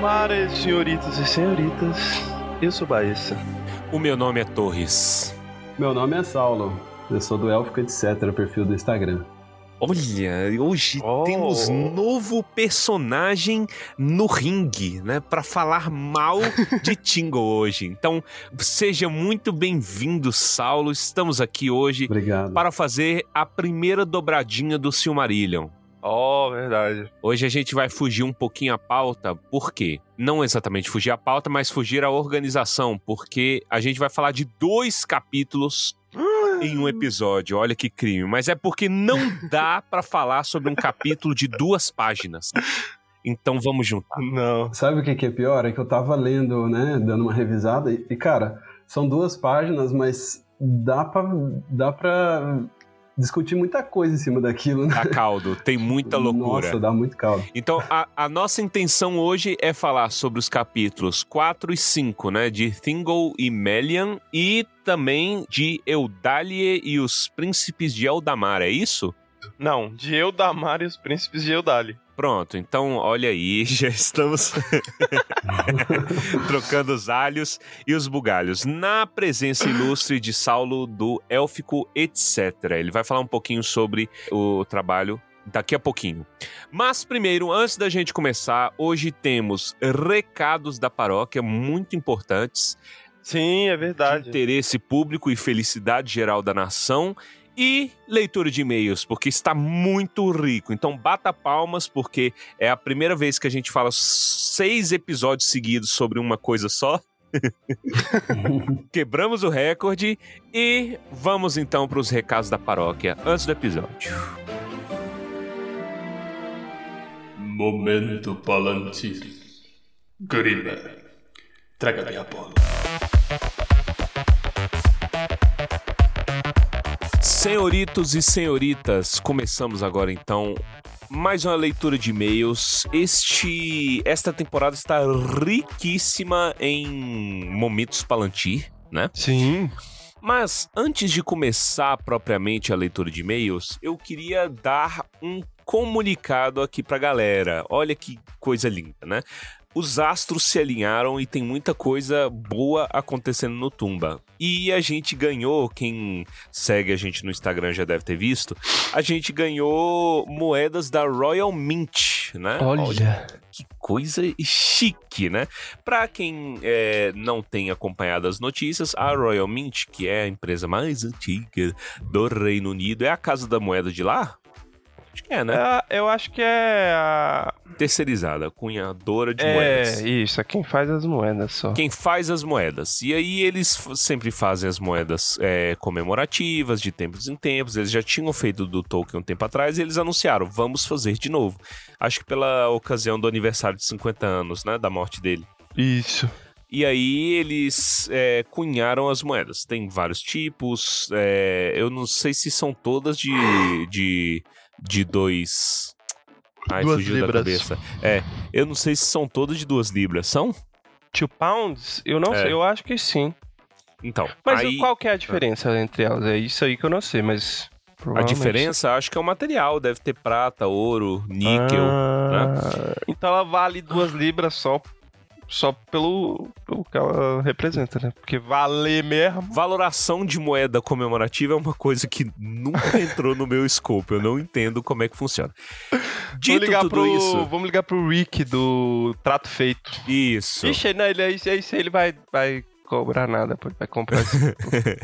Mares, senhoritas e senhoritas, eu sou Baessa. O meu nome é Torres. Meu nome é Saulo. Eu sou do Élfico Etc, perfil do Instagram. Olha, hoje oh. temos novo personagem no ringue, né? Para falar mal de Tingle hoje. Então, seja muito bem-vindo, Saulo. Estamos aqui hoje Obrigado. para fazer a primeira dobradinha do Silmarillion. Oh, verdade. Hoje a gente vai fugir um pouquinho a pauta, por quê? Não exatamente fugir a pauta, mas fugir a organização, porque a gente vai falar de dois capítulos em um episódio. Olha que crime. Mas é porque não dá para falar sobre um capítulo de duas páginas. Então vamos juntar. Não. Sabe o que é pior? É que eu tava lendo, né, dando uma revisada, e, cara, são duas páginas, mas dá pra, dá pra discutir muita coisa em cima daquilo, né? Dá caldo, tem muita loucura. Nossa, dá muito caldo. Então, a, a, nossa intenção hoje é falar sobre os capítulos 4 e 5, né? De Thingol e Melian e também de Eudalie e os Príncipes de Eldamar, é isso? Não, de Eudamar e os Príncipes de Eudalie. Pronto, então olha aí, já estamos trocando os alhos e os bugalhos. Na presença ilustre de Saulo do Élfico, etc. Ele vai falar um pouquinho sobre o trabalho daqui a pouquinho. Mas primeiro, antes da gente começar, hoje temos recados da paróquia muito importantes. Sim, é verdade. interesse público e felicidade geral da nação e leitura de e-mails, porque está muito rico. Então bata palmas, porque é a primeira vez que a gente fala seis episódios seguidos sobre uma coisa só. Quebramos o recorde e vamos então para os recados da paróquia antes do episódio. Momento Palantir. Grima, traga-me a bola. Senhoritos e senhoritas, começamos agora então mais uma leitura de e-mails. Este esta temporada está riquíssima em momentos Palantir, né? Sim. Mas antes de começar propriamente a leitura de e-mails, eu queria dar um comunicado aqui pra galera. Olha que coisa linda, né? Os astros se alinharam e tem muita coisa boa acontecendo no Tumba. E a gente ganhou, quem segue a gente no Instagram já deve ter visto, a gente ganhou moedas da Royal Mint, né? Olha. Olha que coisa chique, né? Para quem é, não tem acompanhado as notícias, a Royal Mint, que é a empresa mais antiga do Reino Unido, é a casa da moeda de lá? É, né? É, eu acho que é a. Terceirizada, cunhadora de é, moedas. É, isso, é quem faz as moedas só. Quem faz as moedas. E aí eles sempre fazem as moedas é, comemorativas, de tempos em tempos. Eles já tinham feito do Tolkien um tempo atrás e eles anunciaram: vamos fazer de novo. Acho que pela ocasião do aniversário de 50 anos, né? Da morte dele. Isso. E aí eles é, cunharam as moedas. Tem vários tipos. É, eu não sei se são todas de, de de dois. Ai, duas fugiu libras. da cabeça. É, eu não sei se são todas de duas libras. São? Two pounds? Eu não é. sei, eu acho que sim. Então. Mas aí... qual que é a diferença ah. entre elas? É isso aí que eu não sei, mas. A diferença, acho que é o material. Deve ter prata, ouro, níquel. Ah, né? Então ela vale duas libras só só pelo, pelo que ela representa, né? Porque valer mesmo. Valoração de moeda comemorativa é uma coisa que nunca entrou no meu escopo. Eu não entendo como é que funciona. Dito vamos ligar tudo pro, isso. Vamos ligar pro Rick do Trato Feito. Isso. Ixi, não, ele, é isso, é ele vai, vai cobrar nada, vai comprar isso.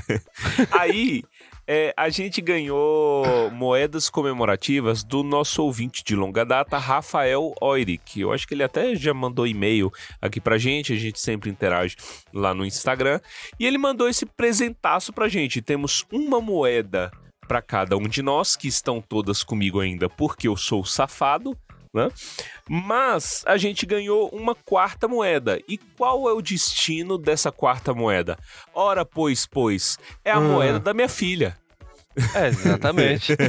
Aí é, a gente ganhou moedas comemorativas do nosso ouvinte de longa data, Rafael Oiric. Eu acho que ele até já mandou e-mail aqui pra gente, a gente sempre interage lá no Instagram. E ele mandou esse presentaço pra gente. Temos uma moeda para cada um de nós, que estão todas comigo ainda porque eu sou safado. Né? Mas a gente ganhou uma quarta moeda. E qual é o destino dessa quarta moeda? Ora, pois, pois, é a hum. moeda da minha filha. É, exatamente.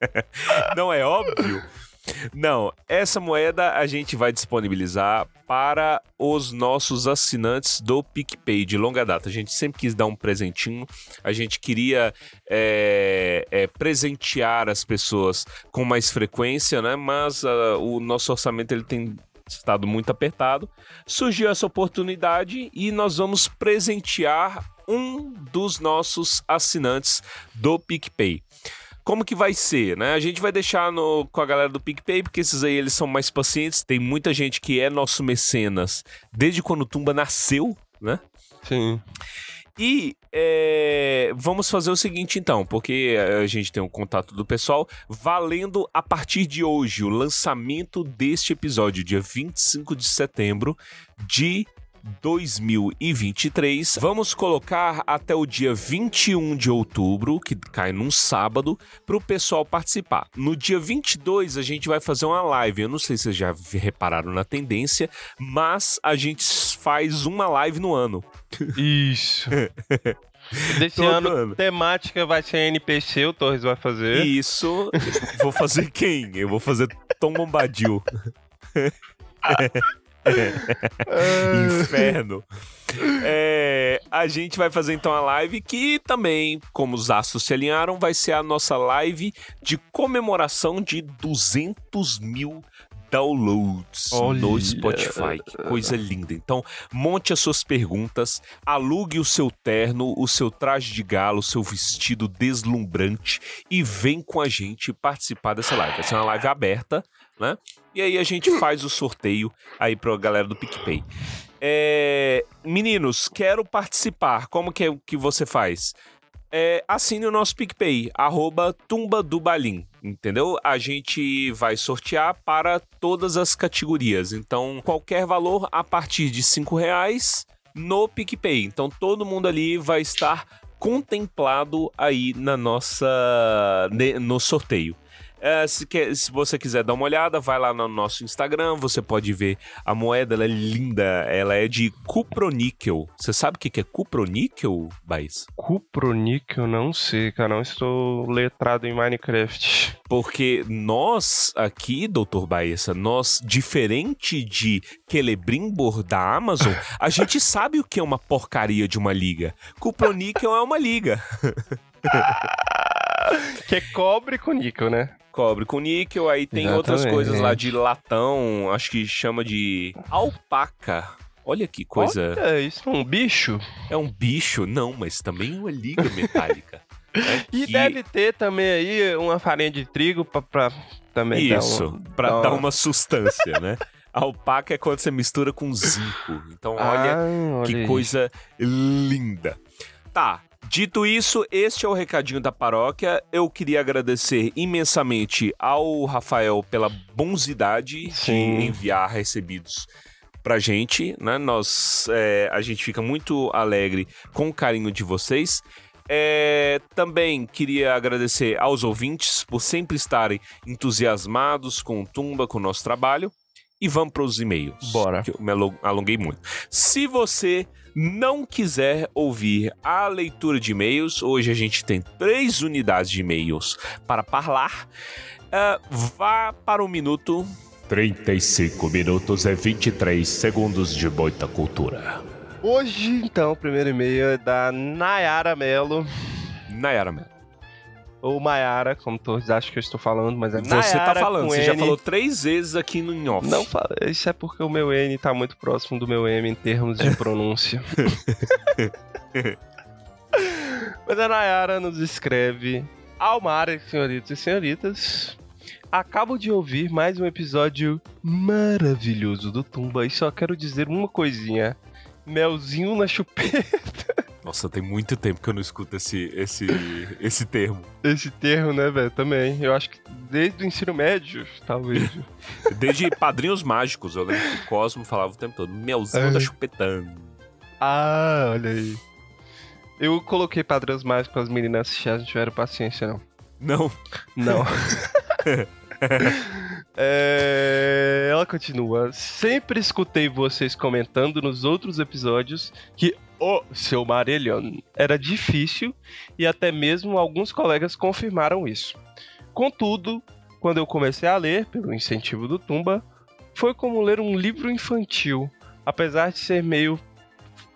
Não é óbvio? Não, essa moeda a gente vai disponibilizar para os nossos assinantes do PicPay de longa data. A gente sempre quis dar um presentinho, a gente queria é, é, presentear as pessoas com mais frequência, né? Mas uh, o nosso orçamento ele tem estado muito apertado, surgiu essa oportunidade e nós vamos presentear um dos nossos assinantes do PicPay. Como que vai ser, né? A gente vai deixar no, com a galera do PicPay, porque esses aí eles são mais pacientes. Tem muita gente que é nosso mecenas desde quando o Tumba nasceu, né? Sim. E é, vamos fazer o seguinte então, porque a gente tem um contato do pessoal, valendo a partir de hoje o lançamento deste episódio, dia 25 de setembro de 2023. Vamos colocar até o dia 21 de outubro, que cai num sábado, para o pessoal participar. No dia 22 a gente vai fazer uma live. Eu não sei se vocês já repararam na tendência, mas a gente faz uma live no ano. Isso. Desse Todo ano, ano. temática vai ser NPC, o Torres vai fazer. Isso. vou fazer quem? Eu vou fazer Tom Bombadil. Inferno. É, a gente vai fazer então a live que também, como os astros se alinharam, vai ser a nossa live de comemoração de 200 mil downloads Olha. no Spotify. Que coisa linda. Então, monte as suas perguntas, alugue o seu terno, o seu traje de galo, o seu vestido deslumbrante e vem com a gente participar dessa live. Vai ser uma live aberta, né? E aí a gente faz o sorteio aí pra galera do PicPay. É, meninos, quero participar. Como que, é, que você faz? É, assine o nosso PicPay, arroba Tumba do Balim, entendeu? A gente vai sortear para todas as categorias. Então, qualquer valor a partir de 5 reais no PicPay. Então, todo mundo ali vai estar contemplado aí na nossa... no sorteio. É, se, quer- se você quiser dar uma olhada, vai lá no nosso Instagram, você pode ver a moeda, ela é linda, ela é de cuproníquel. Você sabe o que que é cuproníquel, Baís? Cuproníquel, não sei, cara. Não estou letrado em Minecraft. Porque nós aqui, Dr. Baessa, nós, diferente de Celebrimbor da Amazon, a gente sabe o que é uma porcaria de uma liga. Cuproníquel é uma liga. Que é cobre com níquel, né? Cobre com níquel, aí tem outras Exatamente. coisas lá de latão, acho que chama de alpaca. Olha que coisa. Olha, isso é um bicho. É um bicho? Não, mas também é uma liga metálica. né, E que- deve ter também aí uma farinha de trigo pra, pra também dar Isso, um- pra dar dar uma- sustância, né? Alpaca é quando você mistura com zinco. Então, olha Ah, que aí. coisa linda. Tá, dito isso, este é o recadinho da paróquia. Eu queria agradecer imensamente ao Rafael pela bonzidade Sim. de enviar recebidos pra gente, né? Nós, é, a gente fica muito alegre com o carinho de vocês. É, também queria agradecer aos ouvintes por sempre estarem entusiasmados com o Tumba, com o nosso trabalho. E vamos para os e-mails. Bora. Que eu me along- alonguei muito. Se você não quiser ouvir a leitura de e-mails, hoje a gente tem três unidades de e-mails para falar. ah, vá para o minuto 35 minutos e 23 segundos de muita cultura. Hoje, então, o primeiro e-mail é da Nayara Melo. Nayara Melo. Ou Maiara, como todos acham que eu estou falando, mas é Nayara Você tá falando, você já N. falou três vezes aqui no em off. Não fala. Isso é porque o meu N tá muito próximo do meu M em termos de pronúncia. Mas a Nayara nos escreve: Almara, senhoritos e senhoritas. Acabo de ouvir mais um episódio maravilhoso do Tumba e só quero dizer uma coisinha. Melzinho na chupeta. Nossa, tem muito tempo que eu não escuto esse, esse, esse termo. Esse termo, né, velho? Também. Eu acho que desde o ensino médio, talvez. Desde Padrinhos Mágicos, eu lembro que o Cosmo falava o tempo todo, melzinho É. da chupetando. ah, olha aí. Eu coloquei padrões mais para as meninas assistirem, não tiveram paciência, não. Não, Não. É, Ela continua. Sempre escutei vocês comentando nos outros episódios que o seu Marillion era difícil e até mesmo alguns colegas confirmaram isso. Contudo, quando eu comecei a ler, pelo incentivo do Tumba, foi como ler um livro infantil, apesar de ser meio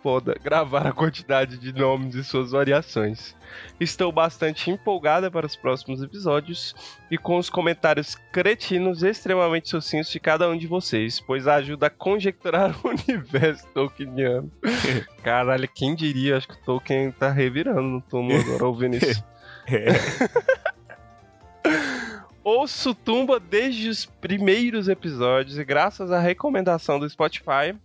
foda gravar a quantidade de nomes e suas variações. Estou bastante empolgada para os próximos episódios e com os comentários cretinos extremamente sucintos de cada um de vocês, pois ajuda a conjecturar o universo tolkieniano. Caralho, quem diria? Acho que o Tolkien tá revirando no túmulo agora ouvindo isso. Ouço Tumba desde os primeiros episódios e graças à recomendação do Spotify,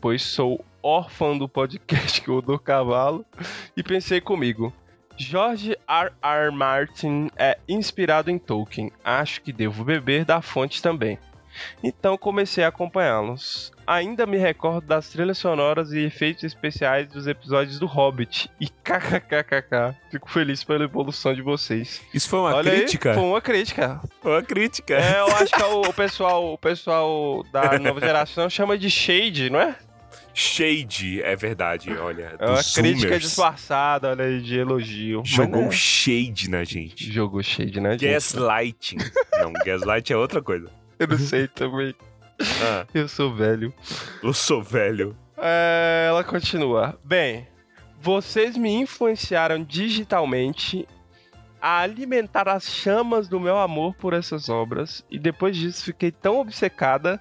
pois sou órfão do podcast que o do cavalo, e pensei comigo, George R. R. Martin é inspirado em Tolkien, acho que devo beber da fonte também. Então comecei a acompanhá-los. Ainda me recordo das trilhas sonoras e efeitos especiais dos episódios do Hobbit. E kkkk. Fico feliz pela evolução de vocês. Isso foi uma Olha aí, crítica? foi uma crítica. Foi uma crítica. É, eu acho que o, o pessoal, o pessoal da nova geração chama de shade, não é? Shade, é verdade, olha. É uma dos crítica Zoomers. disfarçada, olha aí, de elogio. Jogou é. shade na gente. Jogou shade, né, gente? Gaslighting. Não, gaslight é outra coisa. Eu não sei também. Ah, Eu sou velho. eu sou velho. É, ela continua. Bem, vocês me influenciaram digitalmente a alimentar as chamas do meu amor por essas obras e depois disso fiquei tão obcecada,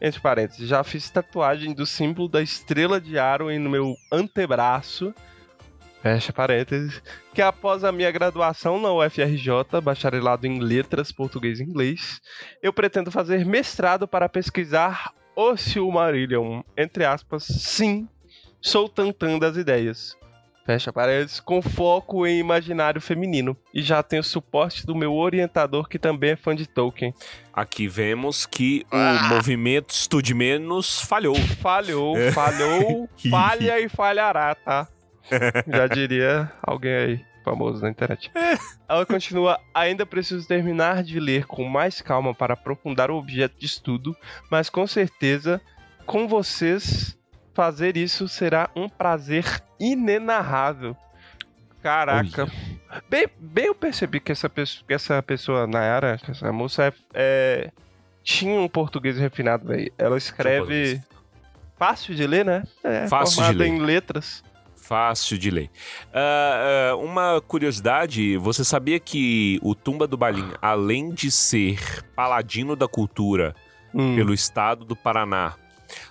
entre parênteses, já fiz tatuagem do símbolo da estrela de Arwen no meu antebraço, fecha parênteses, que após a minha graduação na UFRJ, bacharelado em letras português e inglês, eu pretendo fazer mestrado para pesquisar o Silmarillion, entre aspas, sim, sou tantã das ideias. Fecha parênteses, com foco em imaginário feminino. E já tenho suporte do meu orientador, que também é fã de Tolkien. Aqui vemos que o Ah. movimento Estude Menos falhou. Falhou, falhou, falha e falhará, tá? Já diria alguém aí, famoso na internet. Ela continua: ainda preciso terminar de ler com mais calma para aprofundar o objeto de estudo, mas com certeza, com vocês, fazer isso será um prazer inenarrável. Caraca. Bem, bem eu percebi que essa pessoa, que essa pessoa Nayara, que essa moça, é, é- tinha um português refinado, velho. Ela escreve fácil de ler, né? É, Fácil de formada ler. em letras. Fácil de ler. Ah, ah, uma curiosidade, você sabia que o Tumba do Balim, além de ser paladino da cultura Hum. pelo estado do Paraná,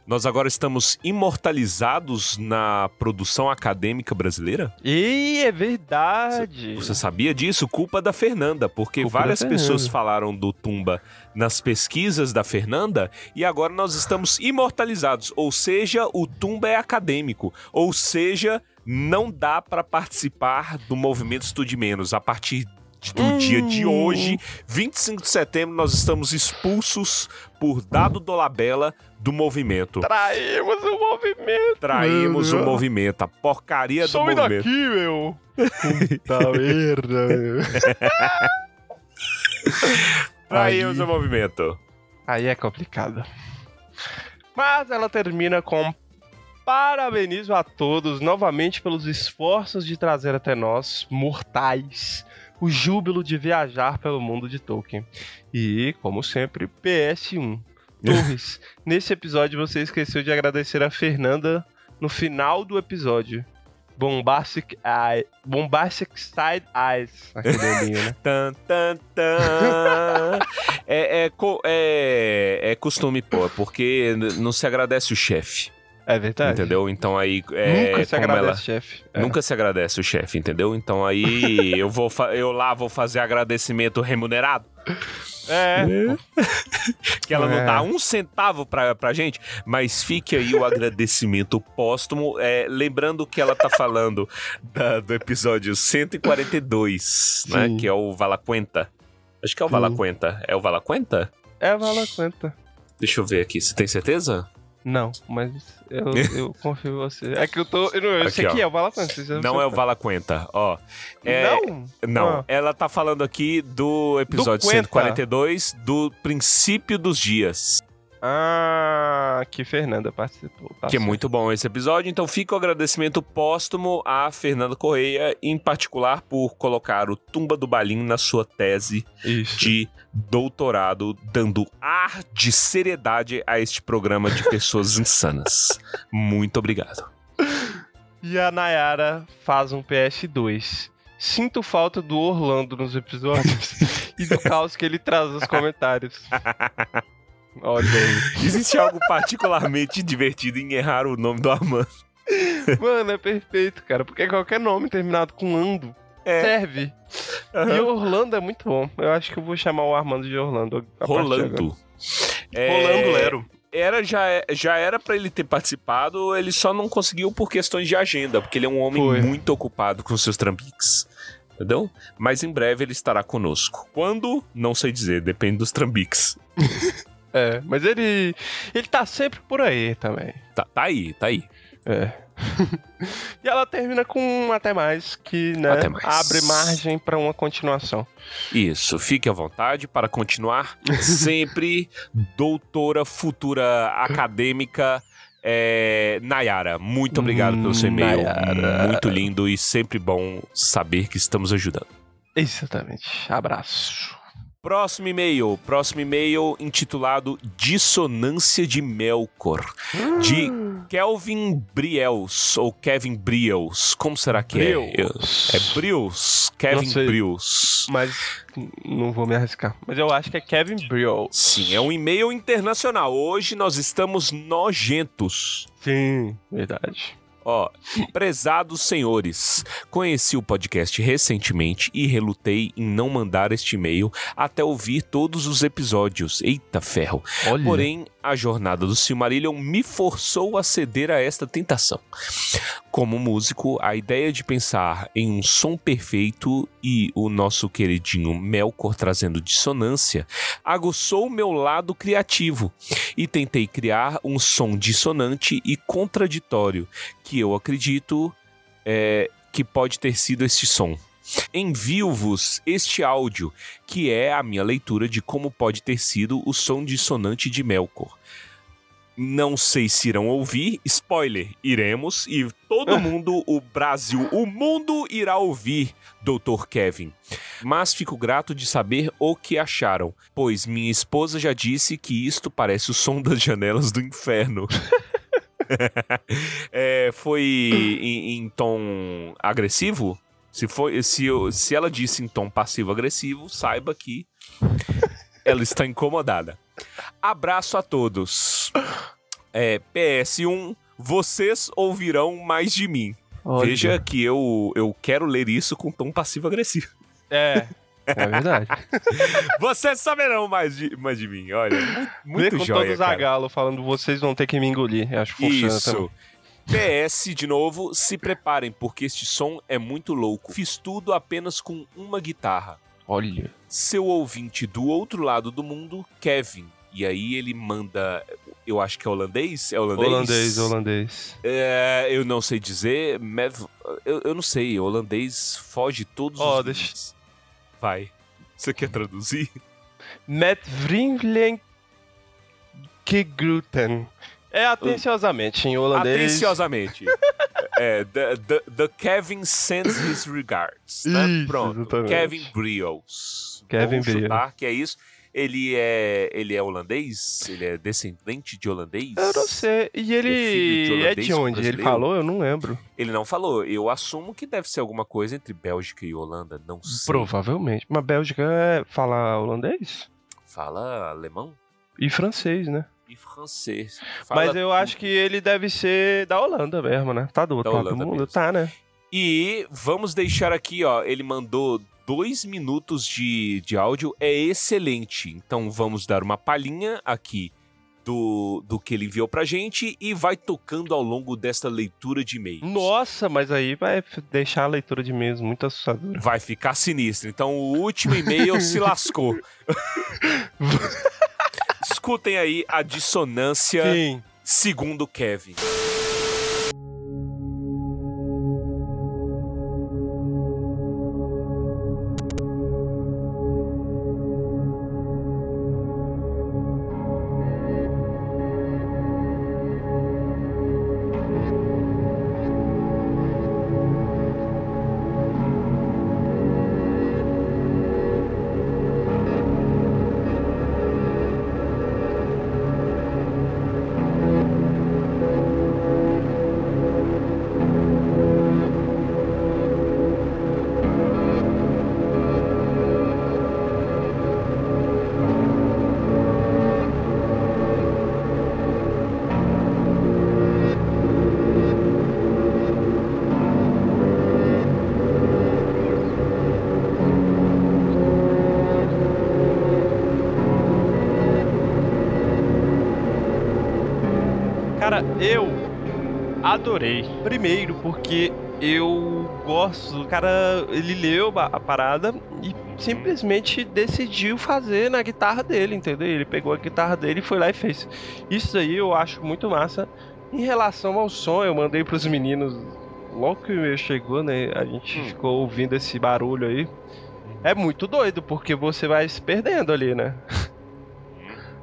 nós agora estamos imortalizados na produção acadêmica brasileira? E é verdade. Você sabia disso? Culpa da Fernanda, porque Culpa várias pessoas falaram do Tumba nas pesquisas da Fernanda e agora nós estamos imortalizados. Ou seja, o Tumba é acadêmico. Ou seja, não dá para participar do movimento Estude Menos. A partir do Hum. dia de hoje, 25 de setembro, nós estamos expulsos por Dado Dolabella do movimento. Traímos o movimento. Traímos Meu o movimento, a porcaria do movimento. daqui, meu. Puta merda, meu. Traímos Aí. o movimento. Aí é complicado. Mas ela termina com parabenizo a todos novamente pelos esforços de trazer até nós, mortais, o júbilo de viajar pelo mundo de Tolkien. E, como sempre, PS1. Torres, nesse episódio você esqueceu de agradecer a Fernanda no final do episódio. Bombastic Eye, Bombastic Side Eyes. Aquele olhinho, né? Tan, tan, tan. é, é, é, é costume, pô, porque não se agradece o chefe, É verdade. entendeu? Então aí. É, Nunca se agradece, ela- chefe. É. Nunca se agradece o chefe, entendeu? Então aí eu vou fa- eu lá vou fazer agradecimento remunerado. É. Que ela não É. dá um centavo pra, pra gente, mas fique aí o agradecimento póstumo. é, lembrando que ela tá falando da- do episódio 142, né? Sim. Que é o Valaquenta. Acho que é o Sim. Valaquenta. É o Valaquenta? É, vala quanta. Deixa eu ver aqui. Você tem certeza? Não, mas eu, eu confio em você. É que eu tô. Eu, não, eu Aqui, ó. que é o Vala Quanta. você já Não é o. Valaquenta, ó. É, Não? Não, Ah. ela tá falando aqui do episódio Do Quenta. 142 do princípio dos dias. Ah, que Fernanda participou. tá Que é muito bom esse episódio, então fica o agradecimento póstumo a Fernanda Correia, em particular por colocar o Tumba do Balim na sua tese Isso. de doutorado, dando ar de seriedade a este programa de pessoas insanas. Muito obrigado. E a Nayara faz um PS2. Sinto falta do Orlando nos episódios e do caos que ele traz nos comentários. Olha aí. Existe algo particularmente divertido em errar o nome do Armando. Mano, é perfeito, cara. Porque qualquer nome terminado com Ando É. serve. E Orlando é muito bom. Eu acho que eu vou chamar o Armando de Orlando. Rolando. É, Rolando Lero. Era, já, já era pra ele ter participado, ele só não conseguiu por questões de agenda, porque ele é um homem Foi. muito ocupado com seus trambiques. Entendeu? Mas em breve ele estará conosco. Quando? Não sei dizer, depende dos trambiques. É, mas ele. Ele tá sempre por aí também. Tá, tá aí, tá aí. É. e ela termina com um até mais, que né, Até mais. abre margem pra uma continuação. Isso, fique à vontade para continuar sempre doutora futura acadêmica é, Nayara. Muito obrigado pelo seu e-mail. Nayara. Muito lindo e sempre bom saber que estamos ajudando. Exatamente. Abraço. Próximo e-mail, próximo e-mail intitulado Dissonância de Melkor, de Kelvin Briels, ou Kevin Briels, como será que Briels. é? É Briels, Kevin. Briels. Mas não vou me arriscar. Mas eu acho que é Kevin Brill. Sim, é um e-mail internacional. Hoje nós estamos nojentos. Sim, verdade. Ó, prezados senhores, conheci o podcast recentemente e relutei em não mandar este e-mail até ouvir todos os episódios. Eita ferro. Olha. Porém, a jornada do Silmarillion me forçou a ceder a esta tentação. Como músico, a ideia de pensar em um som perfeito e o nosso queridinho Melkor trazendo dissonância aguçou meu lado criativo e tentei criar um som dissonante e contraditório que eu acredito é, que pode ter sido este som. Envio-vos este áudio, que é a minha leitura de como pode ter sido o som dissonante de Melkor. Não sei se irão ouvir, spoiler, iremos e todo mundo, o Brasil, o mundo irá ouvir, Dr. Kevin. Mas fico grato de saber o que acharam, pois minha esposa já disse que isto parece o som das janelas do inferno. É, foi em, em tom agressivo? Se, foi, se, eu- se ela disse em tom passivo-agressivo, saiba que ela está incomodada. Abraço a todos. É, PS1, vocês ouvirão mais de mim. Olha. Veja que eu, eu quero ler isso com tom passivo-agressivo. É. É verdade. Vocês saberão mais de, mais de mim. Olha, muito, Vê muito com joia, todo cara. Zagalo falando vocês vão ter que me engolir. Eu Acho que funciona também. PS, de novo, se preparem, porque este som é muito louco. Fiz tudo apenas com uma guitarra. Olha. Seu ouvinte do outro lado do mundo, Kevin. E aí ele manda. Eu acho que é holandês? É holandês? Holandês, holandês. É, eu não sei dizer. Mev- Eu, eu não sei. Holandês foge todos Ó, os. deixa-. Vai. Você quer traduzir? Met vriendelijk gegroeten. É atenciosamente em holandês. Atenciosamente. é, the, the, the Kevin sends his regards. Né? Isso, Pronto. exatamente. Kevin Brios. Kevin Brios. que é isso. Ele é, ele é holandês? Ele é descendente de holandês? Eu não sei. E Ele é de é de onde? Ele falou? Eu não lembro. Ele não falou. Eu assumo que deve ser alguma coisa entre Bélgica e Holanda. Não sei. Provavelmente. Mas Bélgica é falar holandês? Fala alemão E francês, né? E francês. Fala Mas eu acho que ele deve ser da Holanda mesmo, né? Tá do outro Da lado do mundo? mesmo. Tá, né? E vamos deixar aqui, ó. Ele mandou dois minutos de, de áudio. É excelente. Então vamos dar uma palhinha aqui do, do que ele enviou pra gente e vai tocando ao longo desta leitura de e-mails. Nossa, mas aí vai deixar a leitura de e-mails muito assustadora. Vai ficar sinistro. Então o último e-mail se lascou. Escutem aí a dissonância Sim. segundo Kevin. O cara, ele leu a parada e simplesmente decidiu fazer na guitarra dele, entendeu? Ele pegou a guitarra dele e foi lá e fez. Isso aí eu acho muito massa. Em relação ao som, eu mandei pros meninos logo que o meu chegou, né? A gente Hum. ficou ouvindo esse barulho aí. É muito doido, porque você vai se perdendo ali, né?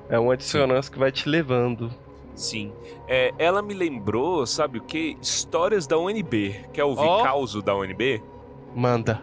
É uma dissonância que vai te levando. Sim. É, ela me lembrou, sabe o que? Histórias da UNB. Quer ouvir Ó. causo da UNB? Manda.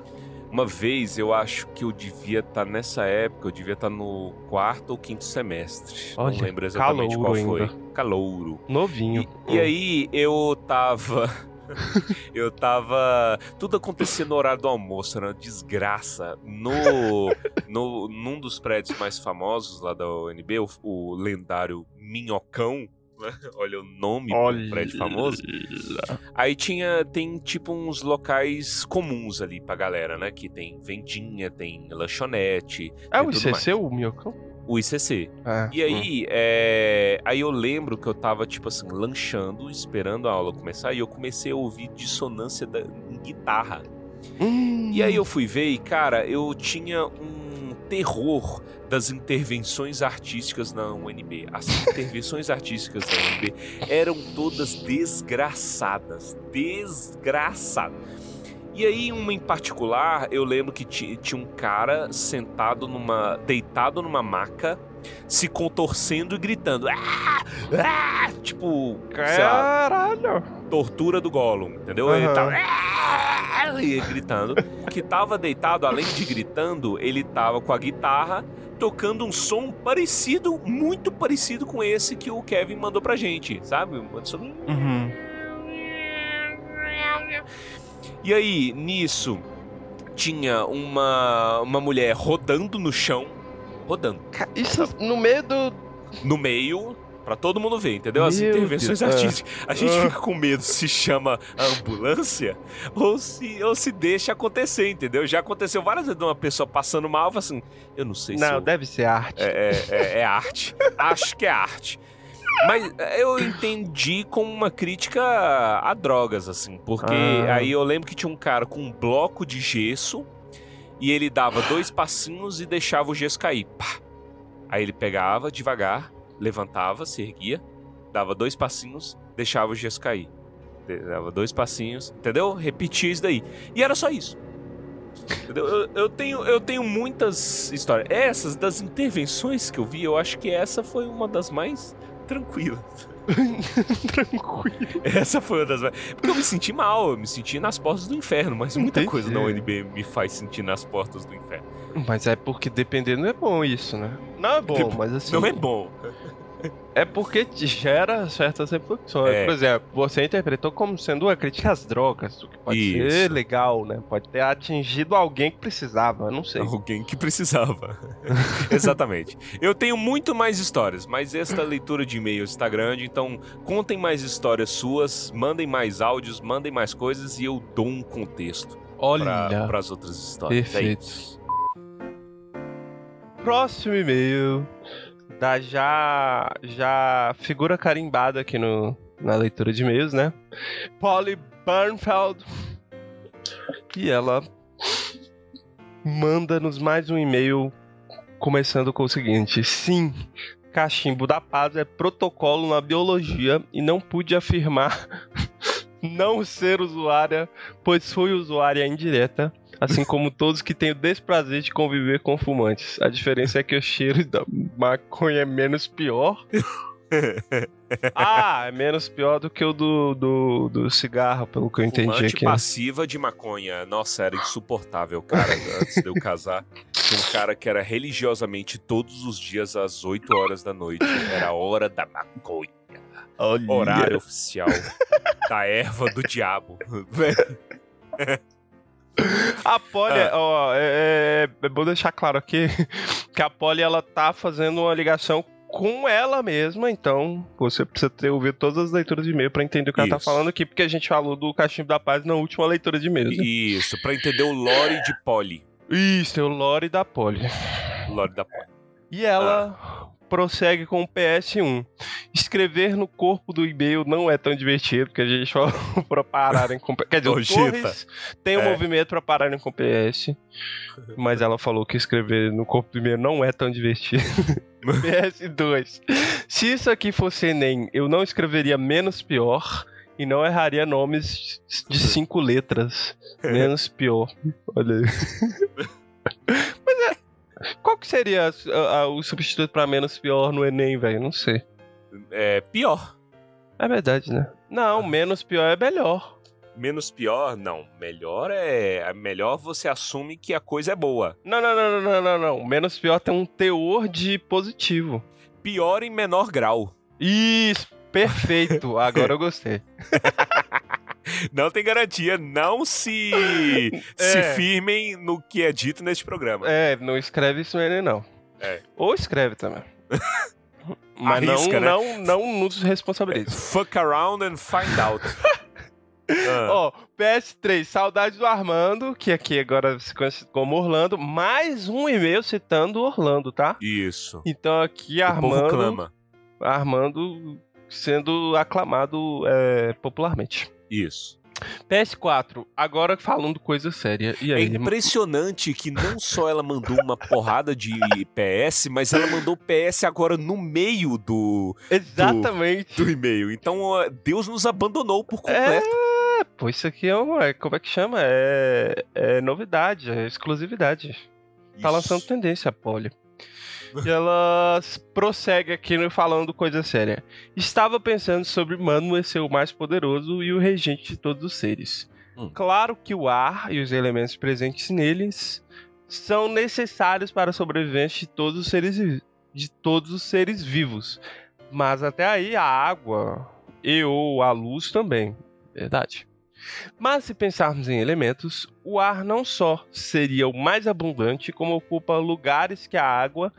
Uma vez eu acho que eu devia estar nessa época, eu devia estar no quarto ou quinto semestre. Olha, Não lembro exatamente qual foi. ainda. Calouro. Novinho. E, e aí eu tava. eu tava. Tudo acontecia no horário do almoço, era uma desgraça. No, no, num dos prédios mais famosos lá da UNB, o, o lendário Minhocão. Olha o nome do prédio famoso. Aí tinha, tem tipo uns locais comuns ali pra galera, né? Que tem vendinha, tem lanchonete, É o ICC, o Miocão? o ICC. Ah, E aí, é... aí eu lembro que eu tava, tipo assim, lanchando, esperando a aula começar, e eu comecei a ouvir dissonância da... em guitarra. Hum. E aí eu fui ver e, cara, eu tinha um terror das intervenções artísticas na UNB. As intervenções artísticas da UNB eram todas desgraçadas. Desgraçadas. E aí, uma em particular, eu lembro que ti- tinha um cara sentado numa. deitado numa maca, se contorcendo e gritando. "Ah! Ah!" Tipo, sei lá, Caralho! tortura do Gollum, entendeu? Ele Aham. tava "Ah!" e gritando. Que tava deitado, além de gritando, ele tava com a guitarra tocando um som parecido, muito parecido com esse que o Kevin mandou pra gente, sabe? Um som- Uhum. E aí, nisso, tinha uma, uma mulher rodando no chão, rodando, Isso no meio do. no meio, pra todo mundo ver, entendeu? As Meu intervenções Deus, artísticas. A gente Ah. fica com medo se chama a ambulância ou se, ou se deixa acontecer, entendeu? Já aconteceu várias vezes de uma pessoa passando mal, assim, eu não sei se Não, eu- deve ser arte. é, é- é- é arte. Acho que é arte. Mas é, eu entendi como uma crítica a drogas, assim. Porque Ah. aí eu lembro que tinha um cara com um bloco de gesso e ele dava dois passinhos e deixava o gesso cair. Pá. Aí ele pegava devagar, levantava, se erguia, dava dois passinhos, deixava o gesso cair. Dava dois passinhos, entendeu? Repetia isso daí. E era só isso. Entendeu? Eu, eu tenho, eu tenho muitas histórias. Essas das intervenções que eu vi, eu acho que essa foi uma das mais tranquilas. Tranquilo. Essa foi uma das. Porque eu me senti mal, eu me senti nas portas do inferno, mas muita Entendi. coisa na UNB me faz sentir nas portas do inferno. Mas é porque dependendo é bom isso, né? Não é bom, Dep- mas assim. Não é bom. É porque gera certas reflexões. É. Por exemplo, você interpretou como sendo uma crítica às drogas, o que pode ser Isso. legal, né? Pode ter atingido alguém que precisava, não sei. Alguém que precisava. Exatamente. Eu tenho muito mais histórias, mas esta leitura de e-mails está grande, então contem mais histórias suas, mandem mais áudios, mandem mais coisas e eu dou um contexto Olha, para as outras histórias. É perfeito. isso. Próximo e-mail da já já figura carimbada aqui no, na leitura de e-mails, né? Polly Burnfeld. E ela manda-nos mais um e-mail começando com o seguinte: Sim, cachimbo da paz é protocolo na biologia e não pude afirmar não ser usuária, pois fui usuária indireta assim como todos que têm o desprazer de conviver com fumantes. A diferença é que o cheiro da maconha é menos pior. ah, é menos pior do que o do, do, do cigarro, pelo que eu entendi Fumante aqui. né? passiva de maconha. Nossa, era insuportável, cara, antes de eu casar. Tinha um cara que era religiosamente todos os dias às 8 horas da noite. Era a hora da maconha. Olha. Horário oficial da erva do diabo. A Polly, Ah. ó, é, é, é bom deixar claro aqui que a Polly ela tá fazendo uma ligação com ela mesma, então você precisa ter ouvido todas as leituras de e-mail pra entender o que ela tá Isso. falando aqui, porque a gente falou do cachimbo da paz na última leitura de e-mails. né? Isso, pra entender o lore de Polly. Isso, é o lore da Polly. Lore da Polly. E ela prossegue com o PS1. Escrever no corpo do e-mail não é tão divertido, porque a gente falou pra pararem com... Quer dizer. Torres tem um É. movimento pra pararem com PS, mas ela falou que escrever no corpo do e-mail não é tão divertido. PS2. Se isso aqui fosse Enem, eu não escreveria menos pior e não erraria nomes de cinco letras. Menos pior. Olha aí. Mas é. Qual que seria a- a- o substituto pra menos pior no Enem, velho? Não sei. É pior. É verdade, né? Não, menos pior é melhor. Menos pior, não. Melhor é. é Melhor você assume que a coisa é boa. Não, não, não, não, não, não, não. Menos pior tem um teor de positivo. Pior em menor grau. Isso, perfeito. Agora eu gostei. Não tem garantia, não se, se É. firmem no que é dito neste programa. É, não escreve isso no Enem, não. É. Ou escreve também. Mas Arrisca, não, né? não, não nos responsabiliza. Fuck around and find out. Ah, Ó, PS3, saudade do Armando, que aqui agora se conhece como Orlando. Mais um e-mail citando Orlando, tá? isso. Então aqui O Armando. Armando sendo aclamado é, popularmente. Isso. PS4, agora falando coisa séria. E É aí? impressionante que não só ela mandou uma porrada de PS, mas ela mandou PS agora no meio do, Exatamente. do e-mail. Então, Deus nos abandonou por completo. É, pô, isso aqui é uma. é- Como é que chama? É, é novidade, é exclusividade. Tá Isso. lançando tendência, a Polly. E ela prossegue aqui falando coisa séria. Estava pensando sobre Manwë ser o mais poderoso e o regente de todos os seres. Hum. Claro que o ar e os elementos presentes neles são necessários para a sobrevivência de todos os seres de todos os seres vivos. Mas até aí a água e ou a luz também. Verdade. Mas se pensarmos em elementos, o ar não só seria o mais abundante, como ocupa lugares que a água,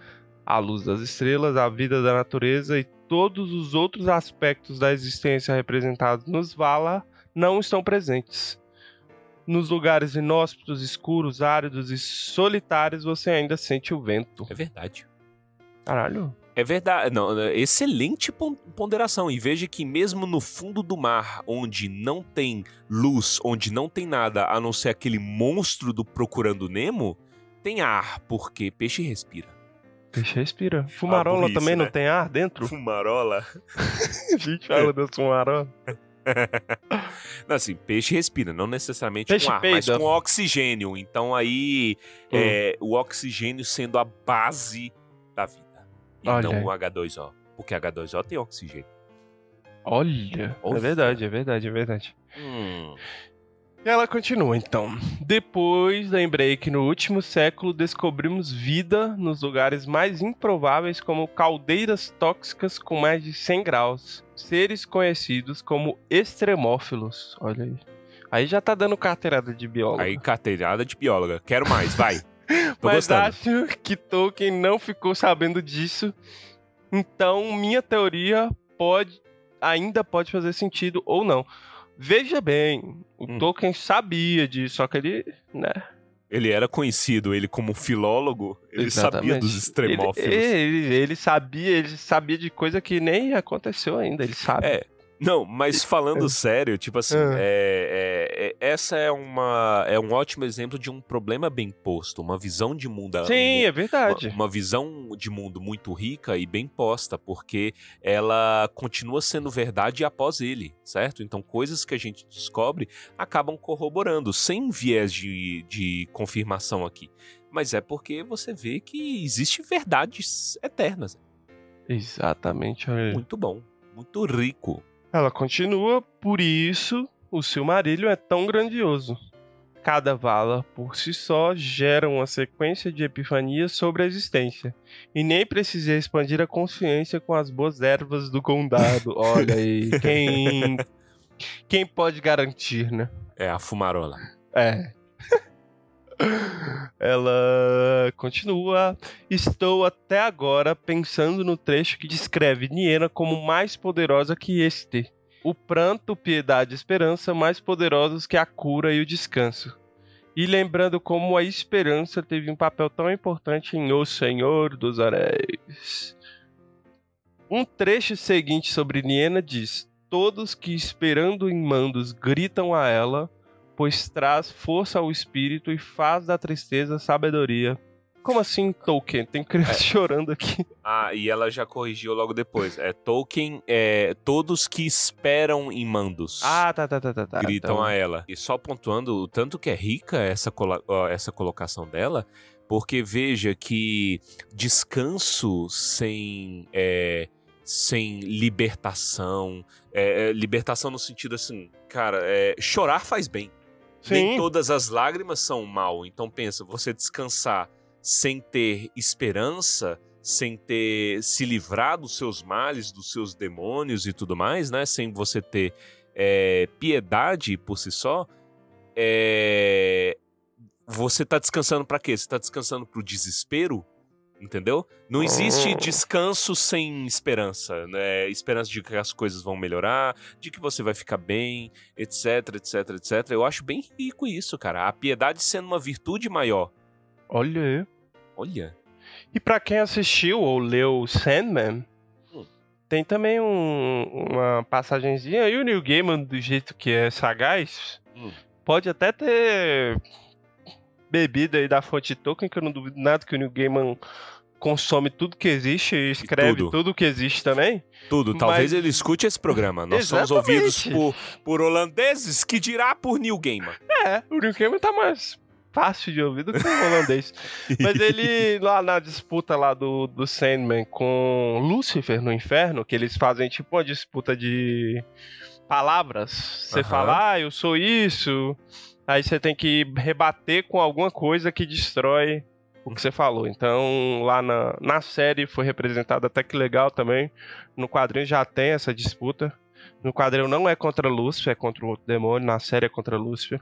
a luz das estrelas, a vida da natureza e todos os outros aspectos da existência representados nos Vala não estão presentes. Nos lugares inóspitos, escuros, áridos e solitários, você ainda sente o vento. É verdade. Caralho. É verdade. Não, é excelente pon- ponderação. E veja que mesmo no fundo do mar, onde não tem luz, onde não tem nada a não ser aquele monstro do Procurando Nemo, tem ar, porque peixe respira. Peixe respira. Fumarola burrice, também né? não tem ar dentro? Fumarola. A gente fala das fumarola. Não, assim, peixe respira, não necessariamente Peixe com ar, mas peida. com oxigênio. Então aí, Hum. é, o oxigênio sendo a base. E Olha não o H2O. Porque H2O tem oxigênio. Olha, é verdade, é verdade, é verdade. Hum. E ela continua então. Depois da Embreak no último século, descobrimos vida nos lugares mais improváveis, como caldeiras tóxicas com mais de 100 graus. Seres conhecidos como extremófilos. Olha aí. Aí já tá dando carteirada de biólogo. Aí, carteirada de bióloga. Quero mais, vai. Tô Mas gostando. acho que Tolkien não ficou sabendo disso. Então, minha teoria pode ainda pode fazer sentido ou não. Veja bem, o Hum. Tolkien sabia disso, só que ele, né? Ele era conhecido, ele como filólogo, ele sabia Exatamente. dos extremófilos. Ele, ele, ele sabia, ele sabia de coisa que nem aconteceu ainda, ele sabe. É, Não, mas falando sério, tipo assim, Ah. é, é- é- essa é, uma, é um ótimo exemplo de um problema bem posto, uma visão de mundo. Sim, é uma, verdade. uma visão de mundo muito rica e bem posta, porque ela continua sendo verdade após ele, certo? Então, coisas que a gente descobre acabam corroborando, sem viés de, de confirmação aqui. Mas é porque você vê que existe verdades eternas. Exatamente. Muito bom, muito rico. Ela continua, por isso o Silmarillion é tão grandioso. Cada vala, por si só, gera uma sequência de epifanias sobre a existência. E nem precisei expandir a consciência com as boas ervas do condado. Olha aí, quem. Quem pode garantir, né? É a fumarola. É. Ela continua. Estou até agora pensando no trecho que descreve Niena como mais poderosa que este. O pranto, piedade e esperança mais poderosos que a cura e o descanso. E lembrando como a esperança teve um papel tão importante em O Senhor dos Anéis. Um trecho seguinte sobre Niena diz: Todos que esperando em mandos gritam a ela, pois traz força ao espírito e faz da tristeza sabedoria. Como assim, Tolkien? Tem criança chorando aqui. Ah, e ela já corrigiu logo depois. É Tolkien, é todos que esperam em mandos. Ah, tá, tá, tá, tá. tá. gritam Então, a ela. E só pontuando o tanto que é rica essa, essa colocação dela, porque veja que descanso sem, é, sem libertação, é, é, libertação no sentido assim, cara, é, chorar faz bem. Nem Sim. todas as lágrimas são mal. Então pensa, você descansar sem ter esperança, sem ter se livrar dos seus males, dos seus demônios e tudo mais, né? Sem você ter é, piedade por si só, é, você tá descansando pra quê? Você tá descansando pro desespero? Entendeu? Não existe Oh. descanso sem esperança, né? Esperança de que as coisas vão melhorar, de que você vai ficar bem, etc, etc, etc. Eu acho bem rico isso, cara. A piedade sendo uma virtude maior. Olha aí. Olha. E pra quem assistiu ou leu Sandman, Hum. tem também um- uma passagenzinha. E o Neil Gaiman, do jeito que é sagaz, Hum. pode até ter bebido aí da fonte Tolkien, que eu não duvido nada que o Neil Gaiman consome tudo que existe e escreve tudo. tudo que existe também. Tudo. Talvez Mas- ele escute esse programa. Nós somos Exatamente. ouvidos por, por holandeses que dirá por Neil Gaiman. É, o Neil Gaiman tá mais fácil de ouvir do que o holandês. Mas ele, lá na disputa lá do, do Sandman com Lúcifer no inferno, que eles fazem tipo uma disputa de palavras. Você fala, ah, eu sou isso. Aí você tem que rebater com alguma coisa que destrói o que você falou. Então, lá na, na série foi representado até que legal também. No quadrinho já tem essa disputa. No quadrinho não é contra Lúcifer, é contra o outro demônio. Na série é contra Lúcifer.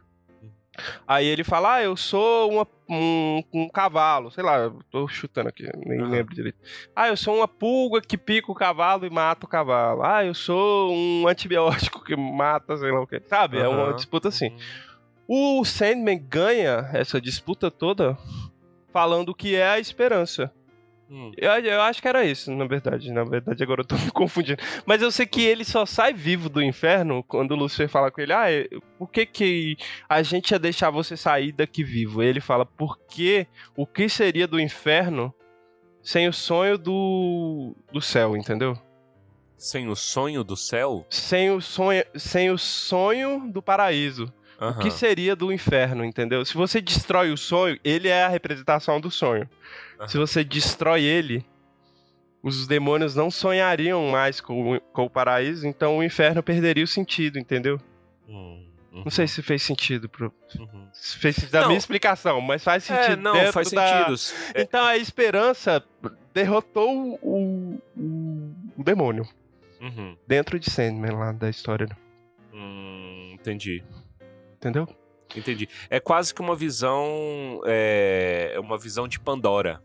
Aí ele fala, ah, eu sou uma- um, um cavalo, sei lá, tô chutando aqui, nem Aham. lembro direito. Ah, eu sou uma pulga que pica o cavalo e mata o cavalo. Ah, eu sou um antibiótico que mata, sei lá o que. Sabe? É uma disputa assim. O Sandman ganha essa disputa toda falando que é a esperança. Hum. Eu, eu acho que era isso, na verdade. Na verdade, agora eu tô me confundindo. Mas eu sei que ele só sai vivo do inferno quando o Lúcifer fala com ele: Ah, é- por que, que a gente ia deixar você sair daqui vivo? Ele fala: Porque o que seria do inferno sem o sonho do, do céu, entendeu? Sem o sonho do céu? Sem o sonho, sem o sonho do paraíso. O que seria do inferno, entendeu? Se você destrói o sonho, ele é a representação do sonho. Aham. Se você destrói ele, os demônios não sonhariam mais com, o- com o paraíso, então o inferno perderia o sentido, entendeu? Hum, Não sei se fez sentido pro, uhum. se fez sentido da Não. minha explicação, mas faz sentido. É, não, faz da- sentido. É, Então a esperança derrotou o, o, o demônio uhum. dentro de Sandman lá da história, Hum, entendi. Entendeu? Entendi. É quase que uma visão. É uma visão de Pandora.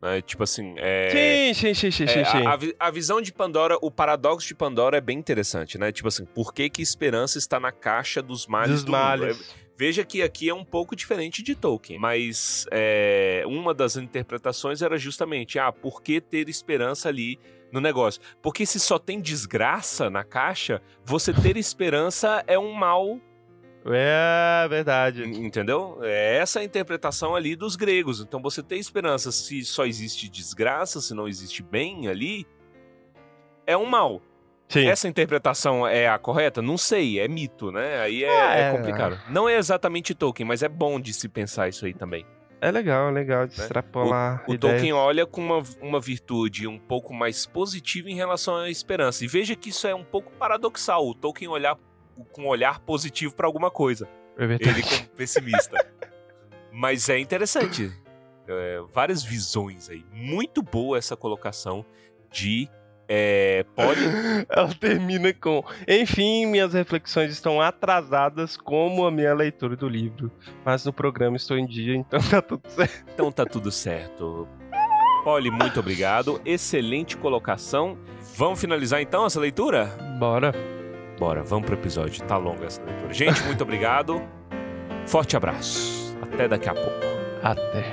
Né? Tipo assim. É, sim, sim, sim, sim, é, sim. a, a vi- a visão de Pandora, o paradoxo de Pandora é bem interessante, né? Tipo assim, por que, que esperança está na caixa dos males Dos do mundo? males. É, Veja que aqui é um pouco diferente de Tolkien, mas é, uma das interpretações era justamente, ah, por que ter esperança ali no negócio? Porque se só tem desgraça na caixa, você ter esperança é um mal É verdade. Entendeu? É essa a interpretação ali dos gregos. Então você tem esperança se só existe desgraça, se não existe bem ali, é um mal. Sim. Essa interpretação é a correta? Não sei, é mito, né? Aí é, É. é complicado. Não é exatamente Tolkien, mas é bom de se pensar isso aí também. É legal, é legal de Né? extrapolar O ideias. Tolkien olha com uma, uma virtude um pouco mais positiva em relação à esperança. E veja que isso é um pouco paradoxal. O Tolkien olhar com um olhar positivo para alguma coisa. É verdade. ele como pessimista. Mas é interessante. É, várias visões aí. Muito boa essa colocação de é, Polly. Ela termina com. Enfim, minhas reflexões estão atrasadas como a minha leitura do livro. Mas no programa estou em dia, então tá tudo certo. Então tá tudo certo. Polly, muito obrigado. Excelente colocação. Vamos finalizar então essa leitura? Bora. Bora, vamos pro episódio. Tá longa essa leitura. Gente, muito obrigado. Forte abraço. Até daqui a pouco. Até.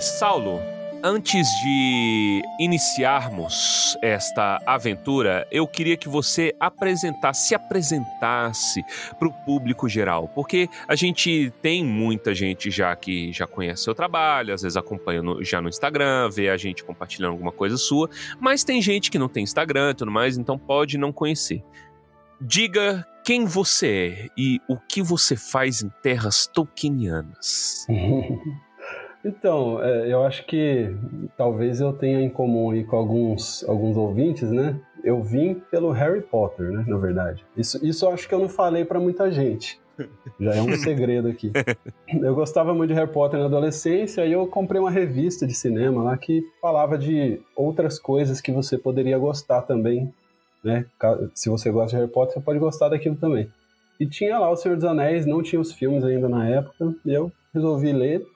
Saulo, antes de iniciarmos esta aventura, eu queria que você apresentasse, se apresentasse para o público geral, porque a gente tem muita gente já que já conhece seu trabalho, às vezes acompanha no, já no Instagram, vê a gente compartilhando alguma coisa sua, mas tem gente que não tem Instagram e tudo mais, então pode não conhecer. Diga quem você é e o que você faz em terras tolkienianas. Então, é, eu acho que talvez eu tenha em comum aí com alguns, alguns ouvintes, né? Eu vim pelo Harry Potter, né? Na verdade. Isso, isso eu acho que eu não falei para muita gente. Já é um segredo aqui. Eu gostava muito de Harry Potter na adolescência e eu comprei uma revista de cinema lá que falava de outras coisas que você poderia gostar também, né? Se você gosta de Harry Potter, você pode gostar daquilo também. E tinha lá O Senhor dos Anéis, não tinha os filmes ainda na época, e eu resolvi ler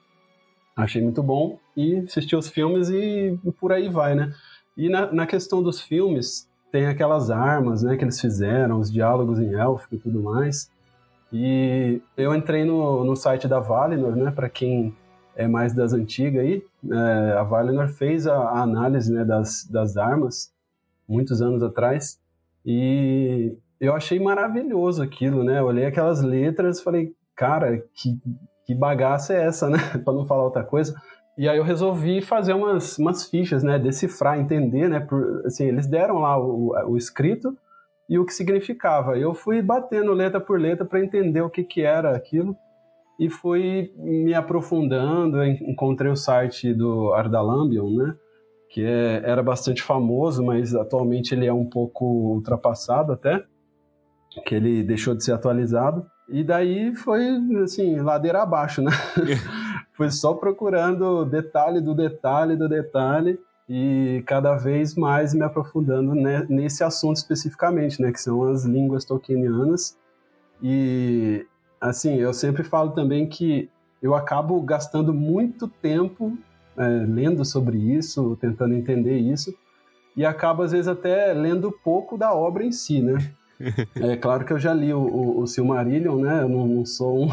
Achei muito bom e assisti os filmes e por aí vai, né? E na, na questão dos filmes, tem aquelas armas, né, que eles fizeram, os diálogos em élfico e tudo mais. E eu entrei no, no site da Valinor, né, para quem é mais das antigas aí, é, a Valinor fez a, a, análise, né, das, das armas muitos anos atrás e eu achei maravilhoso aquilo, né? Eu olhei aquelas letras, falei, cara, que que bagaça é essa, né? para não falar outra coisa. E aí eu resolvi fazer umas, umas fichas, né? Decifrar, entender, né? Por, assim, eles deram lá o, o escrito e o que significava. Eu fui batendo letra por letra para entender o que, que era aquilo e fui me aprofundando. Encontrei o site do Ardalambion, né? Que é, era bastante famoso, mas atualmente ele é um pouco ultrapassado até, que ele deixou de ser atualizado. E daí foi, assim, ladeira abaixo, né? foi só procurando detalhe do detalhe do detalhe e cada vez mais me aprofundando nesse assunto especificamente, né? Que são as línguas tolkienianas. E, assim, eu sempre falo também que eu acabo gastando muito tempo é, lendo sobre isso, tentando entender isso, e acabo, às vezes, até lendo pouco da obra em si, né? É claro que eu já li o, o, o Silmarillion, né? Eu não, não sou um,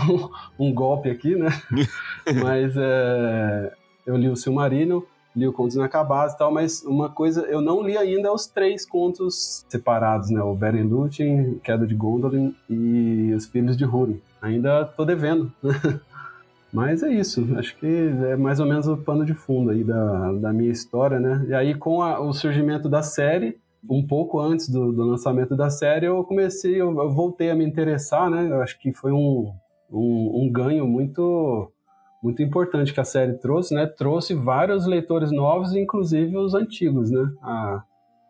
um, golpe aqui, né? Mas é, eu li o Silmarillion, li o Contos Inacabados e tal, mas uma coisa, eu não li ainda os três contos separados, né? O Beren Lúthien, Queda de Gondolin e Os Filhos de Húrin. Ainda tô devendo. Mas é isso, acho que é mais ou menos o pano de fundo aí da, da minha história, né? E aí, com a, o surgimento da série, um pouco antes do, do, lançamento da série, eu comecei, eu, eu, voltei a me interessar, né? Eu acho que foi um, um, um, ganho muito muito importante que a série trouxe, né? Trouxe vários leitores novos, inclusive os antigos, né? A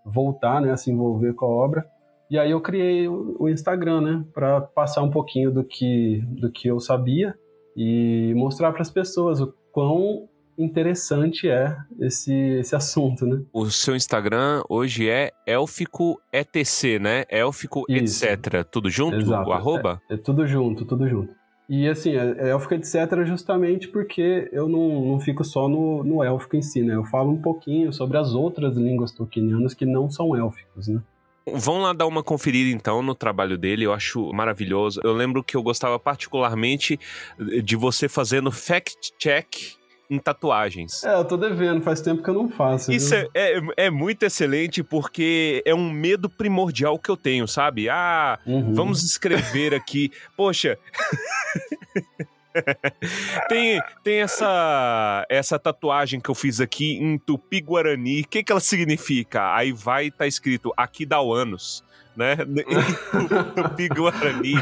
voltar, né? A se envolver com a obra. E aí eu criei o, o Instagram, né? Para passar um pouquinho do que do que eu sabia e mostrar para as pessoas o quão interessante é esse, esse assunto, né? O seu Instagram hoje é élfico etc, né? Élfico Isso. etc. Tudo junto? Exato. O arroba? É, é, tudo junto, tudo junto. E assim, é, é élfico etc justamente porque eu não, não fico só no, no élfico em si, né? Eu falo um pouquinho sobre as outras línguas tolkienianas que não são élficos, né? Vão lá dar uma conferida então no trabalho dele, eu acho maravilhoso. Eu lembro que eu gostava particularmente de você fazendo fact check em tatuagens. É, eu tô devendo, faz tempo que eu não faço. Isso é, é, é, muito excelente porque é um medo primordial que eu tenho, sabe? Ah, uhum. vamos escrever aqui. Poxa. tem, tem essa essa tatuagem que eu fiz aqui em Tupi-Guarani. O que, que ela significa? Aí vai tá escrito aqui dá o anos né? Tupi Guarani,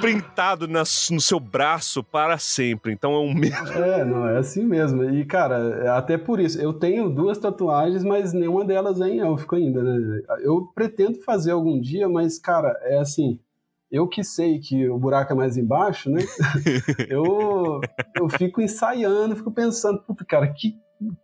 printado nas, no seu braço para sempre. Então é um medo. É, não, é assim mesmo. E, cara, até por isso, eu tenho duas tatuagens, mas nenhuma delas é em élfico ainda, né? Eu pretendo fazer algum dia, mas, cara, é assim. Eu que sei que o buraco é mais embaixo, né? eu, eu fico ensaiando, fico pensando, puta, cara, que,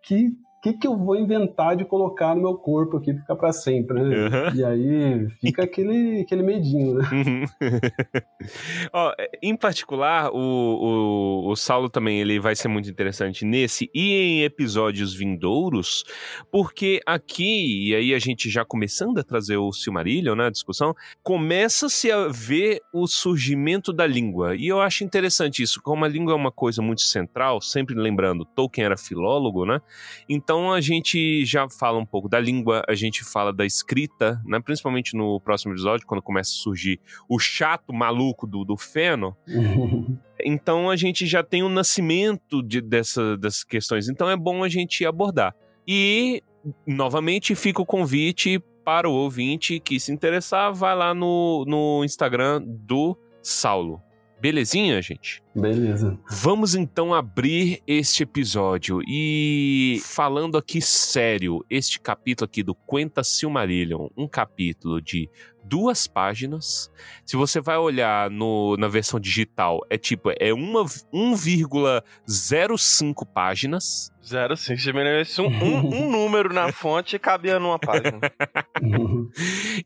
que que, que eu vou inventar de colocar no meu corpo aqui ficar pra sempre, né? Uhum. E aí fica aquele, aquele medinho, né? Uhum. Ó, em particular, o, o, o Saulo também ele vai ser muito interessante nesse e em episódios vindouros, porque aqui, e aí a gente já começando a trazer o Silmarillion na discussão, começa-se a ver o surgimento da língua. E eu acho interessante isso, como a língua é uma coisa muito central, sempre lembrando, Tolkien era filólogo, né? Então a gente já fala um pouco da língua, a gente fala da escrita, né? Principalmente no próximo episódio, quando começa a surgir o chato maluco do, do Feno. Então a gente já tem o nascimento de, dessa, dessas questões. Então é bom a gente abordar. E, novamente, fica o convite para o ouvinte que se interessar, vai lá no, no Instagram do Saulo. Belezinha, gente? Beleza. Vamos então abrir este episódio e falando aqui sério, este capítulo aqui do Quenta Silmarillion, um capítulo de duas páginas. Se você vai olhar no, na versão digital, é tipo, é uma, 1,05 páginas. Zero sim. Se diminuísse um, um, um número na fonte, cabia numa página.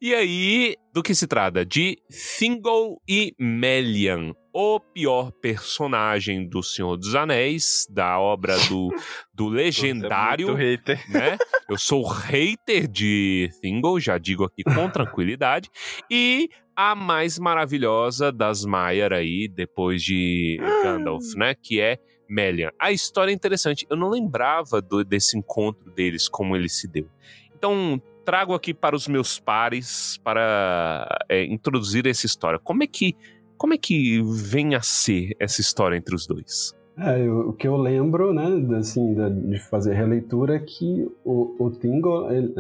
E aí, do que se trata? De Thingol e Melian, o pior personagem do Senhor dos Anéis, da obra do, do legendário, Muito hater. né? Eu sou hater de Thingol, já digo aqui com tranquilidade. E a mais maravilhosa das Maiar aí, depois de Gandalf, né? Que é Melian. A história é interessante. Eu não lembrava do- desse encontro deles, como ele se deu. Então, trago aqui para os meus pares para é, introduzir essa história. Como é que como é que vem a ser essa história entre os dois? É, eu- o que eu lembro, né, assim, de fazer releitura é que o, o Tingle, ele-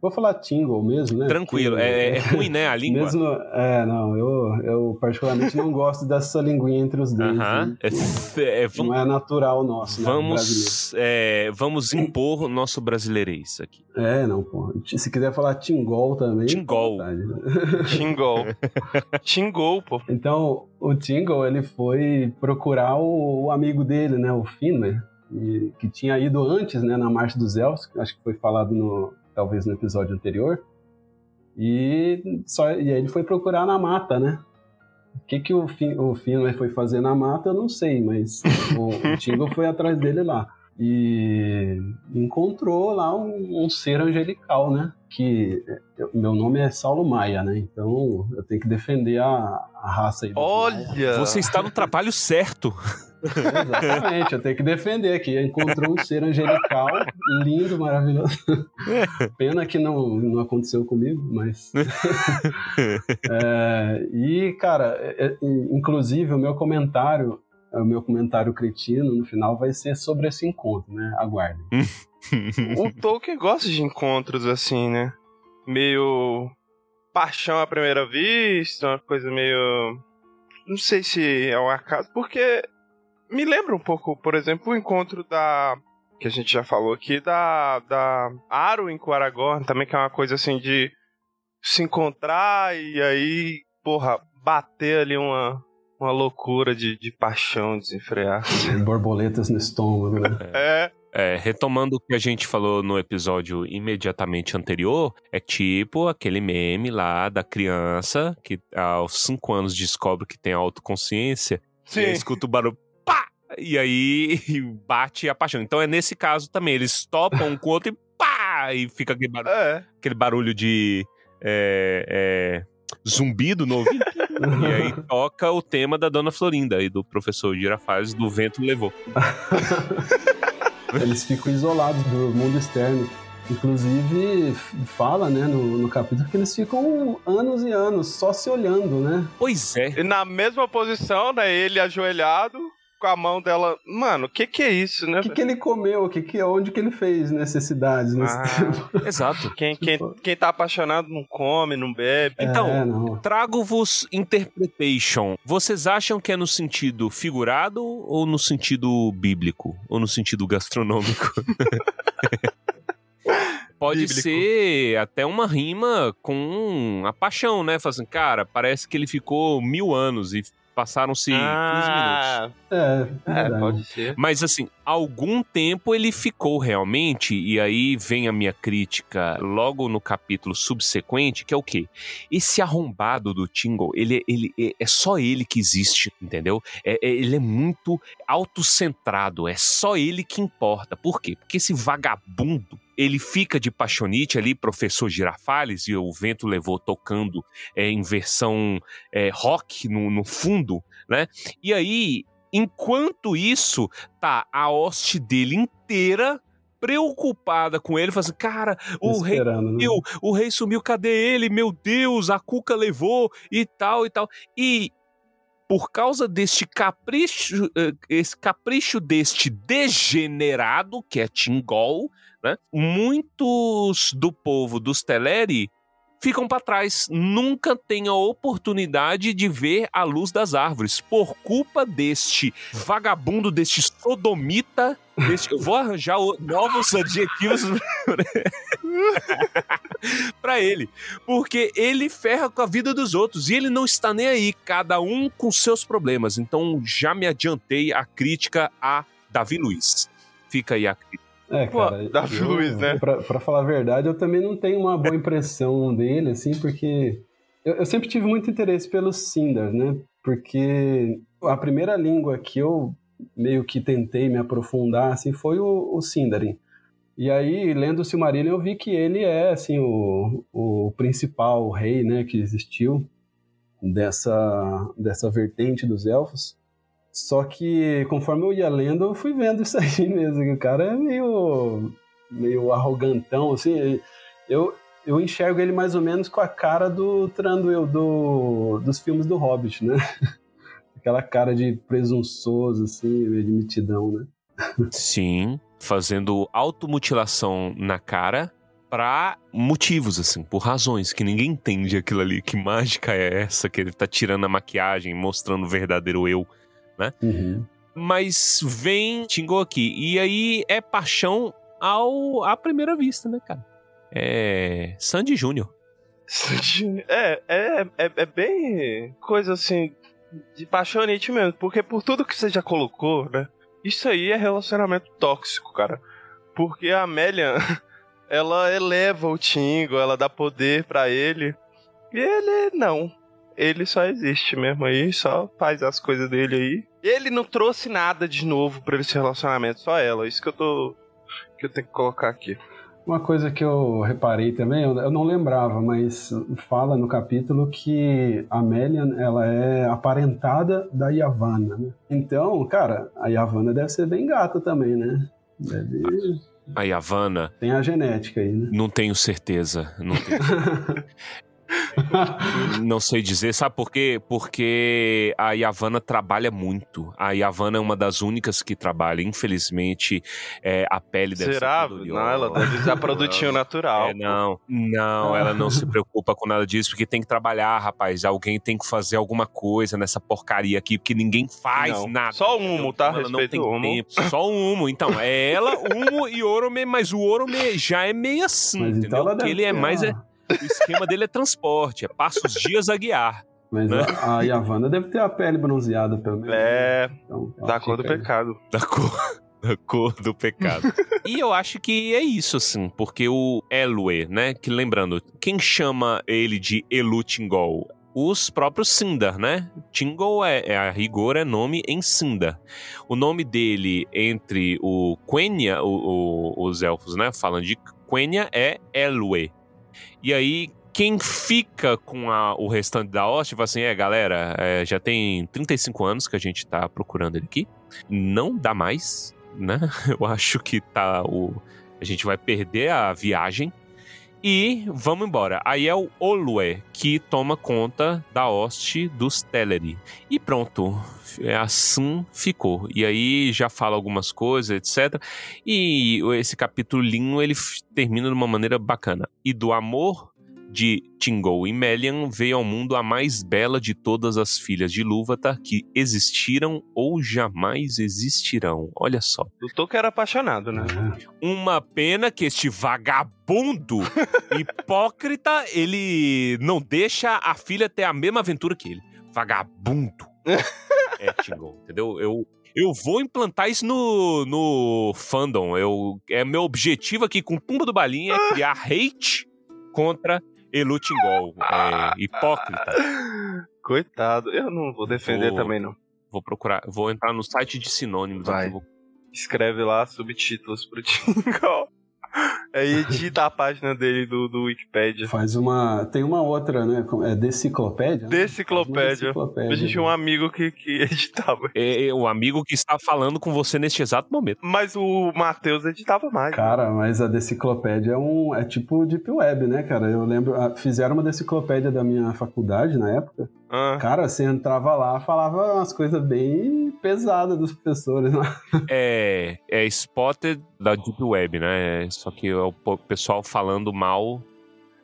vou falar Tingle mesmo, né? Tranquilo, é, é ruim, né, a língua? Mesmo, é, não, eu, eu particularmente não gosto dessa linguinha entre os dois. Aham. né? É, é, vamos, Não é natural nosso, né, brasileiro. vamos, é, vamos impor o nosso brasileirês aqui. É, não, pô. Se quiser falar Tingol também. Tingol. vontade. Xingou. Xingou, pô. Então, o Tingle, ele foi procurar o, o amigo dele, né, o Finwë, e- que tinha ido antes, né, na Marcha dos Elfos, que acho que foi falado no, talvez no episódio anterior. E, só, e aí ele foi procurar na mata, né? O que, que o, Fin, o Finwë foi fazer na mata, eu não sei, mas o, o Tingle foi atrás dele lá. E encontrou lá um, um ser angelical, né? Que eu- meu nome é Saulo Maia, né? Então eu tenho que defender a, a raça aí. Olha! Você está no trabalho certo. Exatamente, eu tenho que defender aqui. Encontrou um ser angelical, lindo, maravilhoso. Pena que não, não aconteceu comigo, mas. É, e, cara, é- é- inclusive o meu comentário, o meu comentário cretino no final vai ser sobre esse encontro, né? Aguardem. O Tolkien gosta de encontros assim, né? Meio paixão à primeira vista, uma coisa meio. Não sei se é um acaso, porque me lembra um pouco, por exemplo, o encontro da. Que a gente já falou aqui, da. da Arwen com o Aragorn, também, que é uma coisa assim de se encontrar e aí, porra, bater ali uma, uma loucura de, de paixão desenfrear. Borboletas no estômago, né? É, É, retomando o que a gente falou no episódio imediatamente anterior, é tipo aquele meme lá da criança que aos 5 anos descobre que tem autoconsciência sim. e escuta o barulho! E aí bate a paixão. Então é nesse caso também, eles topam um com o outro e pá! E fica aquele barulho, É. aquele barulho de é, é, zumbido no ouvido. e aí toca o tema da Dona Florinda e do professor Girafales do Vento Levou. Eles ficam isolados do mundo externo. Inclusive, fala, né, no, no capítulo que eles ficam anos e anos só se olhando, né? Pois é. E na mesma posição, né? Ele ajoelhado, com a mão dela. Mano, o que que é isso, né? O que, que ele comeu? O que que, onde que ele fez necessidades nesse Ah. tempo? Exato. Quem, quem, quem tá apaixonado não come, não bebe. Então, É, não. Trago-vos interpretation. Vocês acham que é no sentido figurado ou no sentido bíblico? Ou no sentido gastronômico? Pode Bíblico. ser até uma rima com a paixão, né? Fala assim, cara, parece que ele ficou mil anos e Passaram-se 15 minutos. É, É, verdade. pode ser. Mas assim, algum tempo ele ficou realmente, e aí vem a minha crítica logo no capítulo subsequente, que é o quê? Esse arrombado do Tingle, ele, ele é, é só ele que existe, entendeu? É, é- ele é muito autocentrado, é só ele que importa. Por quê? Porque esse vagabundo, ele fica de paixonite ali, professor Girafales, e o vento levou tocando é, em versão é, rock no, no fundo, né? E aí, enquanto isso, tá a hoste dele inteira preocupada com ele, falando assim, cara, o rei né? sumiu, o rei sumiu, cadê ele? Meu Deus, a Cuca levou e tal e tal. E por causa deste capricho, eh, esse capricho deste degenerado, que é Tingol, né? Muitos do povo dos Teleri ficam para trás, nunca têm a oportunidade de ver a luz das árvores por culpa deste vagabundo, deste sodomita, deste... eu vou arranjar novos adjetivos para ele, porque ele ferra com a vida dos outros e ele não está nem aí, cada um com seus problemas. Então já me adiantei a crítica a Davi Luiz. Fica aí a crítica. É, Pô, cara. Davi eu- Luiz, né? Pra, pra falar a verdade, eu também não tenho uma boa impressão dele, assim, porque eu, eu sempre tive muito interesse pelos Sindar, né? Porque a primeira língua que eu meio que tentei me aprofundar, assim, foi o, o Sindarin. E aí, lendo o Silmarillion, eu vi que ele é, assim, o, o principal rei, né, que existiu dessa, dessa vertente dos elfos. Só que, conforme eu ia lendo, eu fui vendo isso aí mesmo, que o cara é meio, meio arrogantão, assim. Eu, eu enxergo ele mais ou menos com a cara do Tranduil do, dos filmes do Hobbit, né? Aquela cara de presunçoso, assim, de mitidão, né? Sim, fazendo automutilação na cara pra motivos, assim, por razões que ninguém entende aquilo ali. Que mágica é essa que ele tá tirando a maquiagem, mostrando o verdadeiro eu. Uhum. Mas vem, xingou aqui. E aí é paixão ao à primeira vista, né, cara? É. Sandy Júnior. É, é, é, é bem coisa assim de paixonite mesmo, porque por tudo que você já colocou, né? Isso aí é relacionamento tóxico, cara. Porque a Amélia, ela eleva o Tingo, ela dá poder pra ele. E ele não. Ele só existe mesmo aí, só faz as coisas dele aí. Ele não trouxe nada de novo pra esse relacionamento, só ela. Isso que eu tô. que eu tenho que colocar aqui. Uma coisa que eu reparei também, eu eu não lembrava, mas fala no capítulo que a Melian, ela é aparentada da Yavanna, né? Então, cara, a Yavanna deve ser bem gata também, né? Deve... A Yavanna, Tem a genética aí, né? não tenho certeza. Não, tenho- não sei dizer. Sabe por quê? Porque a Yavanna trabalha muito. A Yavanna é uma das únicas que trabalha. Infelizmente, é, a pele deve Será? ser toda Não, ela oleosa. deve usar produtinho natural. É, não, não, ela não se preocupa com nada disso, porque tem que trabalhar, rapaz. Alguém tem que fazer alguma coisa nessa porcaria aqui, porque ninguém faz Não. nada. Só o? Humo, tá? Então ela não Respeita tem o Humo. tempo. Só o Humo. Então, é ela, Humo e Orome, mas o Orome já é meio assim, Mas entendeu? então ela Porque deve ele é ter mais. É, o esquema dele é transporte, é passa os dias a guiar. Mas né? a, a Yavanna deve ter a pele bronzeada, pelo menos. É, Então, ela da cor do aí. pecado. Da cor, da cor do pecado. e eu acho que é isso, assim, porque o Elue, né? Que lembrando, quem chama ele de Elu Tingol? Os próprios Sindar, né? Tingol é, é a rigor é nome em Sindar. O nome dele entre o Quenya, o- o- os elfos, né? Falam de Quenya é Elue. E aí quem fica com a- o restante da hoste fala assim: é, galera, é, já tem 35 anos que a gente tá procurando ele aqui. Não dá mais, né? Eu acho que tá o. A gente vai perder a viagem. E vamos embora. Aí é o Olue que toma conta da hoste dos Teleri. E pronto. É assim ficou. E aí já fala algumas coisas, etc. E esse capítulo ele termina de uma maneira bacana. E do amor de Tingol e Melian veio ao mundo a mais bela de todas as filhas de Lúvatar que existiram ou jamais existirão. Olha só. O Tolkien era apaixonado, né? Uma pena que este vagabundo hipócrita, ele não deixa a filha ter a mesma aventura que ele. Vagabundo. Ettingon, entendeu? Eu, eu vou implantar isso no, no fandom. Eu, é meu objetivo aqui com Pumba do Balinha é criar hate contra Elutingol. É, hipócrita. Coitado, eu não vou defender Vou- também, não. Vou procurar, vou entrar no site de sinônimos Vai. aqui. Vou... Escreve lá subtítulos pro Tingle. Aí edita a página dele do, do Wikipedia. Faz uma. Tem uma outra, né? É deciclopédia? né? Deciclopédia. Deciclopédia. A gente tinha um amigo que, que editava. É, é o amigo que está falando com você neste exato momento. Mas o Matheus editava mais. Cara, mas a deciclopédia é um. É tipo Deep Web, né, cara? Eu lembro. ah, Fizeram uma deciclopédia da minha faculdade na época. Ah, Cara, você entrava lá, falava umas coisas bem pesadas dos professores lá. É, é Spotted da Deep Web, né? Só que é o pessoal falando mal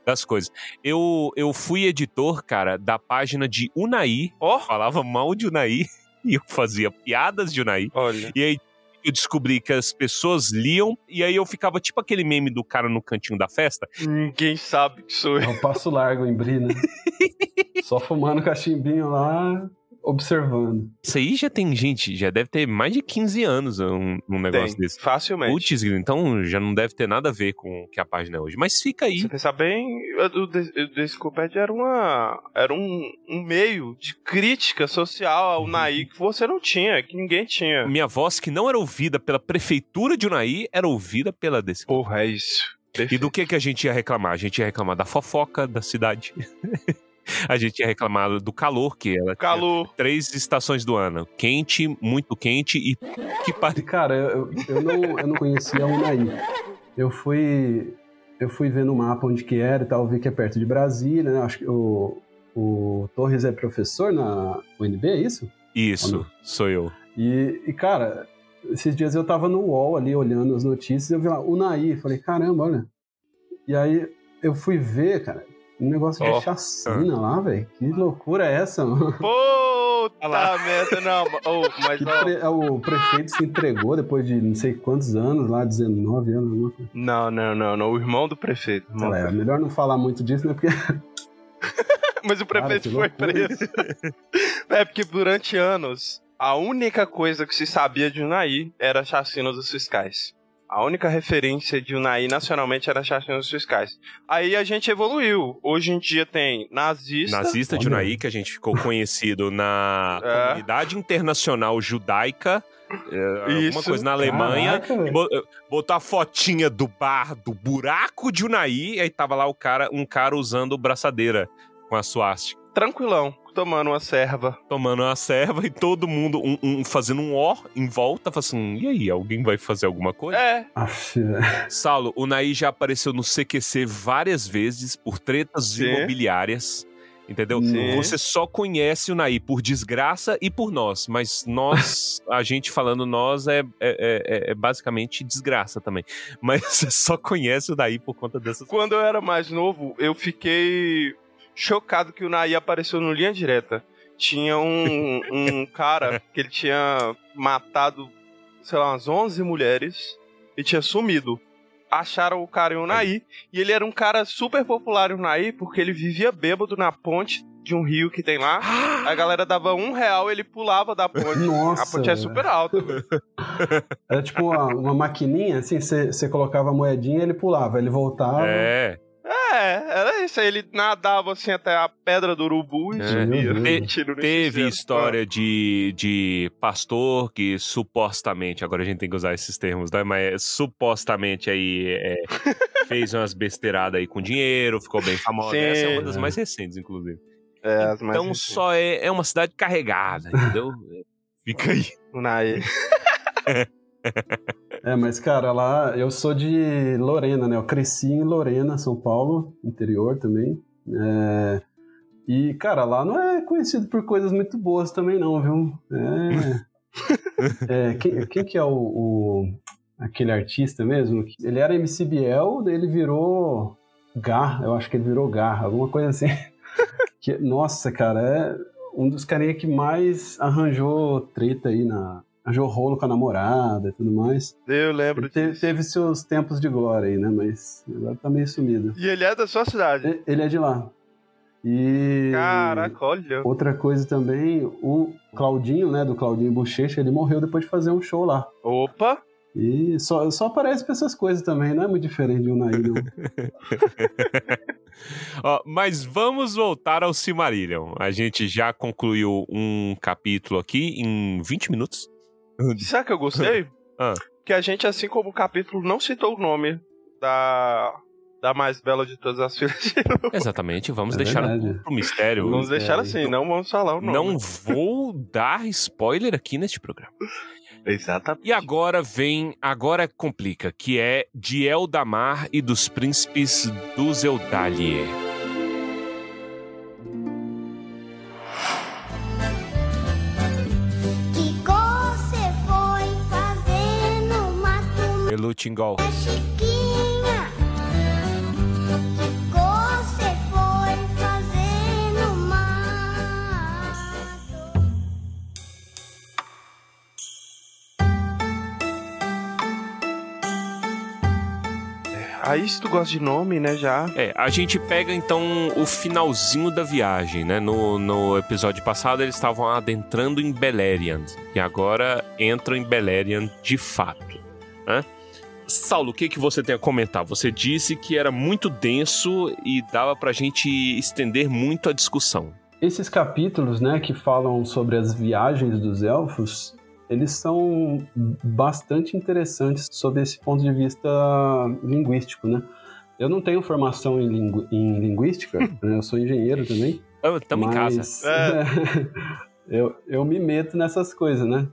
das coisas. Eu, eu fui editor, cara, da página de Unai. Ó. Falava mal de Unai e eu fazia piadas de Unai. olha. E aí eu descobri que as pessoas liam e aí eu ficava tipo aquele meme do cara no cantinho da festa. Ninguém sabe que sou eu. É o passo largo em Bri, né? Só fumando cachimbinho lá, observando. Isso aí já tem gente, já deve ter mais de 15 anos um, um negócio Tem, desse. facilmente. Putz, então já não deve ter nada a ver com o que a página é hoje. Mas fica aí. Você pensar bem, o Des- o Desculped era, uma, era um, um meio de crítica social ao Naí que você não tinha, que ninguém tinha. Minha voz, que não era ouvida pela prefeitura de Unai, era ouvida pela desse. Porra, é isso. E do que que a gente ia reclamar? A gente ia reclamar da fofoca da cidade. a gente ia reclamar do calor, que ela tinha Calor. três estações do ano. Quente, muito quente e que E, pariu. cara, eu, eu, não, eu não conhecia a Unai. Eu fui, eu fui ver no mapa onde que era e tal, vi que é perto de Brasília, né? Acho que o, o Torres é professor na UNB, é isso? Isso, sou eu. E, e, cara, esses dias eu tava no UOL ali olhando as notícias e eu vi lá, Unai, falei, caramba, olha. E aí eu fui ver, cara, um negócio Ó. de chacina lá, velho. Que loucura é essa, mano? Puta lá. merda, não. Oh, mas ó, pre- o prefeito se entregou depois de não sei quantos anos lá, 19 anos, alguma coisa. Não, não, não, não. O irmão do prefeito. irmão do É, melhor não falar muito disso, né? Porque Mas o prefeito Cara, foi preso. é porque durante anos, a única coisa que se sabia de Unai era a chacina dos fiscais. A única referência de Unai nacionalmente era dos fiscais. Aí a gente evoluiu. Hoje em dia tem nazista. Nazista de. Unai, que a gente ficou conhecido na É. comunidade internacional judaica, é, alguma Isso. coisa na Alemanha. Caraca. Bo- Botou a fotinha do bar do buraco de Unai, aí tava lá o cara, um cara usando braçadeira com a suástica. Tranquilão, tomando uma serva. Tomando uma serva e todo mundo um- um- fazendo um ó em volta, falando assim: e aí, alguém vai fazer alguma coisa? É, Aff. Saulo, o Naí já apareceu no CQC várias vezes por tretas Sim. imobiliárias. Entendeu? Sim. Você só conhece o Naí por desgraça e por nós. Mas nós, a gente falando nós, é, é, é- é basicamente desgraça também. Mas você só conhece o Naí por conta dessas quando eu era mais novo, eu fiquei chocado que o Naí apareceu no Linha Direta. Tinha um, um cara que ele tinha matado, sei lá, umas 11 mulheres e tinha sumido. Acharam o cara em Unai e ele era um cara super popular em Unai porque ele vivia bêbado na ponte de um rio que tem lá. A galera dava um real, ele pulava da ponte. Nossa, a ponte é super alta. Era tipo uma, uma maquininha, assim, você você colocava a moedinha ele pulava, ele voltava. É. É, era isso. Aí ele nadava assim até a pedra do urubu e É. Deus. Tiro no Teve história de, de pastor que supostamente, agora a gente tem que usar esses termos, né? Mas supostamente aí é, fez umas besteiradas aí com dinheiro, ficou bem famosa. Sim. Essa é uma das mais recentes, inclusive. É, as mais então recentes. só é, é uma cidade carregada, entendeu? Fica aí. Unai. É, mas cara, lá eu sou de Lorena, né? Eu cresci em Lorena, São Paulo, interior também. É, E, cara, lá não é conhecido por coisas muito boas também, não, viu? É. É, quem, quem que é o, o- aquele artista mesmo? Ele era MC Biel, daí ele virou Gar, eu acho que ele virou Gar, alguma coisa assim. Que, nossa, cara, é um dos carinha que mais arranjou treta aí na. Arranjou rolo com a namorada e tudo mais. Eu lembro Ele te- disso. teve seus tempos de glória aí, né? Mas agora tá meio sumido. E ele é da sua cidade. E- Ele é de lá. E Caraca, olha. outra coisa também, o Claudinho, né, do Claudinho Bochecha, ele morreu depois de fazer um show lá. Opa! E só, só aparece pra essas coisas também, não é muito diferente de um Naí, não. Ó, mas vamos voltar ao Silmarillion. A gente já concluiu um capítulo aqui em 20 minutos. Sabe o que eu gostei? Ah. Que a gente, assim como o capítulo, não citou o nome da, da mais bela de todas as filhas de Lu. Exatamente, vamos É deixar verdade. pro mistério. Vamos deixar é, assim, não vamos falar o nome. Não vou dar spoiler aqui neste programa. Exatamente. E agora vem, agora complica, que é de Eldamar e dos príncipes dos Eudalier. Mato? Aí, se tu gosta de nome, né, já. É, a gente pega então o finalzinho da viagem, né? No, no episódio passado eles estavam adentrando em Beleriand e agora entram em Beleriand de fato, né? Saulo, o que, que você tem a comentar? Você disse que era muito denso e dava pra gente estender muito a discussão. Esses capítulos, né, que falam sobre as viagens dos elfos, eles são bastante interessantes sob esse ponto de vista linguístico, né? Eu não tenho formação em, lingu- em linguística, né? eu sou engenheiro também. Estamos em casa. mas, eu, eu me meto nessas coisas, né?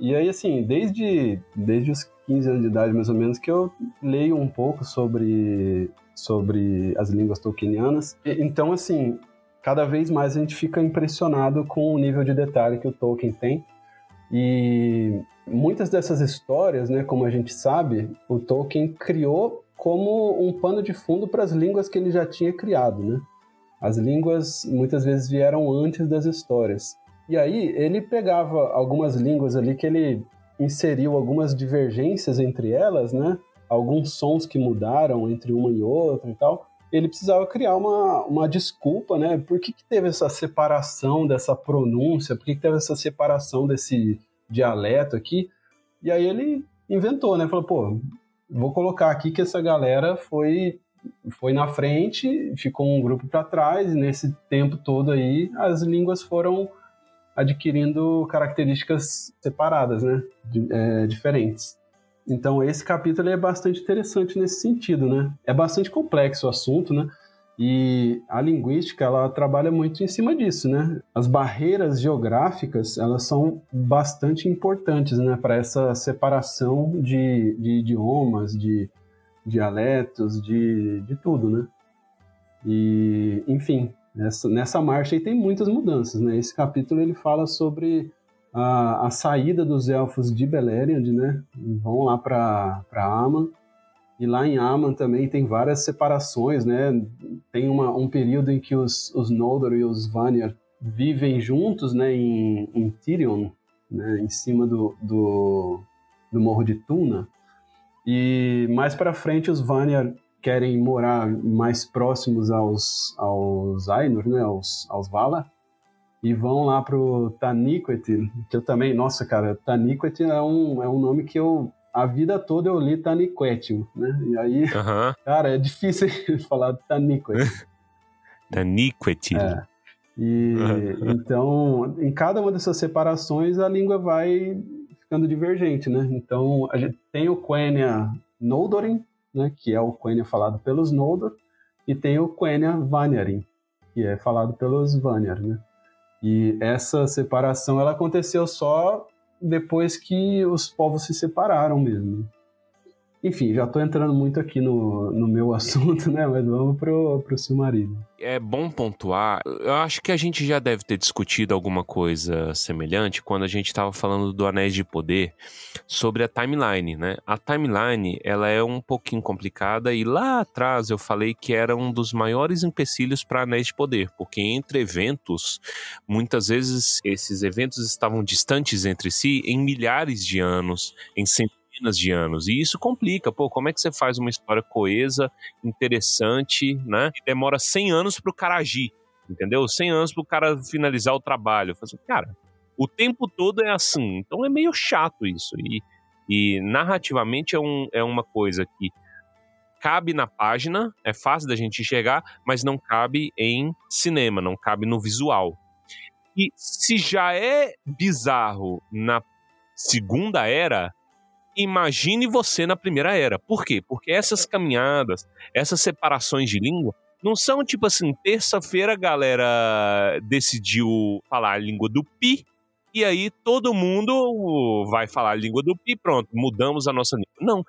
E aí, assim, desde, desde os 15 anos de idade, mais ou menos, que eu leio um pouco sobre, sobre as línguas tolkienianas. Então, assim, cada vez mais a gente fica impressionado com o nível de detalhe que o Tolkien tem. E muitas dessas histórias, né, como a gente sabe, o Tolkien criou como um pano de fundo para as línguas que ele já tinha criado, né? As línguas muitas vezes vieram antes das histórias. E aí ele pegava algumas línguas ali que ele inseriu algumas divergências entre elas, né? Alguns sons que mudaram entre uma e outra e tal. Ele precisava criar uma, uma desculpa, né? Por que, que teve essa separação dessa pronúncia? Por que, que teve essa separação desse dialeto aqui? E aí ele inventou, né? Falou, pô, vou colocar aqui que essa galera foi foi na frente, ficou um grupo para trás, e nesse tempo todo aí as línguas foram adquirindo características separadas, né? Di- é, diferentes. Então esse capítulo é bastante interessante nesse sentido, né? É bastante complexo o assunto, né? E a linguística ela trabalha muito em cima disso, né? As barreiras geográficas elas são bastante importantes, né? Para essa separação de, de idiomas, de dialetos, de, de tudo, né? E, enfim, nessa, nessa marcha aí tem muitas mudanças, né? Esse capítulo ele fala sobre a, a saída dos elfos de Beleriand, né? Vão lá para Aman. E lá em Aman também tem várias separações, né? Tem uma, um período em que os, os Noldor e os Vanir vivem juntos, né? Em, em Tirion, né? Em cima do, do, do Morro de Tuna. E mais para frente os Vanir querem morar mais próximos aos, aos Ainur, né? Aos, aos Valar e vão lá pro Taniquetil, que eu também, nossa, cara, Taniquetil é um, é um nome que eu, a vida toda eu li Taniquetil, né? E aí, cara, é difícil falar Taniquetil. Taniquetil. É. E então, em cada uma dessas separações, a língua vai ficando divergente, né? Então, a gente tem o Quenya Noldorin, né, que é o Quenya falado pelos Noldor, e tem o Quenya Vanyarin, que é falado pelos Vanyar, né? E essa separação ela aconteceu só depois que os povos se separaram mesmo. Enfim, já estou entrando muito aqui no, no meu assunto, né? Mas vamos pro, pro Silmarillion. É bom pontuar. Eu acho que a gente já deve ter discutido alguma coisa semelhante quando a gente estava falando do Anéis de Poder sobre a timeline, né? A timeline, ela é um pouquinho complicada e lá atrás eu falei que era um dos maiores empecilhos para Anéis de Poder, porque entre eventos, muitas vezes esses eventos estavam distantes entre si em milhares de anos, em centenas de anos. E isso complica, pô, como é que você faz uma história coesa, interessante, né? E demora 100 anos pro cara agir. entendeu? 100 anos pro cara finalizar o trabalho. Eu assim, cara, o tempo todo é assim, então é meio chato isso. E, e narrativamente é, um, é uma coisa que cabe na página, é fácil da gente enxergar, mas não cabe em cinema, não cabe no visual. E se já é bizarro na segunda era, imagine você na primeira era. Por quê? Porque essas caminhadas, essas separações de língua, não são tipo assim, terça-feira a galera decidiu falar a língua do pi, e aí todo mundo vai falar a língua do pi, pronto, mudamos a nossa língua. Não.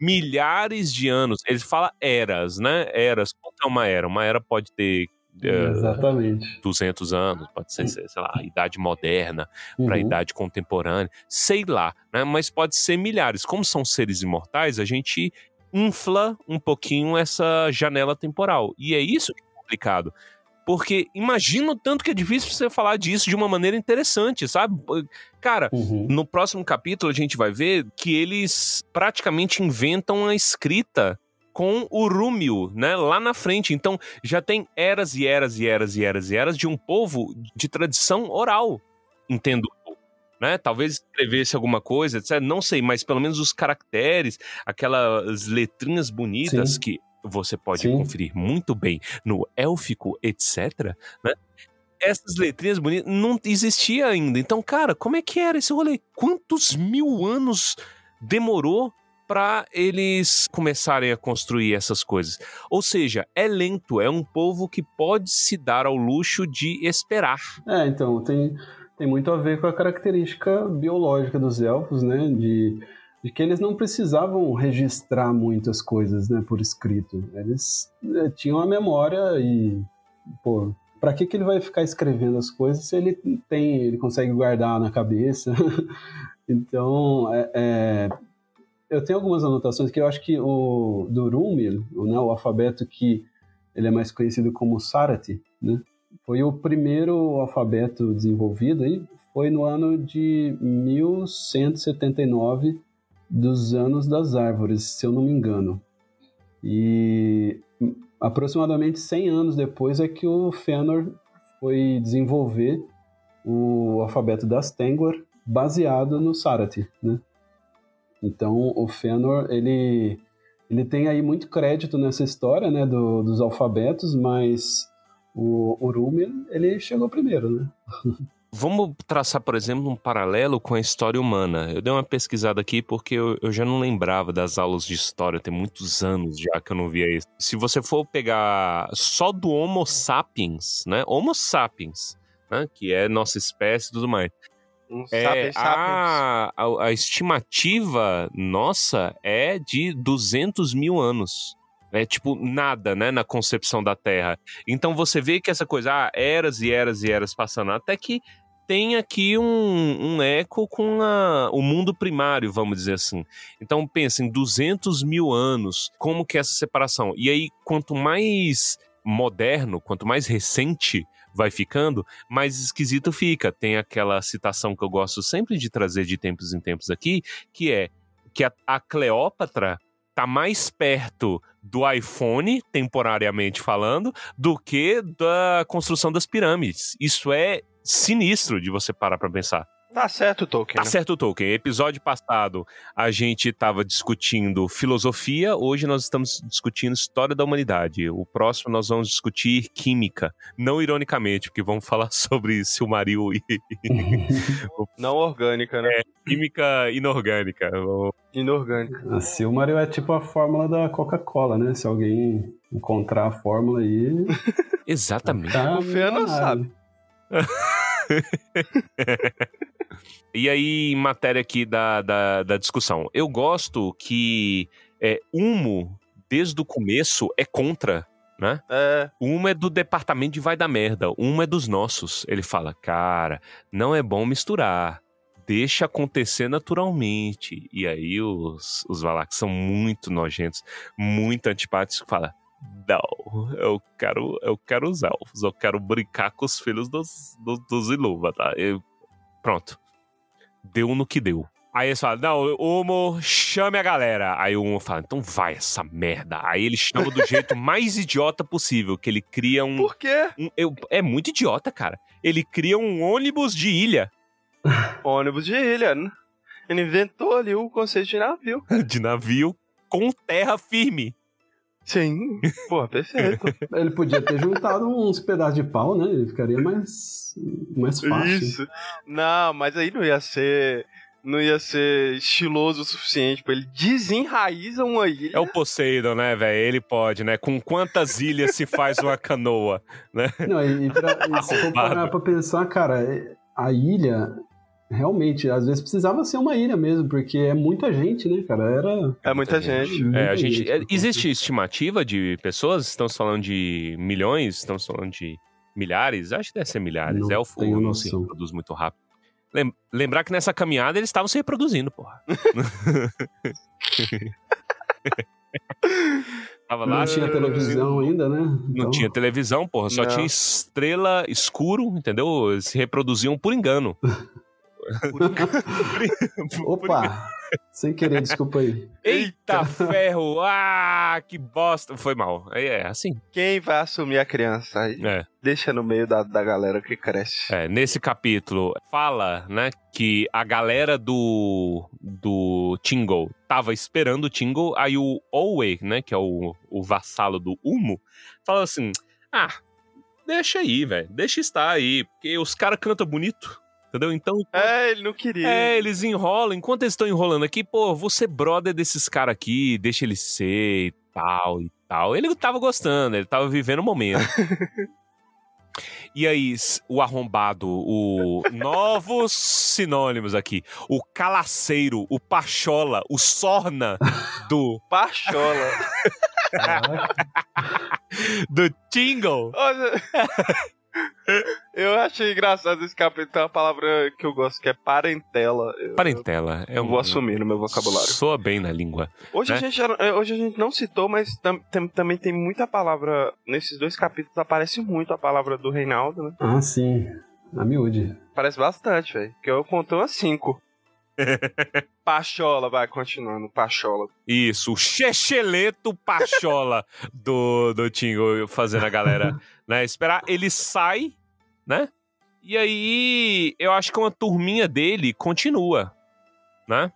Milhares de anos. Ele fala eras, né? Eras. Qual é uma era? Uma era pode ter Exatamente. 200 anos, pode ser, sei lá, a idade moderna para a Uhum. idade contemporânea, sei lá, né? Mas pode ser milhares. Como são seres imortais, a gente infla um pouquinho essa janela temporal. E é isso que é complicado. Porque imagina o tanto que é difícil você falar disso de uma maneira interessante, sabe? Cara, Uhum. no próximo capítulo a gente vai ver que eles praticamente inventam a escrita com o Rúmio, né, lá na frente. Então já tem eras e eras e eras e eras e eras de um povo de tradição oral, entendo né? Talvez escrevesse alguma coisa, etc. Não sei, mas pelo menos os caracteres, aquelas letrinhas bonitas Sim. que você pode Sim. conferir muito bem no élfico, etc, né? Essas letrinhas bonitas não existia ainda. Então, cara, como é que era esse rolê? Quantos mil anos demorou para eles começarem a construir essas coisas? Ou seja, é lento, é um povo que pode se dar ao luxo de esperar. É, então, tem, tem muito a ver com a característica biológica dos elfos, né? De, de que eles não precisavam registrar muitas coisas, né, por escrito. Eles eh, tinham a memória e, pô, pra que, que ele vai ficar escrevendo as coisas se ele tem, ele consegue guardar na cabeça? então, é, é, eu tenho algumas anotações que eu acho que o o, né, o alfabeto que ele é mais conhecido como Sarati, né? Foi o primeiro alfabeto desenvolvido aí, foi no ano de 1179 dos anos das árvores, se eu não me engano. E aproximadamente 100 anos depois é que o Fëanor foi desenvolver o alfabeto das Tengwar baseado no Sarati, né? Então o Fëanor, ele ele tem aí muito crédito nessa história, né, do- dos alfabetos, mas o Urumil, ele chegou primeiro, né? Vamos traçar, por exemplo, um paralelo com a história humana. Eu dei uma pesquisada aqui porque eu, eu já não lembrava das aulas de história, tem muitos anos já que eu não via isso. Se você for pegar só do Homo sapiens, né? Homo sapiens, né? Que é nossa espécie e tudo mais. Um É, sapiens, sapiens. a, a, a estimativa nossa é de 200 mil anos. É tipo nada, né, na concepção da Terra. Então você vê que essa coisa, ah, eras e eras e eras passando, até que tem aqui um, um eco com a- o mundo primário, vamos dizer assim. Então pensa em 200 mil anos, como que é essa separação? E aí, quanto mais moderno, quanto mais recente vai ficando, mais esquisito fica. Tem aquela citação que eu gosto sempre de trazer de tempos em tempos aqui, que é que a, a Cleópatra tá mais perto do iPhone, temporariamente falando, do que da construção das pirâmides. Isso é sinistro de você parar pra pensar. Tá certo, Tolkien. Tá né? certo, Tolkien. Episódio passado a gente tava discutindo filosofia, hoje nós estamos discutindo história da humanidade. O próximo nós vamos discutir química. Não ironicamente, porque vamos falar sobre Silmaril e Não orgânica, né? química inorgânica. Inorgânica. A Silmaril é tipo a fórmula da Coca-Cola, né? Se alguém encontrar a fórmula aí, Exatamente. tá O Fëanor milionário. sabe. E aí, matéria aqui da, da, da discussão. Eu gosto que é, Humo, desde o começo, é contra, né? É, Uma é do departamento de vai da merda, uma é dos nossos. Ele fala, cara, não é bom misturar. Deixa acontecer naturalmente. E aí os, os Valax são muito nojentos, muito antipáticos. Fala, não, eu quero, eu quero os elfos, eu quero brincar com os filhos dos, dos, dos Iluva, tá? Eu- pronto. Deu no que deu. Aí eles falam, não, Humo, chame a galera. Aí o Humo fala, então vai essa merda. Aí ele chama do jeito mais idiota possível, que ele cria um... Por quê? um- eu- é muito idiota, cara. Ele cria um ônibus de ilha. Ônibus de ilha. né? Ele inventou ali o conceito de navio. de navio com terra firme. Sim. Pô, perfeito. Ele podia ter juntado uns pedaços de pau, né? Ele ficaria mais, mais fácil. Isso. Não, mas aí não ia ser. Não ia ser estiloso o suficiente. Pô. Ele desenraiza uma ilha. É o Poseidon, né, velho? Ele pode, né? Com quantas ilhas se faz uma canoa? Não, e, pra, e se for parar pra pensar, cara, a ilha realmente, às vezes precisava ser uma ilha mesmo, porque é muita gente, né, cara? Era. É muita gente. muita É, a gente, é, existe estimativa de pessoas? Estamos falando de milhões? Estamos falando de milhares? Acho que deve ser milhares. Não Elfo tenho não se noção. reproduz muito rápido. Lem- Lembrar que nessa caminhada eles estavam se reproduzindo, porra. Tava lá. Não se tinha televisão ainda, né? Não Então, tinha televisão, porra. Só Não. tinha estrela escuro, entendeu? Eles Se reproduziam por engano. Opa! Sem querer, desculpa aí. Eita ferro! Ah, que bosta! Foi mal. É, é assim. Quem vai assumir a criança aí? É. Deixa no meio da, da galera que cresce. É, nesse capítulo fala, né, que a galera do do Tingle tava esperando o Tingle, aí o Owe, né, que é o, o vassalo do Humo, fala assim: "Ah, deixa aí, velho. Deixa estar aí, porque os caras cantam bonito." Entendeu? Então, É, ele não queria. é, eles enrolam. Enquanto eles estão enrolando aqui, pô, você brother desses caras aqui, deixa ele ser e tal e tal. Ele tava gostando, ele tava vivendo o momento. E aí, o arrombado, o novos sinônimos aqui. O calaceiro, o pachola, o sorna do, Pachola. Do Tingle. Olha, eu achei engraçado esse capítulo. Tem uma palavra que eu gosto, que é parentela. Eu, Parentela. É eu um, vou assumir no meu vocabulário. Soa bem na língua. Hoje, né? a gente, eh, hoje a gente não citou, mas tam- tam- também tem muita palavra. Nesses dois capítulos aparece muito a palavra do Reinaldo, né? Ah, sim. A miúde. Parece bastante, velho. Que eu contei umas cinco. Pachola, vai continuando. Pachola. Isso, o checheleto pachola do, do Tingo fazendo a galera né, esperar. Ele sai, né? E aí, eu acho que uma turminha dele continua, né?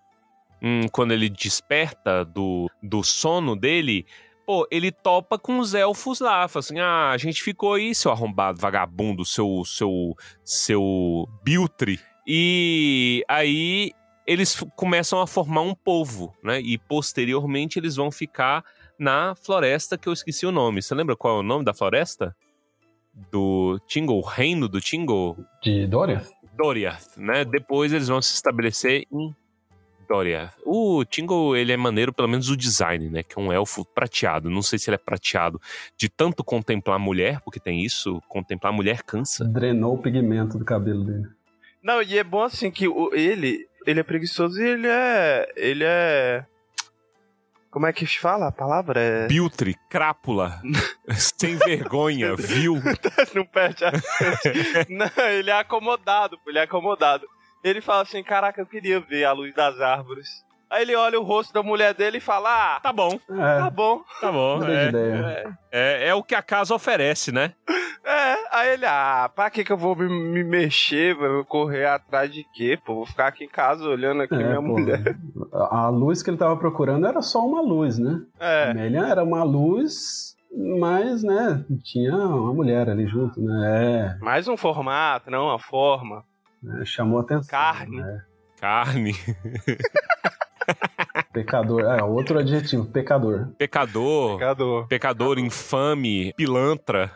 Hum, quando ele desperta do, do sono dele, pô, ele topa com os elfos lá. Fala assim: ah, a gente ficou aí, seu arrombado, vagabundo, seu, seu, seu biltre. E aí eles começam a formar um povo, né? E posteriormente eles vão ficar na floresta que eu esqueci o nome. Você lembra qual é o nome da floresta? Do Tingle, o reino do Tingle? De Dória? Doriath, né? Depois eles vão se estabelecer em Doriath. O Tingle, ele é maneiro, pelo menos o design, né? Que é um elfo prateado. Não sei se ele é prateado de tanto contemplar mulher, porque tem isso, contemplar mulher cansa. Drenou o pigmento do cabelo dele. Não, e é bom assim que o, ele. Ele é preguiçoso e ele é. Ele é. Como é que se fala a palavra? É. Biltre, crápula, sem vergonha, vil. não perde a Não, ele é acomodado, ele é acomodado. Ele fala assim: Caraca, eu queria ver a luz das árvores. Aí ele olha o rosto da mulher dele e fala: Ah, Tá bom, tá É, bom. tá bom. grande É, ideia. é, é o que a casa oferece, né? É, aí ele, ah, pra que que eu vou me, me mexer, vou correr atrás de quê, pô? Vou ficar aqui em casa olhando aqui É, minha pô. mulher. A a luz que ele tava procurando era só uma luz, né? A É, Melian era uma luz, mas, né, tinha uma mulher ali junto, né? mais um formato, não uma forma. É, né, chamou atenção. Carne. né? Carne, Pecador. É, outro adjetivo, pecador. pecador, Pecador. pecador infame, pilantra.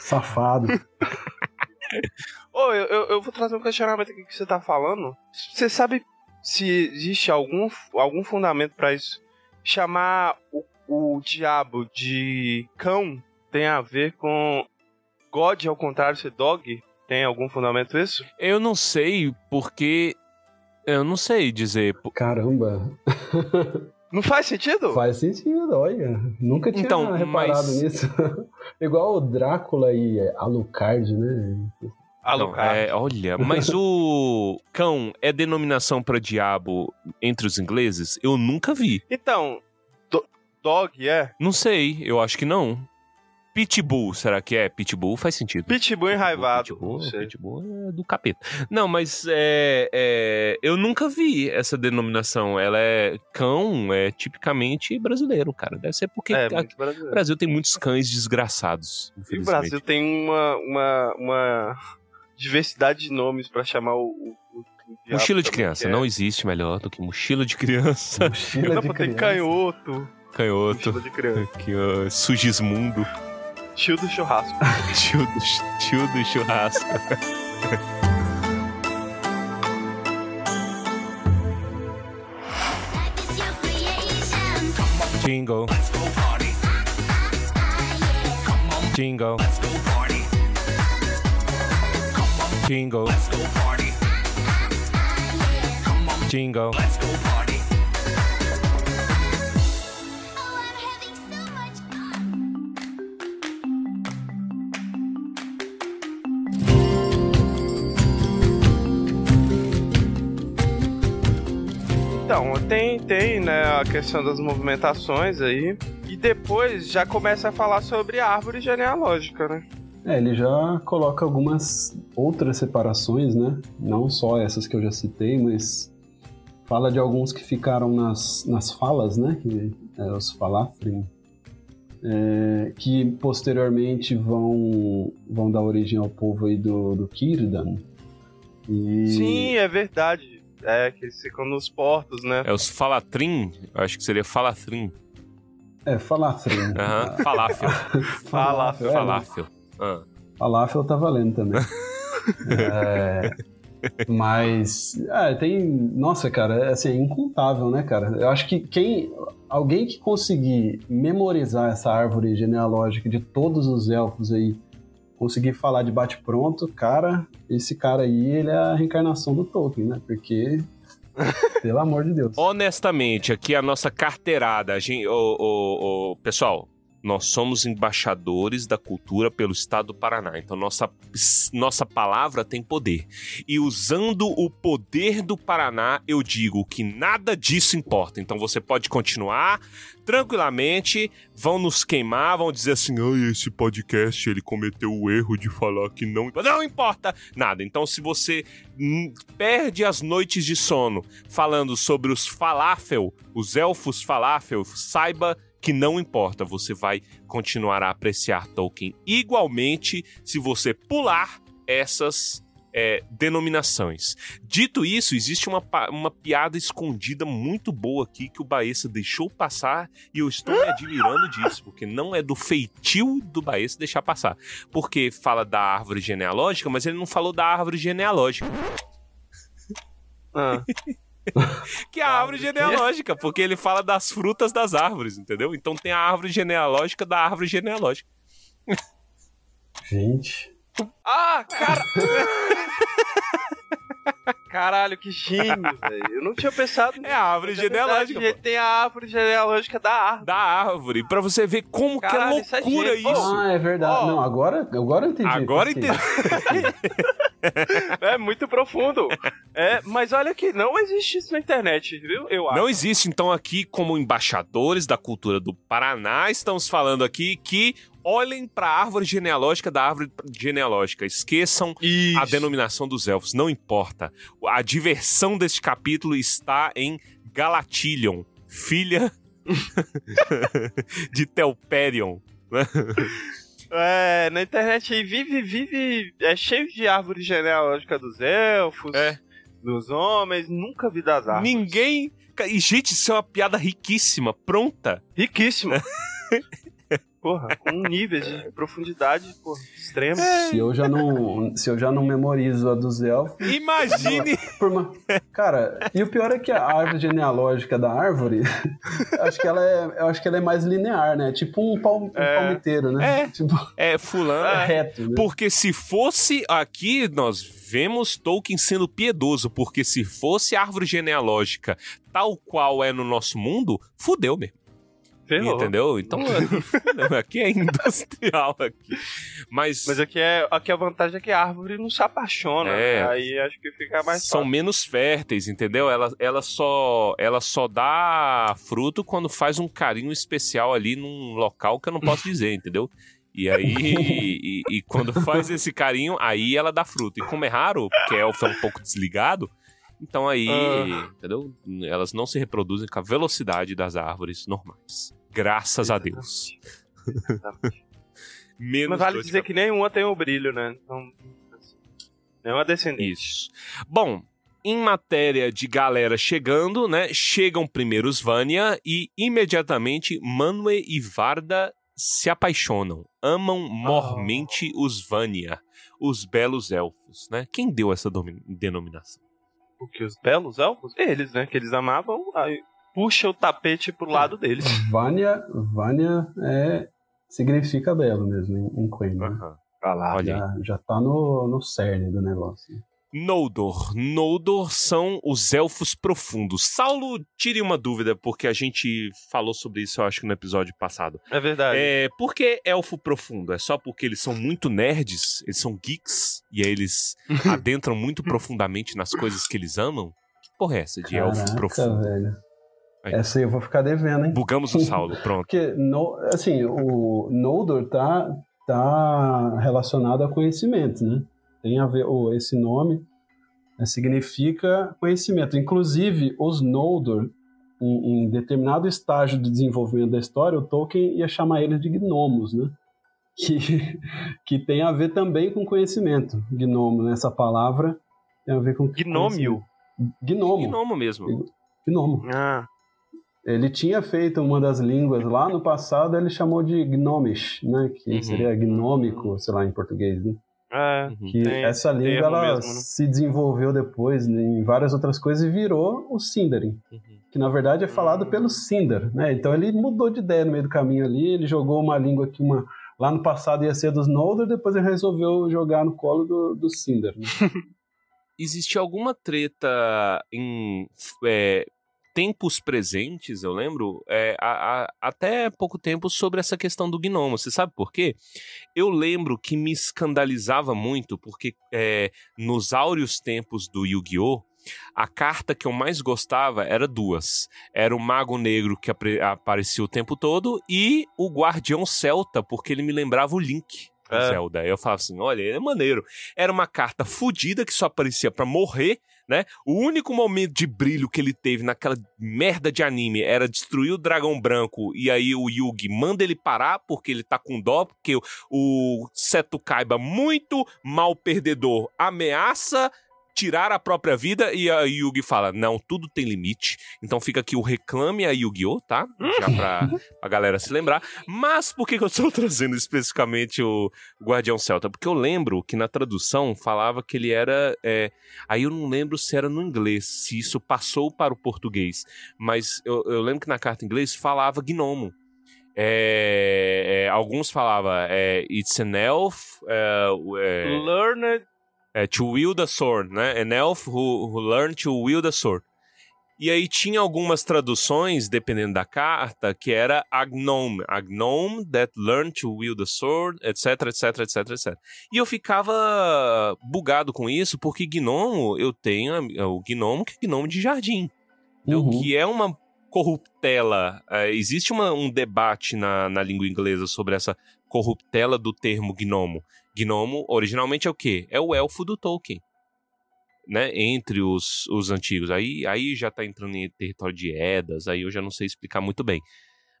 Safado. Ô, eu, eu, eu vou trazer um questionamento aqui que você tá falando. Você sabe se existe algum, algum fundamento pra isso? Chamar o, o diabo de cão tem a ver com God ao contrário ser dog? Tem algum fundamento isso? Eu não sei porque. Eu não sei dizer. Caramba. Não faz sentido? Faz sentido, olha. Nunca tinha Então, reparado mas- nisso. Igual o Drácula e Alucard, né? Não, Alucard. é, olha, mas o cão é denominação para diabo entre os ingleses? Eu nunca vi. Então, do- dog é? Não sei, eu acho que não. Pitbull, será que é? Pitbull faz sentido. Pitbull enraivado. Pitbull, não sei. Pitbull é do capeta. Não, mas é, é, eu nunca vi essa denominação. Ela é cão, é tipicamente brasileiro, cara. Deve ser porque É, brasileiro. Brasil tem muitos cães desgraçados. E o. Brasil tem uma, uma, uma diversidade de nomes pra chamar o. o- o diabo Mochila de criança, é- não existe melhor do que mochila de criança. Mochila Dá de pra ter criança. canhoto. Canhoto. Mochila de criança. Que ó, sugismundo. Tio do churrasco. Tio do, tio do churrasco. Creation. Jingle. Jingle. Jingle. Jingle. Então, tem, tem, né, a questão das movimentações aí. E depois já começa a falar sobre a árvore genealógica, né? É, ele já coloca algumas outras separações, né? Não só essas que eu já citei, mas fala de alguns que ficaram nas, nas falas, né? Que, é, os falafrim. É, que posteriormente vão, vão dar origem ao povo aí do, do Kirdan. E... Sim, é verdade. É, que eles ficam nos portos, né? É os falatrim, eu acho que seria falatrim. É, falafrim. Aham, falafel. Falafel, Falafel. Ah. Falafel tá valendo também. É, mas, é, tem. Nossa, cara, é, assim, é incontável, né, cara? Eu acho que quem. Alguém que conseguir memorizar essa árvore genealógica de todos os elfos aí, conseguir falar de bate-pronto, cara, esse cara aí, ele é a reencarnação do Tolkien, né? Porque. Pelo amor de Deus. Honestamente, aqui a nossa carteirada, a gente, ô, ô, ô, pessoal, nós somos embaixadores da cultura pelo estado do Paraná. Então nossa, nossa palavra tem poder. E usando o poder do Paraná, eu digo que nada disso importa. Então você pode continuar tranquilamente, vão nos queimar, vão dizer assim: "Ai, esse podcast ele cometeu o erro de falar que não, não importa nada". Então se você perde as noites de sono falando sobre os falafel, os elfos falafel, saiba que não importa, você vai continuar a apreciar Tolkien igualmente se você pular essas é, denominações. Dito isso, existe uma, uma piada escondida muito boa aqui que o Baessa deixou passar e eu estou me admirando disso, porque não é do feitio do Baessa deixar passar. Porque fala da árvore genealógica, mas ele não falou da árvore genealógica. Ah, Que é a árvore genealógica, porque ele fala das frutas das árvores, entendeu? Então tem a árvore genealógica da árvore genealógica. Gente. Ah, cara! Caralho, que gênio, velho. Eu não tinha pensado É a árvore é verdade, genealógica, pô. Tem a árvore genealógica da árvore. Da árvore, pra você ver como Caralho, que isso é é loucura gênio. isso. Ah, é verdade. Ó. Não, agora, agora eu entendi. Agora Sim. É muito profundo. É, mas olha que não existe isso na internet, viu? Eu acho. Não existe, então, aqui, como embaixadores da cultura do Paraná, estamos falando aqui que olhem para a árvore genealógica da árvore genealógica. Esqueçam Isso. a denominação dos elfos, não importa. A diversão deste capítulo está em Galatilion, filha de Telperion. É, na internet aí vive, vive. É cheio de árvore genealógica dos elfos, É. dos homens. Nunca vi das árvores. Ninguém. E, gente, isso é uma piada riquíssima, pronta. Riquíssimo. Porra, com níveis de profundidade, porra, extremo. Se eu já não, se eu já não memorizo a dos elfos, Imagine. por uma... Cara, e o pior é que a árvore genealógica da árvore, eu acho que ela é, eu acho que ela é mais linear, né? Tipo um, palm, um É. palmiteiro, né? É. Tipo, É, fulano. é reto, né? Porque se fosse aqui, nós vemos Tolkien sendo piedoso, porque se fosse árvore genealógica tal qual é no nosso mundo, fudeu mesmo. Ferrou. Entendeu? Então, aqui é industrial aqui. Mas, Mas aqui, é, aqui a vantagem é que a árvore não se apaixona. É. né? Aí acho que fica mais são fácil. menos férteis, entendeu? Ela, ela, só, ela só dá fruto quando faz um carinho especial ali num local que eu não posso dizer, entendeu? E aí, e, e quando faz esse carinho, aí ela dá fruto. E como é raro, porque elfo é um pouco desligado, então aí, Ah. entendeu? Elas não se reproduzem com a velocidade das árvores normais. Graças a Deus. Menos Mas vale dizer que nenhuma tem o brilho, né? Então, assim, nenhuma descendente. Isso. Bom, em matéria de galera chegando, né? Chegam primeiro os Vanya e imediatamente Manwë e Varda se apaixonam. Amam mormente os Vanya, os belos elfos, né? Quem deu essa denominação? Porque os belos elfos, eles, né? Que eles amavam, aí puxa o tapete pro lado deles. Vânia, Vânia é, significa belo mesmo em, em Quenya. né? Pra lá. Olha. Já, já tá no, no cerne do negócio. Noldor. Noldor são os elfos profundos. Saulo, tire uma dúvida, porque a gente falou sobre isso, eu acho que no episódio passado. É verdade. É, por que elfo profundo? É só porque eles são muito nerds? Eles são geeks? E aí eles adentram muito profundamente nas coisas que eles amam? Que porra é essa de elfo Caraca, profundo? velho. Aí. Essa aí eu vou ficar devendo, hein? Bugamos o Saulo, pronto. Porque, no, assim, o Noldor tá, tá relacionado a conhecimento, né? Tem a ver, ou esse nome né, significa conhecimento. Inclusive, os Noldor, em, em determinado estágio de desenvolvimento da história, o Tolkien ia chamar eles de gnomos, né? Que, que tem a ver também com conhecimento. Gnomo, né? Essa palavra tem a ver com Gnômio. Gnomo. Gnomo mesmo. Gnomo. Ah, Ele tinha feito uma das línguas lá no passado, ele chamou de Gnomish, né? Que Uhum. seria gnômico, sei lá, em português, né? é. Uhum. Que Tem essa língua ela mesmo, né? se desenvolveu depois em várias outras coisas e virou o Sindarin, Uhum. que na verdade é falado Hum. pelo Sindar, né? Então ele mudou de ideia no meio do caminho ali, ele jogou uma língua que uma lá no passado ia ser dos Noldor, depois ele resolveu jogar no colo do, do Sindar. Né? Existe alguma treta em é, tempos presentes, eu lembro, é, a- a- até pouco tempo sobre essa questão do gnomo. Você sabe por quê? Eu lembro que me escandalizava muito, porque é, nos áureos tempos do Yu-Gi-Oh! A carta que eu mais gostava era duas. Era o Mago Negro que apre- aparecia o tempo todo e o Guardião Celta, porque ele me lembrava o Link É. Zelda. Eu falava assim: olha, ele é maneiro. Era uma carta fodida que só aparecia pra morrer, né? O único momento de brilho que ele teve naquela merda de anime era destruir o dragão branco e aí o Yugi manda ele parar porque ele tá com dó, porque o, Seto Kaiba, muito mal perdedor, ameaça tirar a própria vida e a Yugi fala, não, tudo tem limite. Então fica aqui o reclame a Yu-Gi-Oh, tá? Já pra a galera se lembrar. Mas por que, que eu estou trazendo especificamente o Guardião Celta? Porque eu lembro que na tradução falava que ele era. é, aí eu não lembro se era no inglês, se isso passou para o português. Mas eu, eu lembro que na carta em inglês falava gnomo. É, é, alguns falavam é, It's an elf. É, é, Learned. É, to wield a sword, né? An elf who, who learned to wield a sword. E aí tinha algumas traduções, dependendo da carta, que era a gnome. A gnome that learned to wield a sword, etc, etc, etc, etc. E eu ficava bugado com isso, porque gnomo, eu tenho o gnomo que é gnomo de jardim. entendeu? Uhum. Que é uma corruptela. É, existe uma- um debate na, na língua inglesa sobre essa corruptela do termo gnomo. Gnomo, originalmente, é o quê? É o elfo do Tolkien. Né? Entre os, os antigos. Aí, aí já tá entrando em território de Edas, aí eu já não sei explicar muito bem.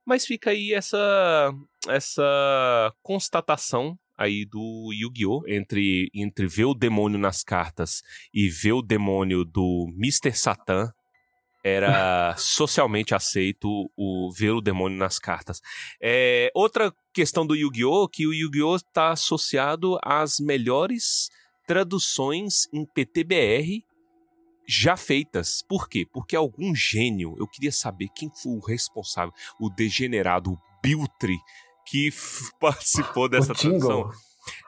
Mas fica aí essa, essa constatação aí do Yu-Gi-Oh! Entre, entre ver o demônio nas cartas e ver o demônio do Mr. Satan era socialmente aceito o ver o demônio nas cartas. É, outra questão do Yu-Gi-Oh! que o Yu-Gi-Oh! está associado às melhores traduções em PTBR já feitas. Por quê? Porque algum gênio, eu queria saber quem foi o responsável, o degenerado Biltre, que participou dessa o tradução.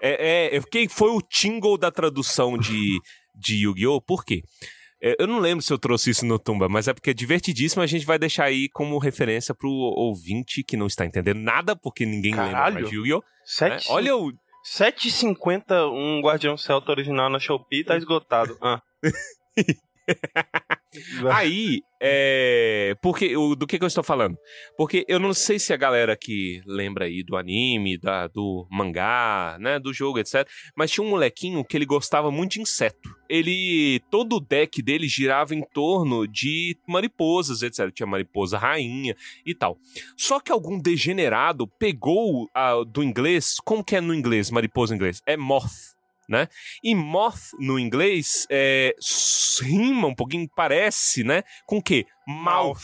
É, é, quem foi o Tingle da tradução de, de Yu-Gi-Oh? Por quê? Eu não lembro se eu trouxe isso no Tumba, mas é porque é divertidíssimo. A gente vai deixar aí como referência pro ouvinte que não está entendendo nada, porque ninguém lembra Caralho. mais de Yu-Gi-Oh! né? Sete- Olha o. 7,50 um Guardião Celta original na Shopee tá esgotado. Ah. Aí, é. Porque, do que, que eu estou falando? Porque eu não sei se a galera que lembra aí do anime, da, do mangá, né, do jogo, etc. Mas tinha um molequinho que ele gostava muito de inseto. Ele. Todo o deck dele girava em torno de mariposas, etc. Tinha mariposa rainha e tal. Só que algum degenerado pegou a, do inglês. Como que é no inglês, mariposa em inglês? É moth. Né? E moth no inglês é, rima um pouquinho, parece, né? Com o quê? Mouth.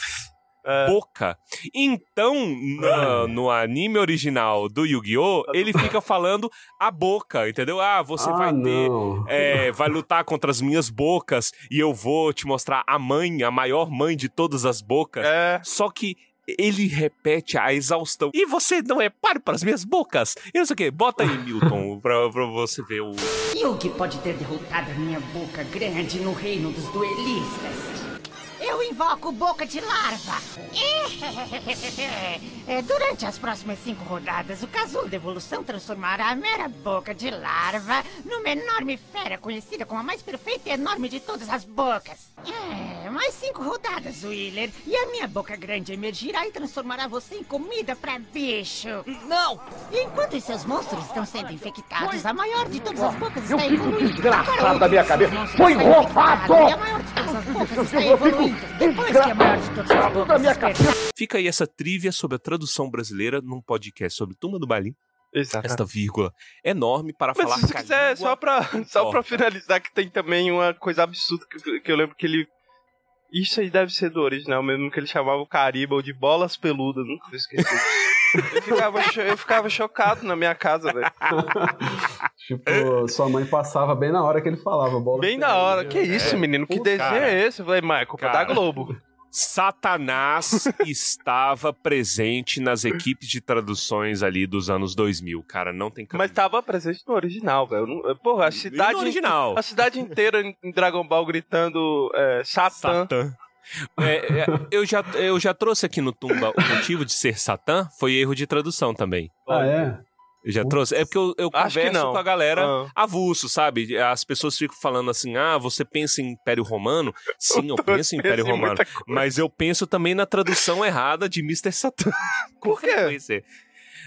É. Boca. Então, na- no anime original do Yu-Gi-Oh!, ele fica falando a boca, entendeu? Ah, você ah, vai ter não. é, vai lutar contra as minhas bocas e eu vou te mostrar a mãe, a maior mãe de todas as bocas. É. Só que ele repete a exaustão. E você não é páreo para as minhas bocas? E não sei o quê. Bota aí, Milton, pra, pra você ver o. Yugi pode ter derrotado a minha boca grande no reino dos duelistas. Eu invoco boca de larva. É, Durante as próximas cinco rodadas, o casulo da evolução transformará a mera boca de larva numa enorme fera conhecida como a mais perfeita e enorme de todas as bocas. É, mais cinco rodadas, Wheeler, e a minha boca grande emergirá e transformará você em comida pra bicho. Não! Enquanto os seus monstros estão sendo infectados, a maior de todas as bocas está evoluindo. desgraçado da minha cabeça. Foi Foi roubado! E a maior de todas as bocas está evoluindo. Depois que a maior de todas as bocas despertar. Fica aí essa trivia sobre a tradução brasileira num podcast sobre Turma do Balim. Exato. Esta vírgula enorme para Mas falar se quiser, só pra, só pra finalizar, que tem também uma coisa absurda que, que eu lembro que ele. Isso aí deve ser do original mesmo, que ele chamava o Caribou de bolas peludas, nunca vou esquecer disso. Eu ficava, eu ficava chocado na minha casa, velho. Tipo, sua mãe passava bem na hora que ele falava. Bola Bem na hora. Que isso, menino? Que Puta, desenho cara. é esse? Eu falei, Michael, da Cara. Globo. Satanás estava presente nas equipes de traduções ali dos anos 2000, cara, não tem Mas tava presente no original, velho. Porra, a cidade. no original. A cidade inteira em em Dragon Ball gritando é, Satã. Satã. É, é, eu, já, eu já trouxe aqui no Tumba o motivo de ser Satã, foi erro de tradução também. Ah, é? Eu já trouxe. É porque eu, eu converso com a galera Ah. avulso, sabe? As pessoas ficam falando assim: ah, você pensa em Império Romano? Sim, eu penso em Império Romano. Mas eu penso também na tradução errada de Mr. Satan. Por quê?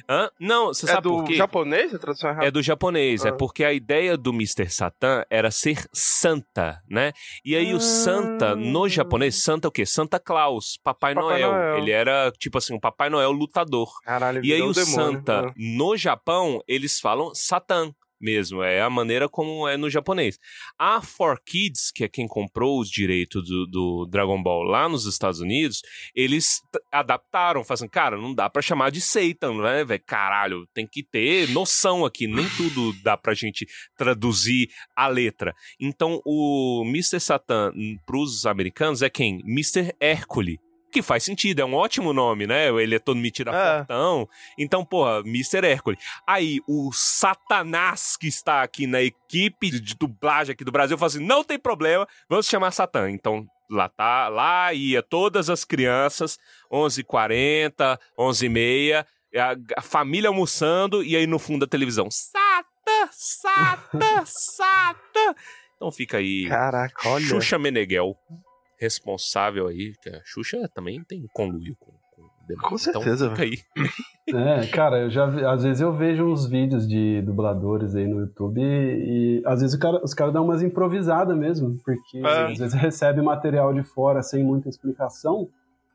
Hã? Não, você É sabe do por quê? japonês a tradução errada? É do japonês, é Ah. porque a ideia do Mr. Satan era ser santa, né? E aí o santa, no japonês, santa é o quê? Santa Claus, Papai, Papai Noel. Noel. Ele era, tipo assim, um Papai Noel lutador. Caralho, E aí o demônio. santa, Ah. no Japão, eles falam Satan mesmo, é a maneira como é no japonês. A 4Kids, que é quem comprou os direitos do, do Dragon Ball lá nos Estados Unidos, eles adaptaram, fazendo, cara, não dá pra chamar de Satan, né, velho? Caralho, tem que ter noção aqui, nem tudo dá pra gente traduzir a letra. Então, o Mr. Satan hum, pros americanos é quem? Mr. Hércules. Que faz sentido, é um ótimo nome, né? Ele é todo metido a É. fortão. Então, porra, Mr. Hércules. Aí, o Satanás que está aqui na equipe de dublagem aqui do Brasil fala assim: não tem problema, vamos chamar Satã. Então, lá tá, lá ia todas as crianças, 11h40, 11h30, a, a família almoçando, e aí no fundo da televisão: Satã, Satã, Satã. Então fica aí. Caraca, olha. Xuxa Meneghel, responsável aí, que a Xuxa também tem conluio com, com o demônio. Com certeza, Então, fica aí. É, cara, eu já vi- às vezes eu vejo uns vídeos de dubladores aí no YouTube e, e às vezes o cara- os caras dão umas improvisadas mesmo, porque É. às vezes recebe material de fora sem muita explicação,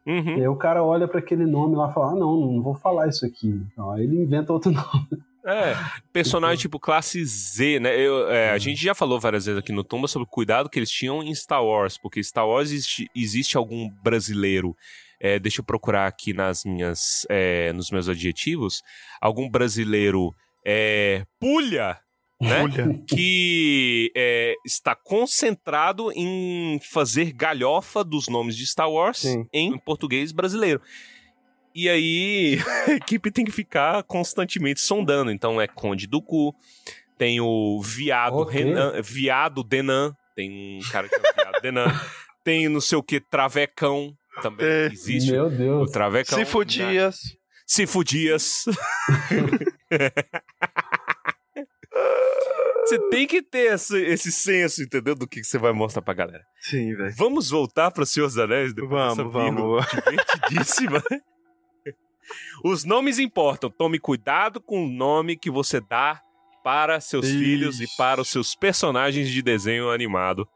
Uhum. e aí o cara olha pra aquele nome lá e fala: ah, não, não vou falar isso aqui. Então, aí ele inventa outro nome. É, personagem tipo classe Z, né? Eu, é, a gente já falou várias vezes aqui no Tumba sobre o cuidado que eles tinham em Star Wars, porque Star Wars existe, existe algum brasileiro. é, deixa eu procurar aqui nas minhas, é, nos meus adjetivos. Algum brasileiro é, pulha, né? que é, está concentrado em fazer galhofa dos nomes de Star Wars Sim. em português brasileiro. E aí a equipe tem que ficar constantemente sondando. Então é Conde do Cu, tem o Viado Ok. Renan, Viado Denan, tem um cara que é um viado denã, tem não sei o que, travecão, também Tem. existe Meu o Deus. travecão. Se Dias. Cifo Dias. Você tem que ter esse, esse senso, entendeu? Do que que você vai mostrar pra galera. Sim, velho. Vamos voltar para Senhor dos Anéis? depois Vamos, dessa vamos. Divertidíssima. Os nomes importam. Tome cuidado com o nome que você dá para seus Isso. filhos e para os seus personagens de desenho animado.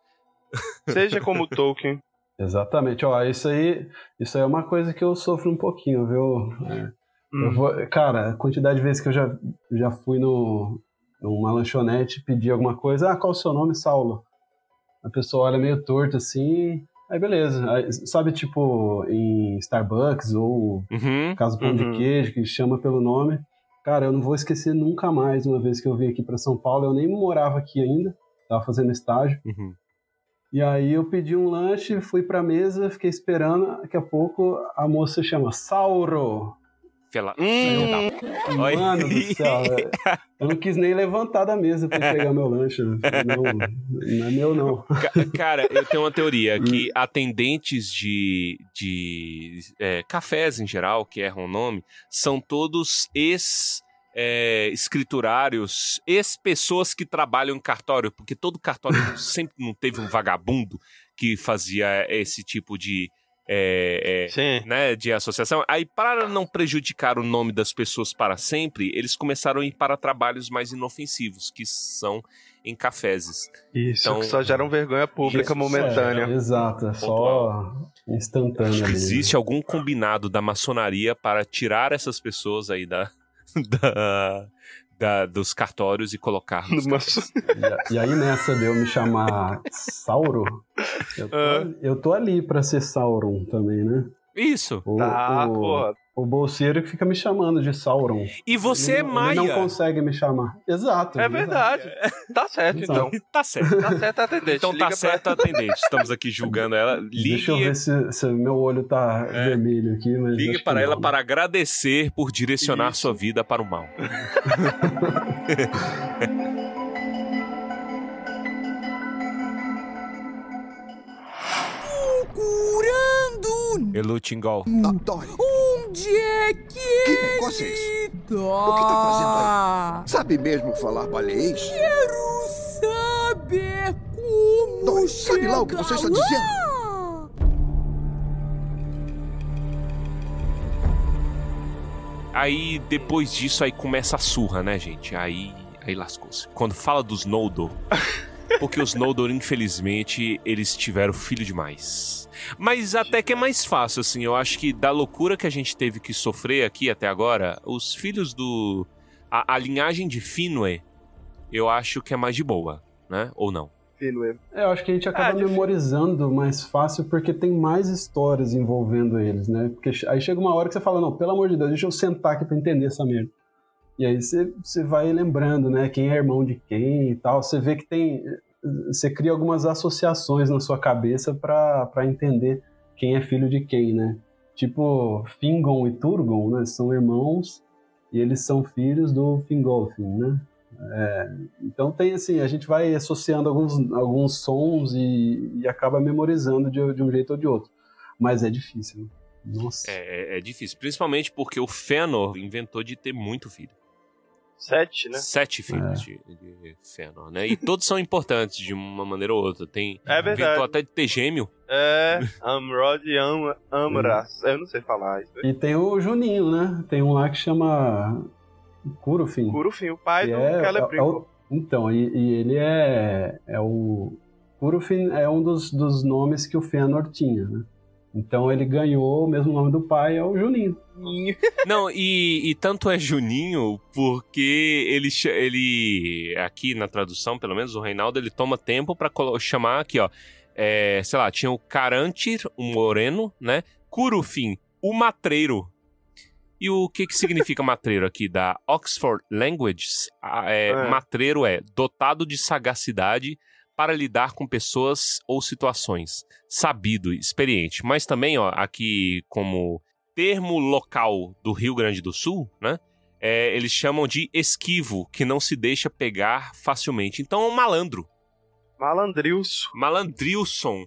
Seja como Tolkien. Exatamente. Ó, isso aí, isso aí é uma coisa que eu sofro um pouquinho, viu? É, Hum. eu vou, cara, a quantidade de vezes que eu já, já fui no, numa lanchonete pedir alguma coisa, ah, qual o seu nome, Saulo? A pessoa olha meio torto assim, aí beleza. Aí, sabe, tipo, em Starbucks ou Uhum. Caso Pão Uhum. de Queijo, que chama pelo nome. Cara, eu não vou esquecer nunca mais uma vez que eu vim aqui para São Paulo. Eu nem morava aqui ainda, tava fazendo estágio. Uhum. E aí eu pedi um lanche, fui pra mesa, fiquei esperando. Daqui a pouco a moça chama Sauro. Fela- Hum, Oi. Mano do céu, eu não quis nem levantar da mesa pra pegar meu lanche. Não, não é meu não. Ca- Cara, eu tenho uma teoria que atendentes de, de é, cafés em geral, que erram o nome, são todos ex. é, escriturários, ex-pessoas que trabalham em cartório, porque todo cartório sempre não teve um vagabundo que fazia esse tipo de, é, é, sim. né, de associação. Aí, para não prejudicar o nome das pessoas para sempre, eles começaram a ir para trabalhos mais inofensivos, que são em caféses. Isso, Então- que só geram vergonha pública Isso, momentânea. é, exato, é só instantâneo. Acho que ali. existe algum combinado da maçonaria para tirar essas pessoas aí da, da- da- dos cartórios e colocar nos. E, e aí nessa de eu me chamar Sauro, eu tô, Ah. eu tô ali pra ser Sauron também, né? Isso. O, Tá, o. o bolseiro que fica me chamando de Sauron. E você é Ele não- Maia. Ele não consegue me chamar. Exato. É exato. verdade. Tá certo, então. Tá certo. Tá certo, atendente. Então Liga tá pra- certo, atendente. Estamos aqui julgando ela. Deixa eu Ligue, ver se, se meu olho tá vermelho aqui. Mas É. ligue para ela não. para agradecer por direcionar Isso. sua vida para o mal. Curando! Elutingol. Adore. Onde é que Que negócio é esse? tá? O que tá fazendo Sabe mesmo falar baleiês? Quero saber como Dói, sabe lá o que você está chegar dizendo? lá. Aí, depois disso, aí começa a surra, né, gente? Aí, aí lascou-se. Quando fala dos Noldor, porque os Noldor, infelizmente, eles tiveram filho demais. Mas até que é mais fácil, assim. Eu acho que da loucura que a gente teve que sofrer aqui até agora, os filhos do... A, a linhagem de Finwë, eu acho que é mais de boa, né? Ou não? Finwë. É, eu acho que a gente acaba Ah, memorizando mais fácil porque tem mais histórias envolvendo eles, né? Porque aí chega uma hora que você fala, não, pelo amor de Deus, deixa eu sentar aqui pra entender essa merda. E aí você, você vai lembrando, né? Quem é irmão de quem e tal. Você vê que tem. Você cria algumas associações na sua cabeça pra entender quem é filho de quem, né? Tipo, Fingon e Turgon, né? São irmãos e eles são filhos do Fingolfin, né? É, então tem assim, a gente vai associando alguns, alguns sons e, e acaba memorizando de, de um jeito ou de outro. Mas é difícil. né? Nossa. É, é- é difícil. Principalmente porque o Fëanor inventou de ter muito filho. Sete, né? Sete filhos de, de Fëanor, né? E todos são importantes de uma maneira ou outra. Tem É verdade. até de ter gêmeo. É, Amrod e Am Amras. Eu não sei falar isso. E tem o Juninho, né? Tem um lá que chama Curufin. Curufin, o pai que do é- é Celebrimbor. o- Então, e, e ele é, é o. Curufin é um dos, dos nomes que o Fëanor tinha, né? Então ele ganhou o mesmo nome do pai, é o Juninho. Não, e, e tanto é Juninho porque ele, ele aqui na tradução, pelo menos o Reinaldo, ele toma tempo pra colo- chamar aqui, ó. É, sei lá, tinha o Carantir, o moreno, né? Curufin, o matreiro. E o que que significa matreiro aqui da Oxford Languages? Ah, é, É. Matreiro é dotado de sagacidade para lidar com pessoas ou situações, sabido, experiente. Mas também, ó, aqui como termo local do Rio Grande do Sul, né? é, eles chamam de esquivo, que não se deixa pegar facilmente. Então é um malandro. Malandrilson. Malandrilson.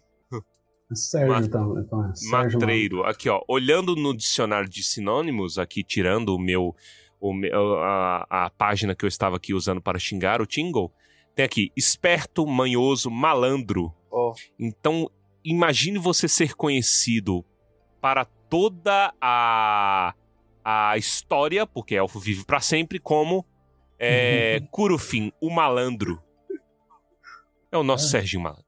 Sérgio, Ma- então. então é. Sérgio Matreiro. Aqui, ó. Olhando no dicionário de sinônimos, aqui tirando o meu. O meu a, a página que eu estava aqui usando para xingar o Tingle, tem aqui esperto, manhoso, malandro. Ó. Então, imagine você ser conhecido para toda a, a história, porque Elfo vive para sempre, como é, Curufin, o malandro. É o nosso Serginho Malandro.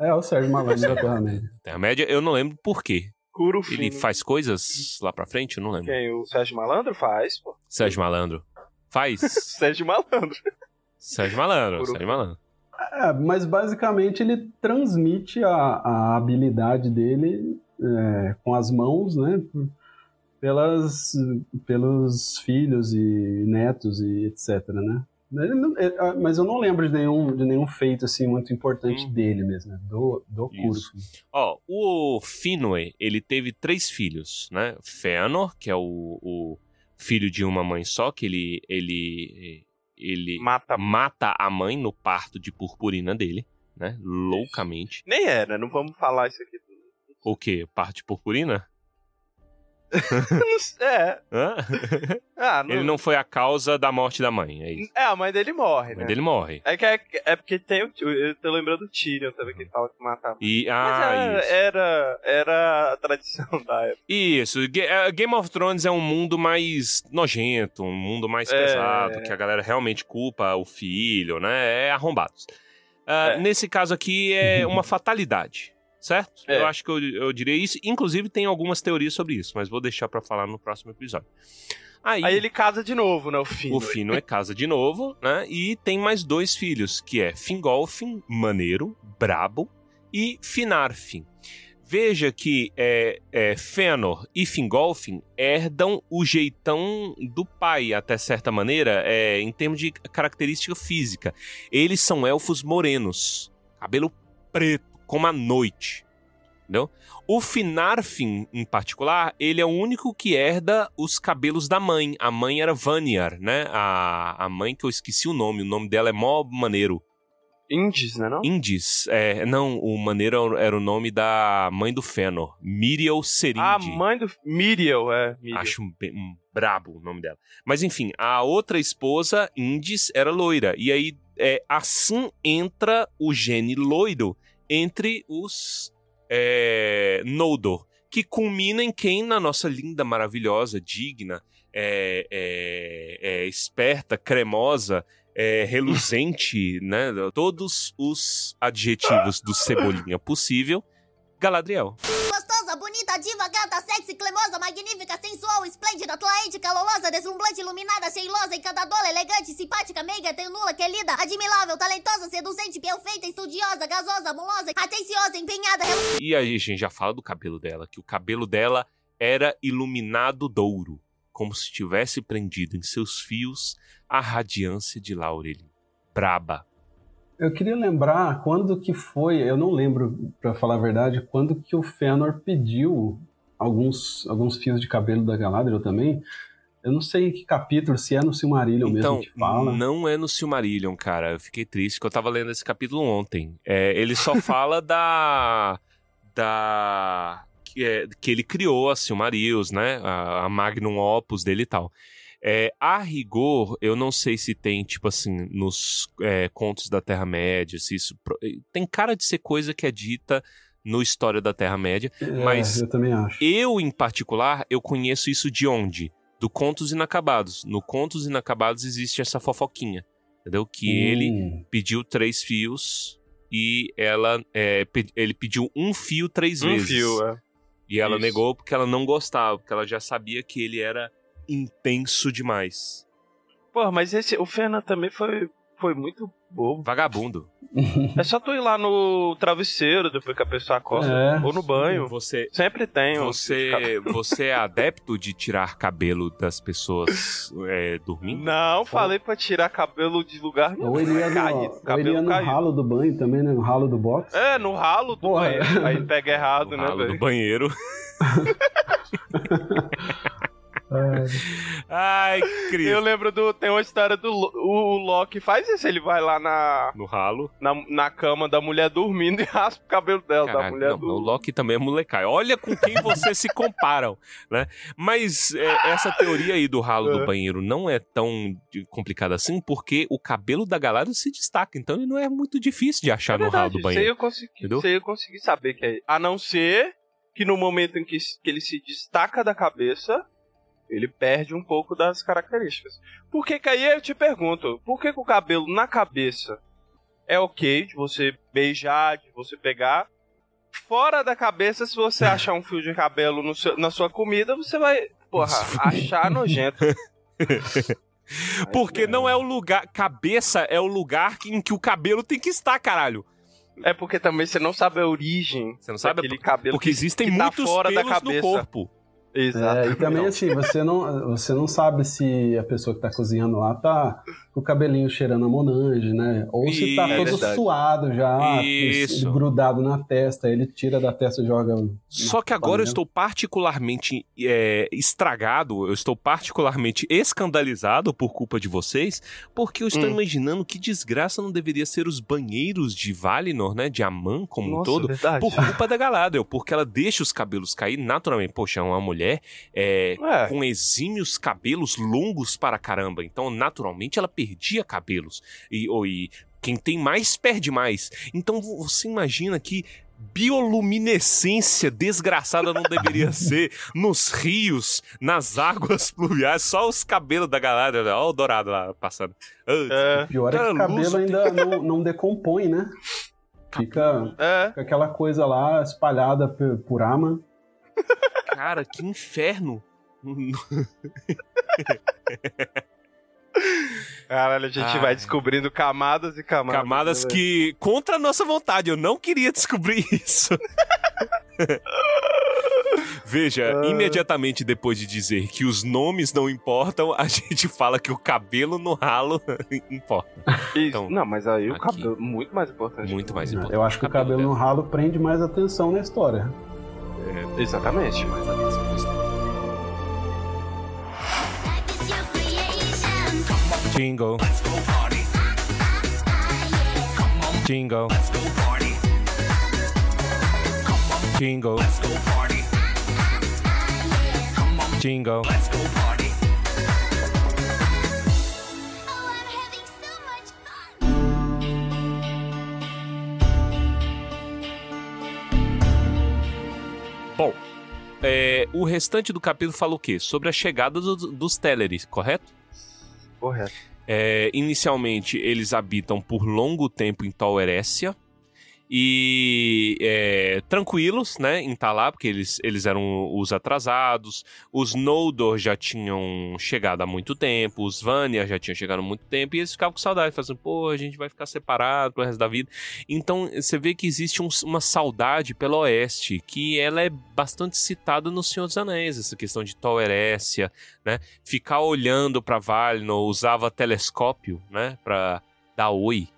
É, é o Sérgio Malandro da Terra-média. Terra-média, eu não lembro por quê. Curufim. Ele faz coisas lá pra frente? Eu não lembro. Quem? O Sérgio Malandro faz, pô. Sérgio Malandro. Faz? Sérgio Malandro. Sérgio Malandro. Sérgio Malandro. É, mas basicamente ele transmite a, a habilidade dele é, com as mãos, né? Pelas, pelos filhos e netos e etc, né? Ele não- é, ah, mas eu não lembro de nenhum, de nenhum feito assim muito importante Hum. dele mesmo, né? do, do curso. Ó, o Finwë, ele teve três filhos, né? Fëanor, que é o, o filho de uma mãe só, que ele, ele, ele Mata. mata a mãe no parto de purpurina dele, né? Loucamente. Nem era, não vamos falar isso aqui. O quê? Parto de purpurina? É. Hã? Ah, não... Ele não foi a causa da morte da mãe, é isso. É, a mãe dele morre, A né? mãe dele morre. É, que é, é porque tem o. Eu tô lembrando do Tyrion também, que ele fala que matava. E, Mas ah, era, isso. era, era a tradição da época. Isso, eh, Game of Thrones é um mundo mais nojento, um mundo mais É. pesado, que a galera realmente culpa o filho, né? É arrombados. Ah, É. Nesse caso aqui é uma fatalidade, certo? É. Eu acho que eu, eu diria isso. Inclusive tem algumas teorias sobre isso, mas vou deixar pra falar no próximo episódio. Aí, Aí ele casa de novo, né? O Finn. o Fino é casa de novo, né? E tem mais dois filhos, que é Fingolfin, maneiro, brabo, e Finarfin. Veja que é, é, Fëanor e Fingolfin herdam o jeitão do pai, até certa maneira, é, em termos de característica física. Eles são elfos morenos, cabelo preto, como a noite. Entendeu? O Finarfin, em particular, ele é o único que herda os cabelos da mãe. A mãe era Vanyar, né? A, a mãe que eu esqueci o nome. O nome dela é mó maneiro. Indies, né? Não? Indis. É, não, o maneiro era o nome da mãe do Fëanor. Miriel Serinde. A mãe do. Miriel, é. Miriel. Acho um, um brabo o nome dela. Mas enfim, a outra esposa, Indis, era loira. E aí, é, assim entra o gene loiro entre os é, Noldor. Que culmina em quem, na nossa linda, maravilhosa, digna, é, é, é, esperta, cremosa, é, reluzente, né? Todos os adjetivos do Cebolinha possível. Galadriel. Gostosa, bonita, diva, gata, sexy, cremosa, magnífica, sensual, esplêndida, atraente, calorosa, deslumbrante, iluminada, cheirosa, encantadora, elegante, simpática, meiga, ternura, querida, admirável, talentosa, seduzente, perfeita, estudiosa, gasosa, amorosa, atenciosa, empenhada, relu- E a gente já fala do cabelo dela, que o cabelo dela era iluminado douro, como se tivesse prendido em seus fios a radiância de Laurelin. Braba. Eu queria lembrar quando que foi, eu não lembro, pra falar a verdade, quando que o Fëanor pediu alguns, alguns fios de cabelo da Galadriel também. Eu não sei em que capítulo, se é no Silmarillion Então, mesmo que fala. não é no Silmarillion, cara. Eu fiquei triste que eu tava lendo esse capítulo ontem. É, ele só fala da. da. Que, é, que ele criou a Silmarils, né? A, a Magnum Opus dele e tal. É, a rigor, eu não sei se tem, tipo assim, nos é, contos da Terra-média, se isso. Tem cara de ser coisa que é dita no História da Terra-média. É, mas- eu também acho. Eu, em particular, eu conheço isso de onde? Do Contos Inacabados. No Contos Inacabados existe essa fofoquinha, entendeu? Que ele Hum, pediu três fios e ela é, pe- ele pediu um fio três Um vezes. fio, é. E ela Isso. negou porque ela não gostava, porque ela já sabia que ele era intenso demais. Pô, mas esse, o Fena também foi, foi muito bobo. Vagabundo. É só tu ir lá no travesseiro depois que a pessoa acorda. É. Ou no banho. Você Sempre tem. um você você é adepto de tirar cabelo das pessoas é, dormindo? Não, falei pra tirar cabelo de lugar nenhum. Ou ele ia Caído, no, ele cabelo ia no caído. ralo do banho também, né? No ralo do box. É, no ralo do Porra. banheiro. Aí pega errado, No né, ralo do velho? banheiro. Ai, Ai, Eu lembro do. Tem uma história do. O, o Loki faz isso, ele vai lá na, No ralo. na, na cama da mulher dormindo e raspa o cabelo dela, da mulher não, o dormindo. Loki também é molecai. Olha com quem vocês se comparam, né? Mas é, essa teoria aí do ralo do É. banheiro não é tão complicada assim, porque o cabelo da galera se destaca, então ele não é muito difícil de achar É no ralo verdade, do Isso banheiro. eu consegui, Entendeu? eu consegui saber que é. A não ser que no momento em que, que ele se destaca da cabeça, ele perde um pouco das características. Por que que aí eu te pergunto, por que, que o cabelo na cabeça é ok de você beijar, de você pegar? Fora da cabeça, se você achar um fio de cabelo no seu- na sua comida, você vai, porra, achar nojento. Porque não é o lugar. Cabeça é o lugar em que o cabelo tem que estar, caralho. É porque também você não sabe a origem Você não sabe? daquele cabelo Porque que- existem que tá muitos fora da pelos no cabeça. corpo. Exato. É, e também assim, você não, você não sabe se a pessoa que tá cozinhando lá tá com o cabelinho cheirando a Monange, né? Ou se tá Isso. todo É suado já, Isso. grudado na testa, ele tira da testa e joga. Só que agora eu estou particularmente é, estragado, eu estou particularmente escandalizado por culpa de vocês, porque eu estou Hum. imaginando que desgraça não deveria ser os banheiros de Valinor, né? De Amman como um Nossa, todo. verdade. Por culpa da Galadriel, porque ela deixa os cabelos cair naturalmente. Poxa, é uma mulher é, É. com exímios cabelos longos para caramba. Então, naturalmente, ela perdia cabelos. E, ou, e quem tem mais, perde mais. Então, vo- você imagina que bioluminescência desgraçada não deveria ser nos rios, nas águas pluviais, só os cabelos da galera. Olha o dourado lá passando. Ah, É, Pior é que o cabelo ainda não, não decompõe, né? Fica, é. fica aquela coisa lá espalhada por, por Aman. Cara, que inferno. Caralho, a gente Ai. vai descobrindo camadas e camadas. Camadas que, contra a nossa vontade, eu não queria descobrir isso. Veja, Ah. imediatamente depois de dizer que os nomes não importam, a gente fala que o cabelo no ralo importa. Isso. então, não, mas aí o aqui. cabelo é muito mais importante. Muito mais importante. Eu acho que o cabelo no ralo prende mais atenção na história. Exatamente. Mais Jingle. Jingle. Jingle. Jingle. Bom, é, o restante do capítulo fala o quê? Sobre a chegada do- dos Tellery, correto? Correto. É, inicialmente, eles habitam por longo tempo em Tol Erécia. E é, tranquilos, né, em estar lá, porque eles, eles eram os atrasados. Os Noldor já tinham chegado há muito tempo, os Vanya já tinham chegado há muito tempo, e eles ficavam com saudade, fazendo, pô, a gente vai ficar separado pro resto da vida. Então, você vê que existe um- uma saudade pelo oeste, que ela é bastante citada no Senhor dos Anéis, essa questão de Tol Erécia, né? Ficar olhando pra Valinor, usava telescópio, né, pra dar oi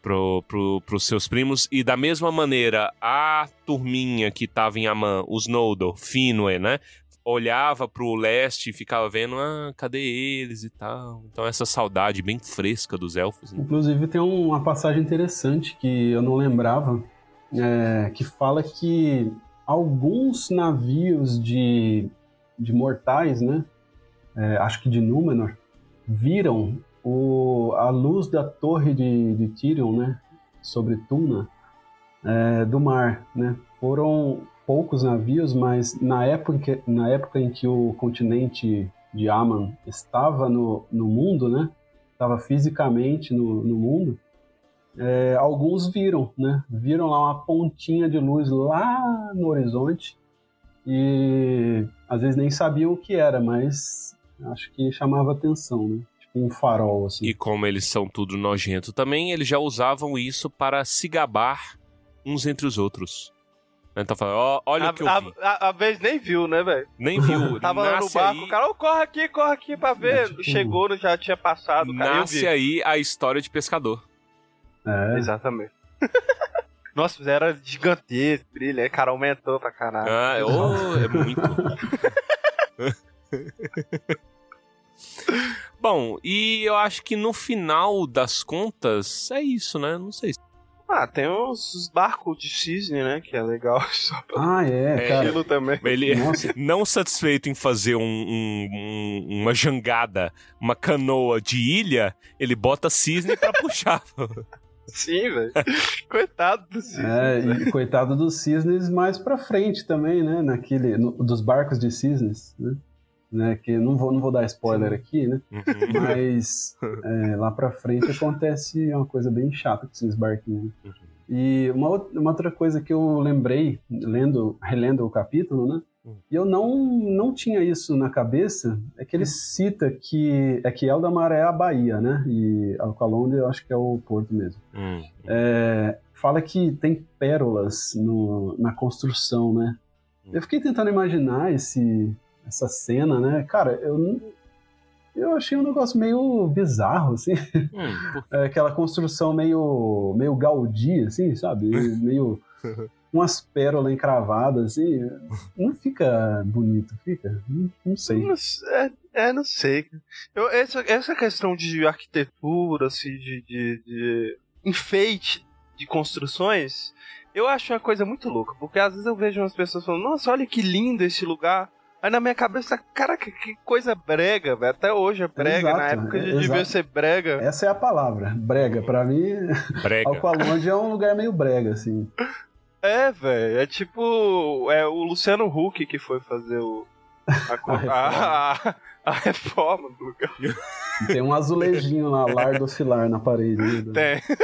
pro, pro, pros seus primos. E da mesma maneira, a turminha que tava em Aman, os Noldor, Finwë, né? Olhava pro leste e ficava vendo, ah, cadê eles e tal. Então essa saudade bem fresca dos elfos. Né? Inclusive tem uma passagem interessante que eu não lembrava, é, que fala que alguns navios de, de mortais, né, é, acho que de Númenor, viram o, a luz da torre de, de Tyrion, né, sobre Tuna, é, do mar, né. Foram poucos navios, mas na época, na época em que o continente de Aman estava no, no mundo, né, estava fisicamente no, no mundo, é, alguns viram, né? Viram lá uma pontinha de luz lá no horizonte e às vezes nem sabiam o que era, mas acho que chamava atenção, né? Tipo um farol, assim. E como eles são tudo nojento também, eles já usavam isso para se gabar uns entre os outros. Então falando, ó, olha a, o que eu a- vi. a- a vez nem viu, né, velho? Nem viu. Tava lá no barco, aí, o cara, "Ô, corre aqui, corre aqui pra ver. É, tipo- Chegou, já tinha passado, cara. nasce aí a história de pescador. É, Exatamente. Nossa, mas era gigantesco, brilho, aí, cara, aumentou pra caralho. Ah, oh, é muito. Bom, e eu acho que no final das contas é isso, né? Não sei. Ah, tem os barcos de cisne, né? Que é legal. Só pra Ah, é, É, cara. aquilo também. Ele, Nossa. não satisfeito em fazer um- um- um- uma jangada, uma canoa de ilha, ele bota cisne pra puxar. Sim, velho. Coitado do cisne. É, e coitado dos cisnes mais pra frente também, né? Naquele, no- dos barcos de cisnes, né? Né? Que não vou, não vou dar spoiler aqui, né? Uhum. Mas é, lá pra frente acontece uma coisa bem chata com esses barquinhos. Uhum. E uma, uma outra coisa que eu lembrei, lendo, relendo o capítulo, né? Uhum. E eu não, não tinha isso na cabeça, é que ele cita que é que Eldamar é a Bahia, né? E Alcalonde eu acho que é o porto mesmo. Hum. É, fala que tem pérolas no- na construção, né? Eu fiquei tentando imaginar esse, essa cena, né? Cara, eu, eu achei um negócio meio bizarro, assim. Hum, É, aquela construção meio, meio Gaudí, assim, sabe? Meio umas pérolas encravadas, assim. Não fica bonito, fica? Não, não sei. É, é, não sei. Eu, essa, essa questão de arquitetura, assim, de, de, de enfeite de construções, eu acho uma coisa muito louca. Porque às vezes eu vejo umas pessoas falando, nossa, olha que lindo esse lugar. Aí na minha cabeça, caraca, que coisa brega, velho. Até hoje é brega, na Exato, época é, de devia ser brega. Essa é a palavra, brega. Pra mim, Brega. Alqualonde é um lugar meio brega, assim. É, velho. É tipo. É o Luciano Huck que foi fazer o. A, a, a- a reforma do lugar. Tem um azulejinho lá, lar do filar na parede. né? Tem.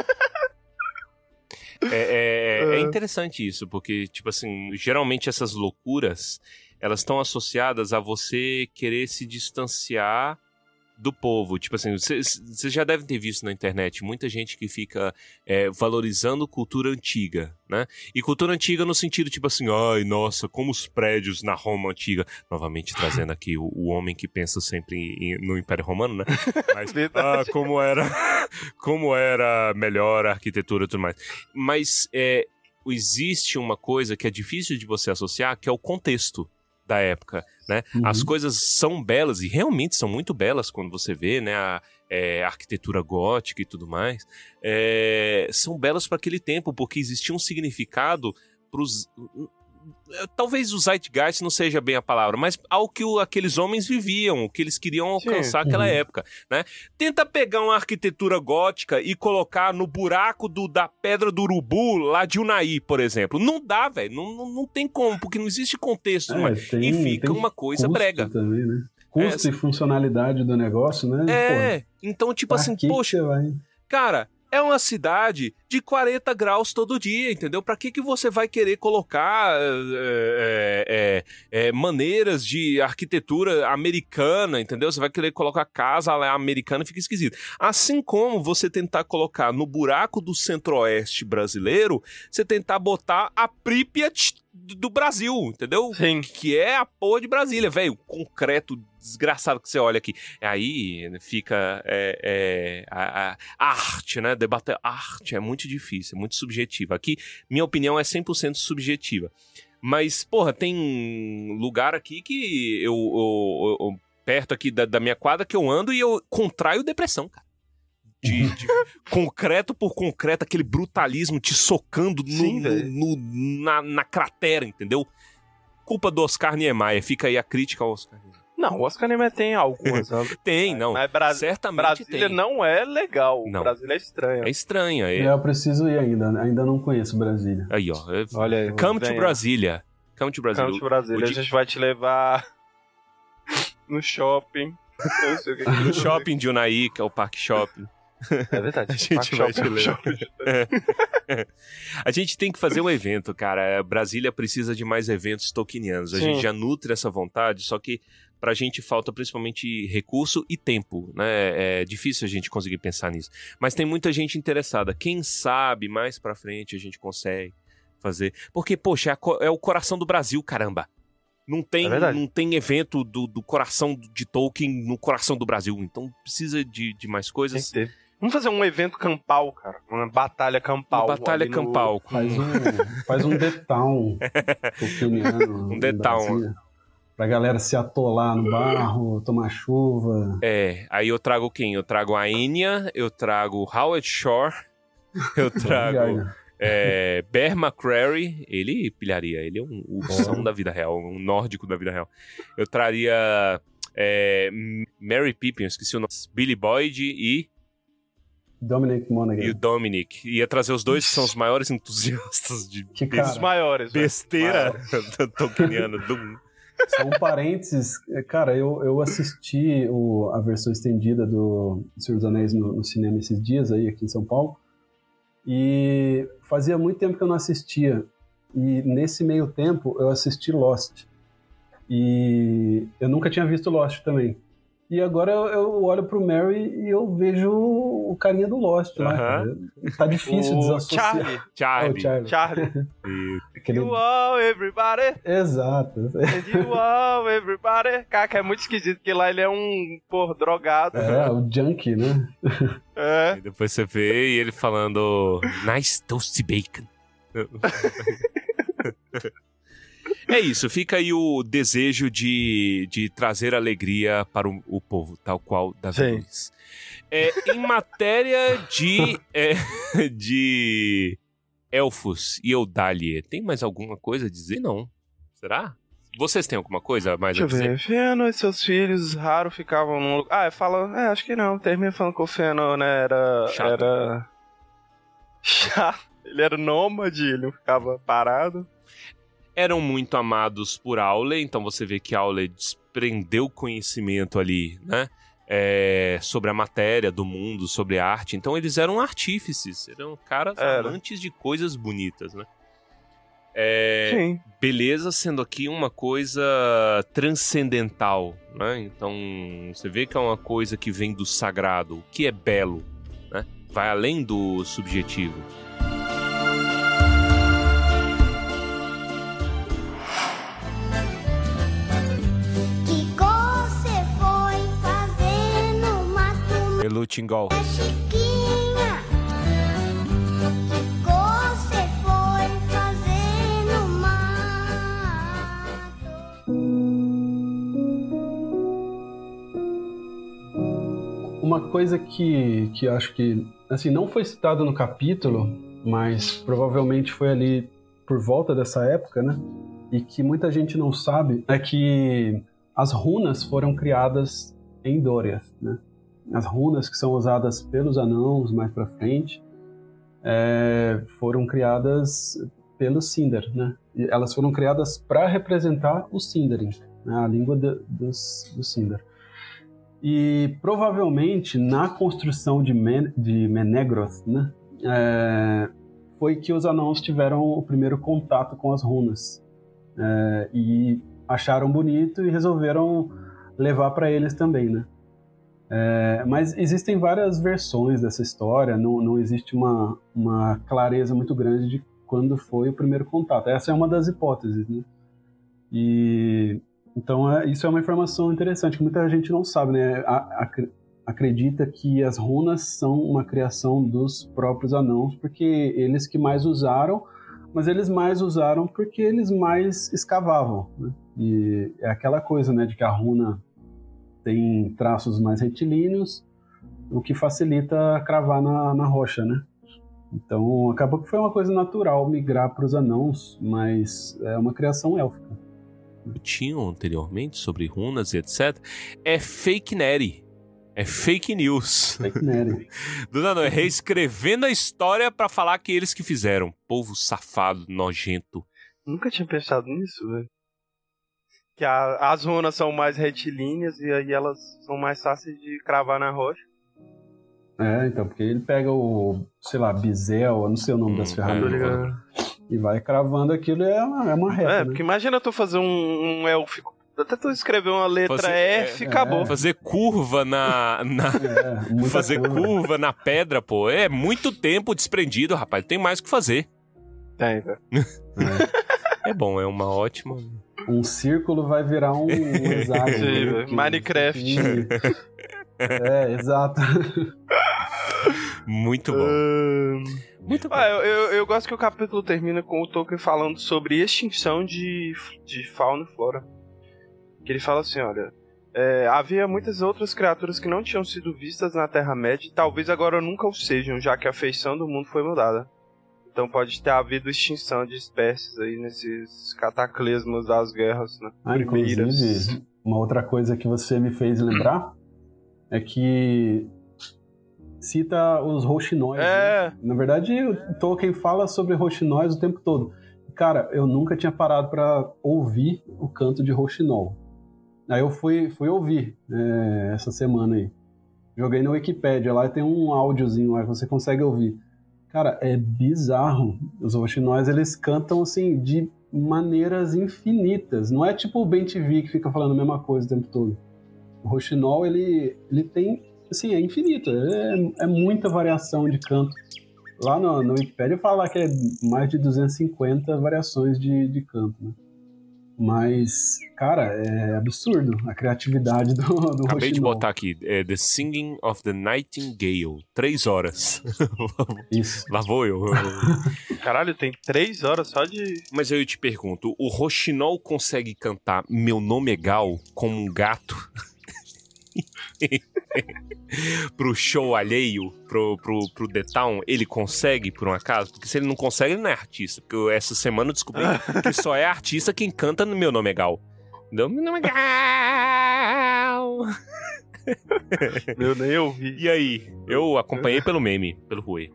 É, é- é interessante isso, porque, tipo assim, geralmente essas loucuras, elas estão associadas a você querer se distanciar do povo. Tipo assim, vocês já devem ter visto na internet muita gente que fica é, valorizando cultura antiga, né? E cultura antiga no sentido, tipo assim, ai, nossa, como os prédios na Roma antiga. Novamente trazendo aqui o, o homem que pensa sempre em- no Império Romano, né? Mas, ah, como era, como era melhor a arquitetura e tudo mais. Mas é, existe uma coisa que é difícil de você associar, que é o contexto da época, né? Uhum. As coisas são belas e realmente são muito belas quando você vê, né? A, é, a arquitetura gótica e tudo mais. É, são belas para aquele tempo, porque existia um significado para os talvez o zeitgeist não seja bem a palavra, mas ao que o- aqueles homens viviam, o que eles queriam alcançar naquela Uhum. época, né? Tenta pegar uma arquitetura gótica e colocar no buraco do, da Pedra do Urubu, lá de Unai, por exemplo. Não dá, velho. Não, não, não tem como, porque não existe contexto. É, mas- tem- e fica uma coisa brega. Também, né? Custo e funcionalidade do negócio, né? É, então, tipo assim, poxa? Cara, é uma cidade de 40 graus todo dia, entendeu? Pra que, que você vai querer colocar é, é, é, maneiras de arquitetura americana, entendeu? Você vai querer colocar casa lá americana fica esquisito. Assim como você tentar colocar no buraco do centro-oeste brasileiro, você tentar botar a Pripyat do Brasil, entendeu? Sim. Que é a porra de Brasília, velho. Concreto desgraçado que você olha aqui. Aí fica é, é, a, a arte, né? Debater arte é muito difícil, é muito subjetivo. Aqui, minha opinião é 100% subjetiva. Mas, porra, tem lugar aqui que eu, eu- eu- perto aqui da, da minha quadra que eu ando e eu contraio depressão, cara. De, de concreto por concreto, aquele brutalismo te socando no- Sim, no- no- na, na cratera, entendeu? Culpa do Oscar Niemeyer, fica aí a crítica ao Oscar Niemeyer. Não, o Oscar Niemeyer tem algumas. Tem, não. Mas Bra Certamente Brasília tem. não é legal. Não. Brasília é estranho. É estranha. É... É, eu preciso ir ainda. Ainda não conheço Brasília. Aí, ó. é- Olha aí. Come to. Brasília. Come to Brasília. Come to Brasília. O A gente vai te levar no shopping. Eu não sei o que No shopping de Unai, que é o Parque Shopping. É verdade. A gente vai shopping, te levar. shopping. É. A gente tem que fazer um evento, cara. Brasília precisa de mais eventos tolkienianos. A Sim. gente já nutre essa vontade, só que pra gente falta principalmente recurso e tempo, né? É difícil a gente conseguir pensar nisso. Mas tem muita gente interessada. Quem sabe mais pra frente a gente consegue fazer. Porque, poxa, é a é o coração do Brasil, caramba. Não tem, É não tem evento do, do coração de Tolkien no coração do Brasil. Então precisa de, de mais Tem coisas. que ter. Vamos fazer um evento campal, cara. Uma batalha campal. Uma batalha ali no- campal. Faz um, faz um The Town Um The Town. Pra galera se atolar no barro, tomar chuva. É, aí eu trago quem? Eu trago a Enya, eu trago Howard Shore, eu trago é, Bear McCreary, ele pilharia, ele é um ursão da vida real, um nórdico da vida real. Eu traria é, Mary Pippin, eu esqueci o nome, Billy Boyd e Dominic Monaghan. E o Dominic. Ia trazer os dois que são os maiores entusiastas de Que bes- cara. Os maiores. né? besteira tolkieniana do mundo. Só um parênteses, é, cara, eu, eu assisti o- a versão estendida do Senhor dos Anéis no, no cinema esses dias aí, aqui em São Paulo, e fazia muito tempo que eu não assistia, e nesse meio tempo eu assisti Lost, e eu nunca tinha visto Lost também. E agora eu, olho pro Mary e eu vejo o carinha do Lost lá. Tá difícil O desassociar. Charlie. Charlie. Oh, Charlie. Charlie. Aquele- You all, everybody. Exato. You all, everybody. Cara, que é muito esquisito, porque lá ele é um, pô, drogado. É, o Junkie, né? É. e depois você vê e ele falando Nice toasty bacon. É isso, fica aí o desejo de, de trazer alegria para o, o povo, tal qual Davi Sim. Luiz. É, em matéria de, é, de elfos e Eudalie, tem mais alguma coisa a dizer? Não. Será? Vocês têm alguma coisa mais Deixa a eu dizer? ver. Fëanor e seus filhos raro ficavam num lugar. Ah, fala. É, acho que não. Termina falando que o Fëanor, né, era. Chato. Era. Chato. Ele era nômade, ele não ficava parado. Eram muito amados por Aule, então você vê que Aule desprendeu conhecimento ali, né? é, sobre a matéria do mundo, sobre a arte. Então eles eram artífices, eram caras Era. amantes de coisas bonitas, né? É, Sim. beleza sendo aqui uma coisa transcendental, né? Então você vê que é uma coisa que vem do sagrado, o que é belo, né? Vai além do subjetivo. No Uma coisa que, que acho que, assim, não foi citado no capítulo, mas provavelmente foi ali por volta dessa época, né? E que muita gente não sabe é que as runas foram criadas em Doriath, né? As runas que são usadas pelos anãos mais pra frente é, foram criadas pelo Sindar, né? E elas foram criadas para representar o Sindarin, né? a língua do, dos, do Sindar. E provavelmente na construção de, Men de Menegroth, né, é, foi que os anãos tiveram o primeiro contato com as runas é, e acharam bonito e resolveram levar para eles também, né? É, mas existem várias versões dessa história, não, não existe uma, uma clareza muito grande de quando foi o primeiro contato. Essa é uma das hipóteses, né? E então, é, isso é uma informação interessante que muita gente não sabe, né? A- ac- acredita que as runas são uma criação dos próprios anãos, porque eles que mais usaram, mas eles mais usaram porque eles mais escavavam, né? E é aquela coisa, né, de que a runa tem traços mais retilíneos, o que facilita cravar na, na rocha, né? Então, acabou que foi uma coisa natural migrar para os anãos, mas é uma criação élfica. tinham anteriormente sobre runas e etc. É fake neri. É fake news. Fake Nery. Dona Noé reescrevendo a história pra falar que eles que fizeram. Povo safado, nojento. Nunca tinha pensado nisso, velho. Que a- as runas são mais retilíneas e aí elas são mais fáceis de cravar na rocha. É, então, porque ele pega o, sei lá, bisel, eu não sei o nome das Hum, ferramentas, e vai cravando aquilo e é uma, é uma reta, É, né? porque imagina tu fazer um, um élfico. Até tu escrever uma letra Fazer- F, é, acabou. Fazer curva na. na- É, fazer curva. curva na pedra, pô. É muito tempo desprendido, rapaz. Tem mais o que fazer. Tem, velho. É bom, é uma ótima. Um círculo vai virar um, um hexágono. Né? Minecraft. que- É, exato. Muito bom. Muito bom. Ah, eu, eu, eu gosto que o capítulo termina com o Tolkien falando sobre extinção de, de fauna e flora. que ele fala assim, olha, é, havia muitas outras criaturas que não tinham sido vistas na Terra-média e talvez agora nunca o sejam, já que a feição do mundo foi mudada. Então pode ter havido extinção de espécies aí nesses cataclismos das guerras, né? Ah, inclusive, uma outra coisa que você me fez lembrar é que cita os roxinóis. É. Né? Na verdade, o Tolkien fala sobre roxinóis o tempo todo. Cara, eu nunca tinha parado para ouvir o canto de roxinol. Aí eu fui, fui ouvir é, essa semana aí. Joguei no Wikipedia, lá tem um áudiozinho lá você consegue ouvir. Cara, é bizarro. Os roxinóis, eles cantam assim de maneiras infinitas. Não é tipo o Ben TV que fica falando a mesma coisa o tempo todo. O roxinol, ele, ele tem, assim, é infinito. É, é muita variação de canto. Lá no, no Wikipedia fala que é mais de 250 variações de, de canto, né? Mas, cara, é absurdo a criatividade do, do Acabei de Roxinol. botar aqui, é The Singing of the Nightingale. Três horas. Isso. Lá vou eu. Caralho, tem três horas só de. Mas eu te pergunto, o Roxinol consegue cantar Meu Nome é Gal como um gato? pro show alheio, pro, pro, pro The Town, ele consegue, por um acaso? Porque se ele não consegue, ele não é artista. Porque eu, essa semana eu descobri que só é artista quem canta no Meu Nome é Gal. Meu nome é Gal. Eu nem ouvi. E aí? Eu acompanhei pelo meme, pelo Rui.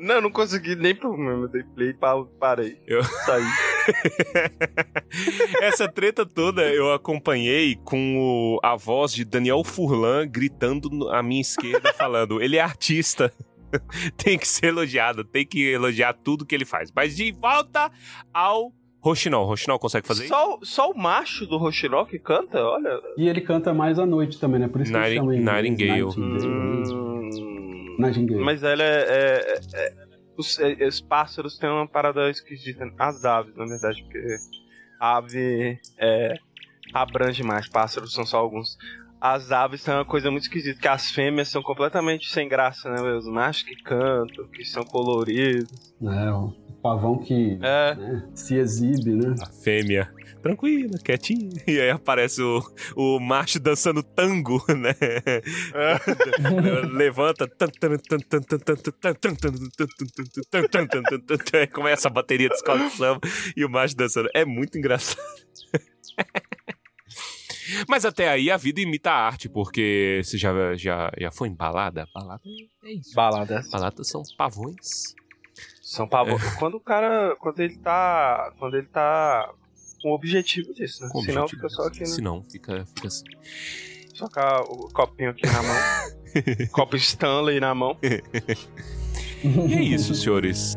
Não, não consegui nem pro meu. Dei play pa- parei. Eu... Saí. Essa treta toda eu acompanhei com o- a voz de Daniel Furlan gritando à minha esquerda, falando: ele é artista. tem que ser elogiado, tem que elogiar tudo que ele faz. Mas de volta ao Roxinol. Roxinol consegue fazer isso? Só, só o macho do Roxinol que canta? Olha. E ele canta mais à noite também, né? Por isso que Nighting- ele chama inglês Nightingale. Nightingale. Hum, Nightingale. Mas ela é. é- é- é- os, é- os pássaros têm uma parada esquisita. As aves, na verdade, porque ave é, abrange mais. Pássaros são só alguns. As aves têm uma coisa muito esquisita, que as fêmeas são completamente sem graça, né? Os machos que cantam, que são coloridos. É, o pavão que É. né, se exibe, né? A fêmea, tranquila, quietinha. E aí aparece o, o macho dançando tango, né? Levanta. Aí começa a bateria de escola de samba e o macho dançando. É muito engraçado. Mas até aí a vida imita a arte, porque você já, já, já foi embalada? Balada é isso. Balada. Balada são pavões. São pavões. É. Quando o cara. Quando ele tá. Quando ele tá com o objetivo disso, né? Com Senão fica só aqui, né? Senão fica, fica assim. Só com a- o copinho aqui na mão. Copo Stanley na mão. E é isso, senhores.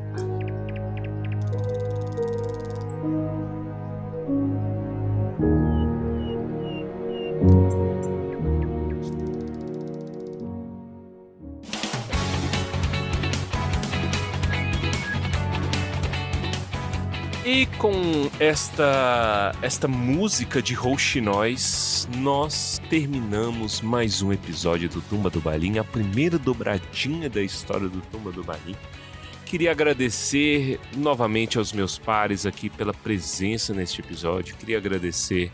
Com esta esta música de rouxinóis, nós terminamos mais um episódio do Tumba do Balim, a primeira dobradinha da história do Tumba do Balim. Queria agradecer novamente aos meus pares aqui pela presença neste episódio. Queria agradecer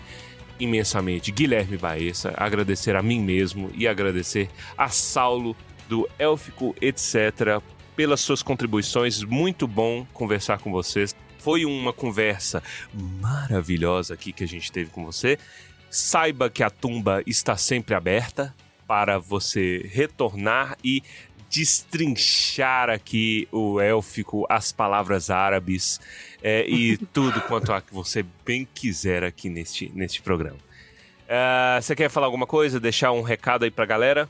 imensamente Guilherme Baessa, agradecer a mim mesmo e agradecer a Saulo do Élfico etc pelas suas contribuições. Muito bom conversar com vocês. Foi uma conversa maravilhosa aqui que a gente teve com você. Saiba que a tumba está sempre aberta para você retornar e destrinchar aqui o élfico, as palavras árabes é, e tudo quanto a que você bem quiser aqui neste, neste programa. Ah, você quer falar alguma coisa? Deixar um recado aí pra galera?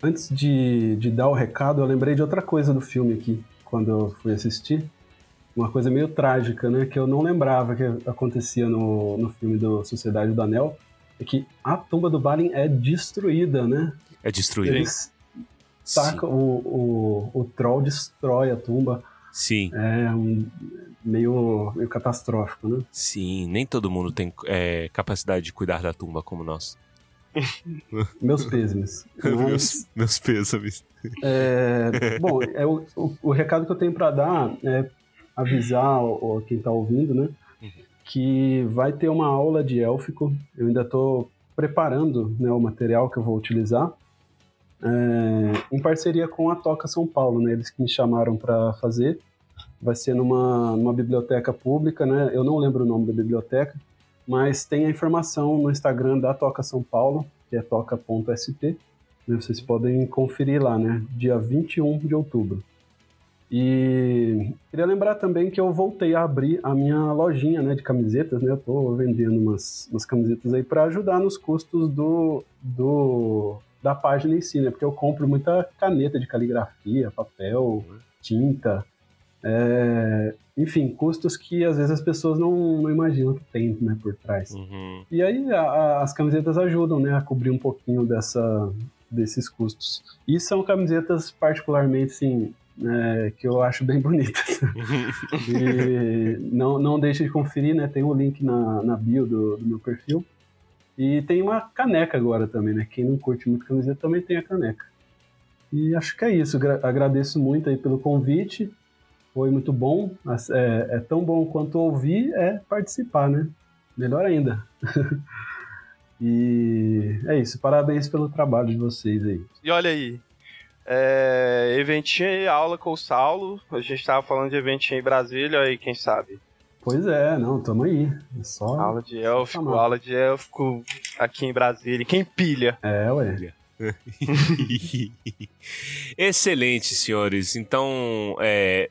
Antes de, de dar o recado, eu lembrei de outra coisa do filme aqui, quando eu fui assistir. Uma coisa meio trágica, né? Que eu não lembrava que acontecia no, no filme do Sociedade do Anel. É que a tumba do Balin é destruída, né? É destruída. Eles tacam, o, o, o troll destrói a tumba. Sim. É um, meio, meio catastrófico, né? Sim, nem todo mundo tem é, capacidade de cuidar da tumba como nós. Meus pêsames. Mas- meus, meus pêsames. É, bom, é o, o, o recado que eu tenho para dar é avisar o, quem tá ouvindo, né? que vai ter uma aula de élfico. Eu ainda estou preparando né, o material que eu vou utilizar, é, em parceria com a Toca São Paulo, né, eles que me chamaram para fazer. Vai ser numa, numa biblioteca pública, né? Eu não lembro o nome da biblioteca, mas tem a informação no Instagram da Toca São Paulo, que é toca.sp. Né, vocês podem conferir lá, né? Dia 21 de outubro. E queria lembrar também que eu voltei a abrir a minha lojinha né, de camisetas, né? Eu tô vendendo umas, umas camisetas aí para ajudar nos custos do, do da página em si, né? Porque eu compro muita caneta de caligrafia, papel, tinta, é, enfim, custos que às vezes as pessoas não, não imaginam que tem né, por trás. Uhum. E aí a, a, as camisetas ajudam né, a cobrir um pouquinho dessa, desses custos. E são camisetas particularmente, assim, é, que eu acho bem bonitas. e não, não deixe de conferir, né? Tem o um link na, na bio do, do, meu perfil. E tem uma caneca agora também, né? Quem não curte muito camiseta também tem a caneca. E acho que é isso. Agradeço muito aí pelo convite. Foi muito bom. É, é tão bom quanto ouvir é participar, né? Melhor ainda. e é isso. Parabéns pelo trabalho de vocês aí. E olha aí, é, eventinho aí, aula com o Saulo. A gente tava falando de eventinho em Brasília, aí quem sabe. Pois é, não, tamo aí. É só. Aula de élfico, aula de élfico aqui em Brasília. Quem pilha? É, ué. Excelente, senhores. Então, é,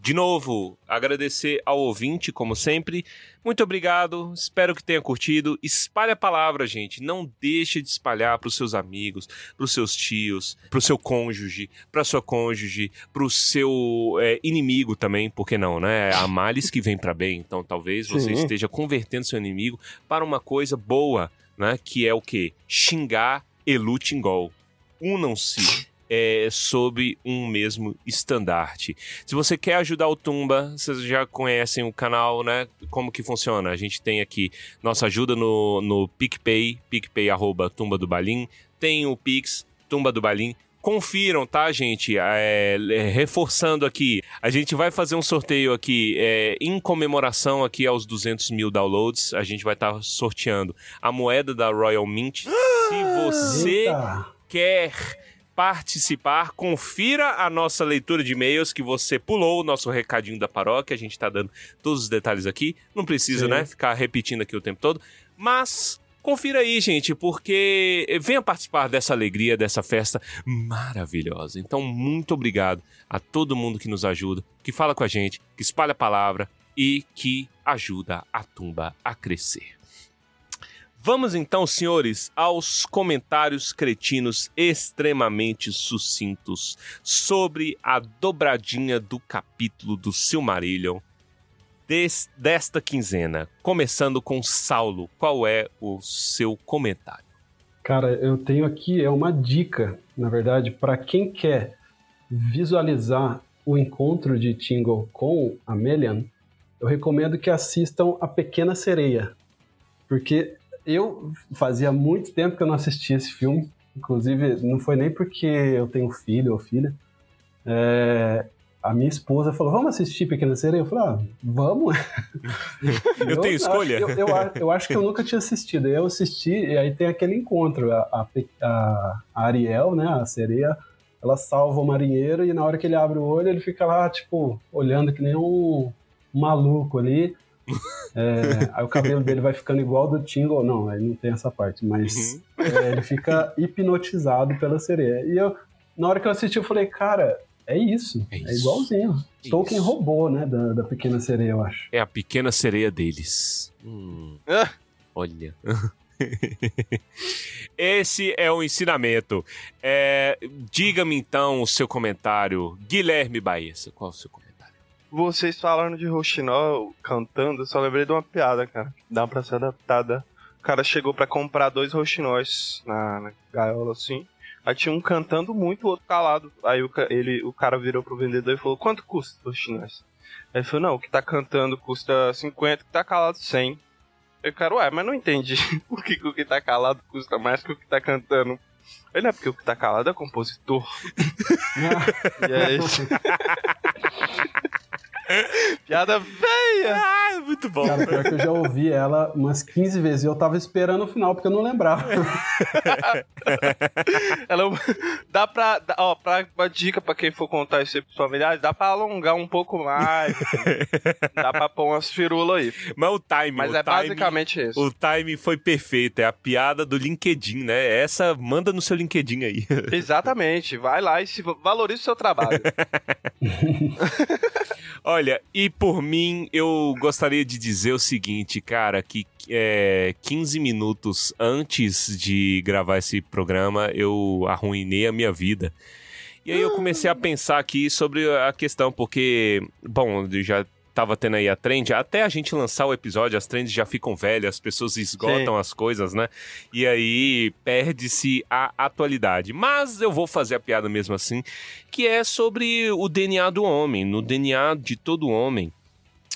de novo, agradecer ao ouvinte, como sempre. Muito obrigado, espero que tenha curtido. Espalhe a palavra, gente. Não deixe de espalhar para os seus amigos, para os seus tios, para o seu cônjuge, para sua cônjuge, para o seu é, inimigo também, por que não, né? Há males que vem para bem, então talvez você Sim. esteja convertendo seu inimigo para uma coisa boa, né? Que é o que? Xingar Elutingol. Unam-se é, sob um mesmo estandarte. Se você quer ajudar o Tumba, vocês já conhecem o canal, né? Como que funciona? A gente tem aqui nossa ajuda no, no PicPay, PicPay arroba Tumba do Balim. Tem o Pix, Tumba do Balim. Confiram, tá, gente? É, é, reforçando aqui, a gente vai fazer um sorteio aqui é, em comemoração aqui aos 200 mil downloads. A gente vai estar tá sorteando a moeda da Royal Mint. Se você Eita. quer participar, confira a nossa leitura de e-mails que você pulou o nosso recadinho da paróquia. A gente está dando todos os detalhes aqui. Não precisa, Sim. né, ficar repetindo aqui o tempo todo. Mas confira aí, gente, porque venha participar dessa alegria, dessa festa maravilhosa. Então, muito obrigado a todo mundo que nos ajuda, que fala com a gente, que espalha a palavra e que ajuda a tumba a crescer. Vamos então, senhores, aos comentários cretinos extremamente sucintos sobre a dobradinha do capítulo do Silmarillion des, desta quinzena. Começando com Saulo, qual é o seu comentário? Cara, eu tenho aqui é uma dica, na verdade, para quem quer visualizar o encontro de Tingle com a Melian, eu recomendo que assistam A Pequena Sereia, porque eu fazia muito tempo que eu não assistia esse filme. Inclusive, não foi nem porque eu tenho filho ou filha. É, a minha esposa falou: Vamos assistir Pequena Sereia? Eu falei: ah, Vamos. eu, eu, tenho escolha? Eu, eu, eu, acho que eu nunca tinha assistido. Eu assisti, e aí tem aquele encontro. A, a, a Ariel, né, a sereia, ela salva o marinheiro, e na hora que ele abre o olho, ele fica lá, tipo, olhando que nem um maluco ali. É, aí o cabelo dele vai ficando igual do Tingle. Não, aí não tem essa parte, mas uhum. é, ele fica hipnotizado pela sereia. E eu, na hora que eu assisti, eu falei, cara, é isso. É, é isso. é igualzinho. É Tolkien isso. roubou, né, da, da pequena sereia, eu acho. É a pequena sereia deles. Hum. Olha. Esse é o ensinamento. É, Diga-me então o seu comentário. Guilherme Baessa, qual é o seu comentário? Vocês falaram de Rochinol cantando, eu só lembrei de uma piada, cara. Dá pra ser adaptada. O cara chegou para comprar dois roxinóis na, na, gaiola, assim. Aí tinha um cantando muito, o outro calado. Aí o, ele, o cara virou pro vendedor e falou, quanto custa roxinóis? Aí ele falou, não, o que tá cantando custa 50, o que tá calado 100. Eu, cara, ué, mas não entendi por que, que o que tá calado custa mais que o que tá cantando. Ele não é porque o que tá calado é compositor. e é isso. Piada feia! Ah, muito bom. Cara, pior que eu já ouvi ela umas 15 vezes e eu tava esperando o final porque eu não lembrava. Ela dá pra. Ó, pra, uma dica pra quem for contar isso aí pros familiares, dá pra alongar um pouco mais. dá pra pôr umas firulas aí. Mas o time, Mas o é time- basicamente isso. O time foi perfeito, é a piada do LinkedIn, né? Essa manda no seu LinkedIn aí. Exatamente. Vai lá e se valorize o seu trabalho. Olha, e por mim, eu gostaria de dizer o seguinte, cara, que é, 15 minutos antes de gravar esse programa, eu arruinei a minha vida. E aí eu comecei a pensar aqui sobre a questão, porque, bom, eu já tava tendo aí a trend, até a gente lançar o episódio, as trends já ficam velhas, as pessoas esgotam as coisas, né? E aí perde-se a atualidade. Mas eu vou fazer a piada mesmo assim, que é sobre o DNA do homem. No DNA de todo homem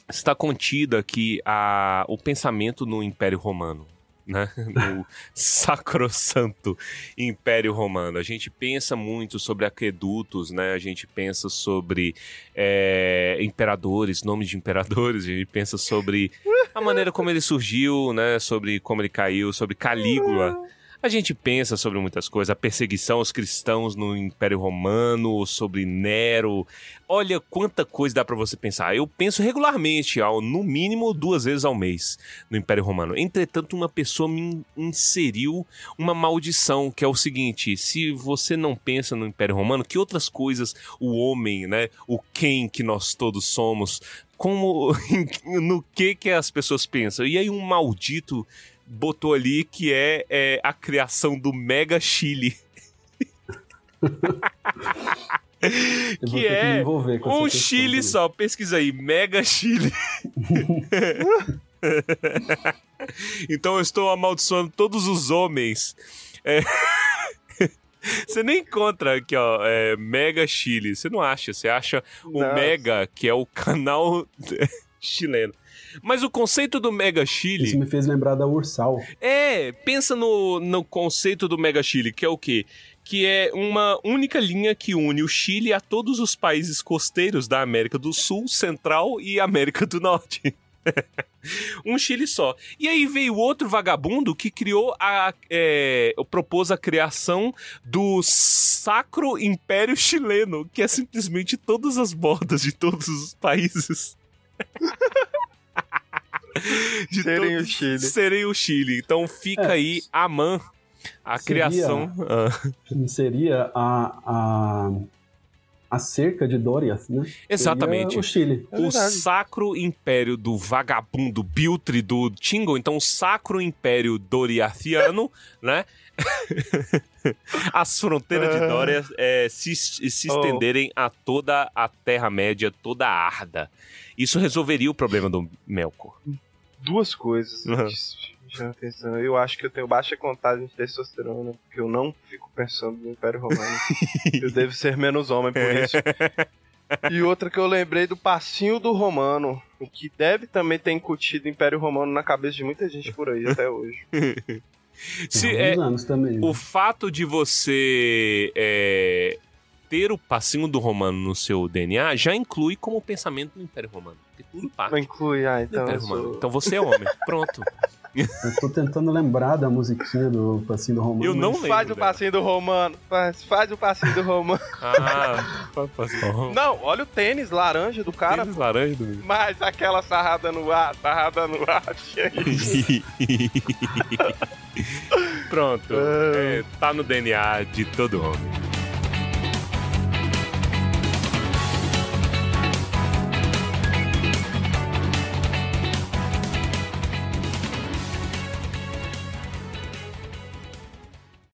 está contido aqui a, o pensamento no Império Romano. Né? No sacrossanto Império Romano. A gente pensa muito sobre aquedutos, né? A gente pensa sobre é, imperadores, nomes de imperadores, a gente pensa sobre a maneira como ele surgiu, né? Sobre como ele caiu, sobre Calígula. A gente pensa sobre muitas coisas, a perseguição aos cristãos no Império Romano, sobre Nero. Olha quanta coisa dá pra você pensar. Eu penso regularmente, ao, no mínimo duas vezes ao mês, no Império Romano. Entretanto, uma pessoa me in- inseriu uma maldição, que é o seguinte: se você não pensa no Império Romano, que outras coisas o homem, né, o quem que nós todos somos, como no que que as pessoas pensam? E aí um maldito botou ali que é, é, a criação do Mega Chile. Que que é essa um Chile também. só. Pesquisa aí, Mega Chile. então eu estou amaldiçoando todos os homens. É, Você nem encontra aqui, ó, é, Mega Chile. Você não acha. Você acha o. Mega, que é o canal chileno. Mas o conceito do Mega Chile. Isso me fez lembrar da Ursal. É, pensa no, no conceito do Mega Chile, que é o quê? Que é uma única linha que une o Chile a todos os países costeiros da América do Sul, Central e América do Norte. um Chile só. E aí veio outro vagabundo que criou a. É, propôs a criação do Sacro Império Chileno, que é simplesmente todas as bordas de todos os países. de Serem todos- o Chile. Serem o Chile. Então fica É. aí a man, a Seria- criação. Ah, Não seria a, a, a cerca de Dorias, né? Exatamente. Seria o Chile. É o verdade. Sacro Império do Vagabundo Biltre do Tingle, então o Sacro Império Doriathiano, né? As fronteiras de Ah. Dória é, se, se Oh. estenderem a toda a Terra-média, toda a Arda. Isso resolveria o problema do Melkor. Duas coisas. Uhum. Já atenção. Eu acho que eu tenho baixa contagem de testosterona, porque eu não fico pensando no Império Romano. eu devo ser menos homem por isso. E outra que eu lembrei do passinho do Romano, o que deve também ter incutido o Império Romano na cabeça de muita gente por aí até hoje. Se, é, anos também. né? o fato de você é, ter o passinho do romano no seu DNA já inclui como pensamento do Império Romano. Porque tudo parte Não inclui, ah, então. Império eu Romano. sou- Então você é homem. Pronto. Eu tô tentando lembrar da musiquinha do Passinho do Romano. Eu não lembro. Faz o passinho do Romano. Faz, faz o passinho do Romano. Ah, passinho. Não, olha o tênis laranja do cara. Tênis laranja do Mas aquela sarrada no ar, sarrada no ar, tinha isso. Pronto. É, tá no DNA de todo homem.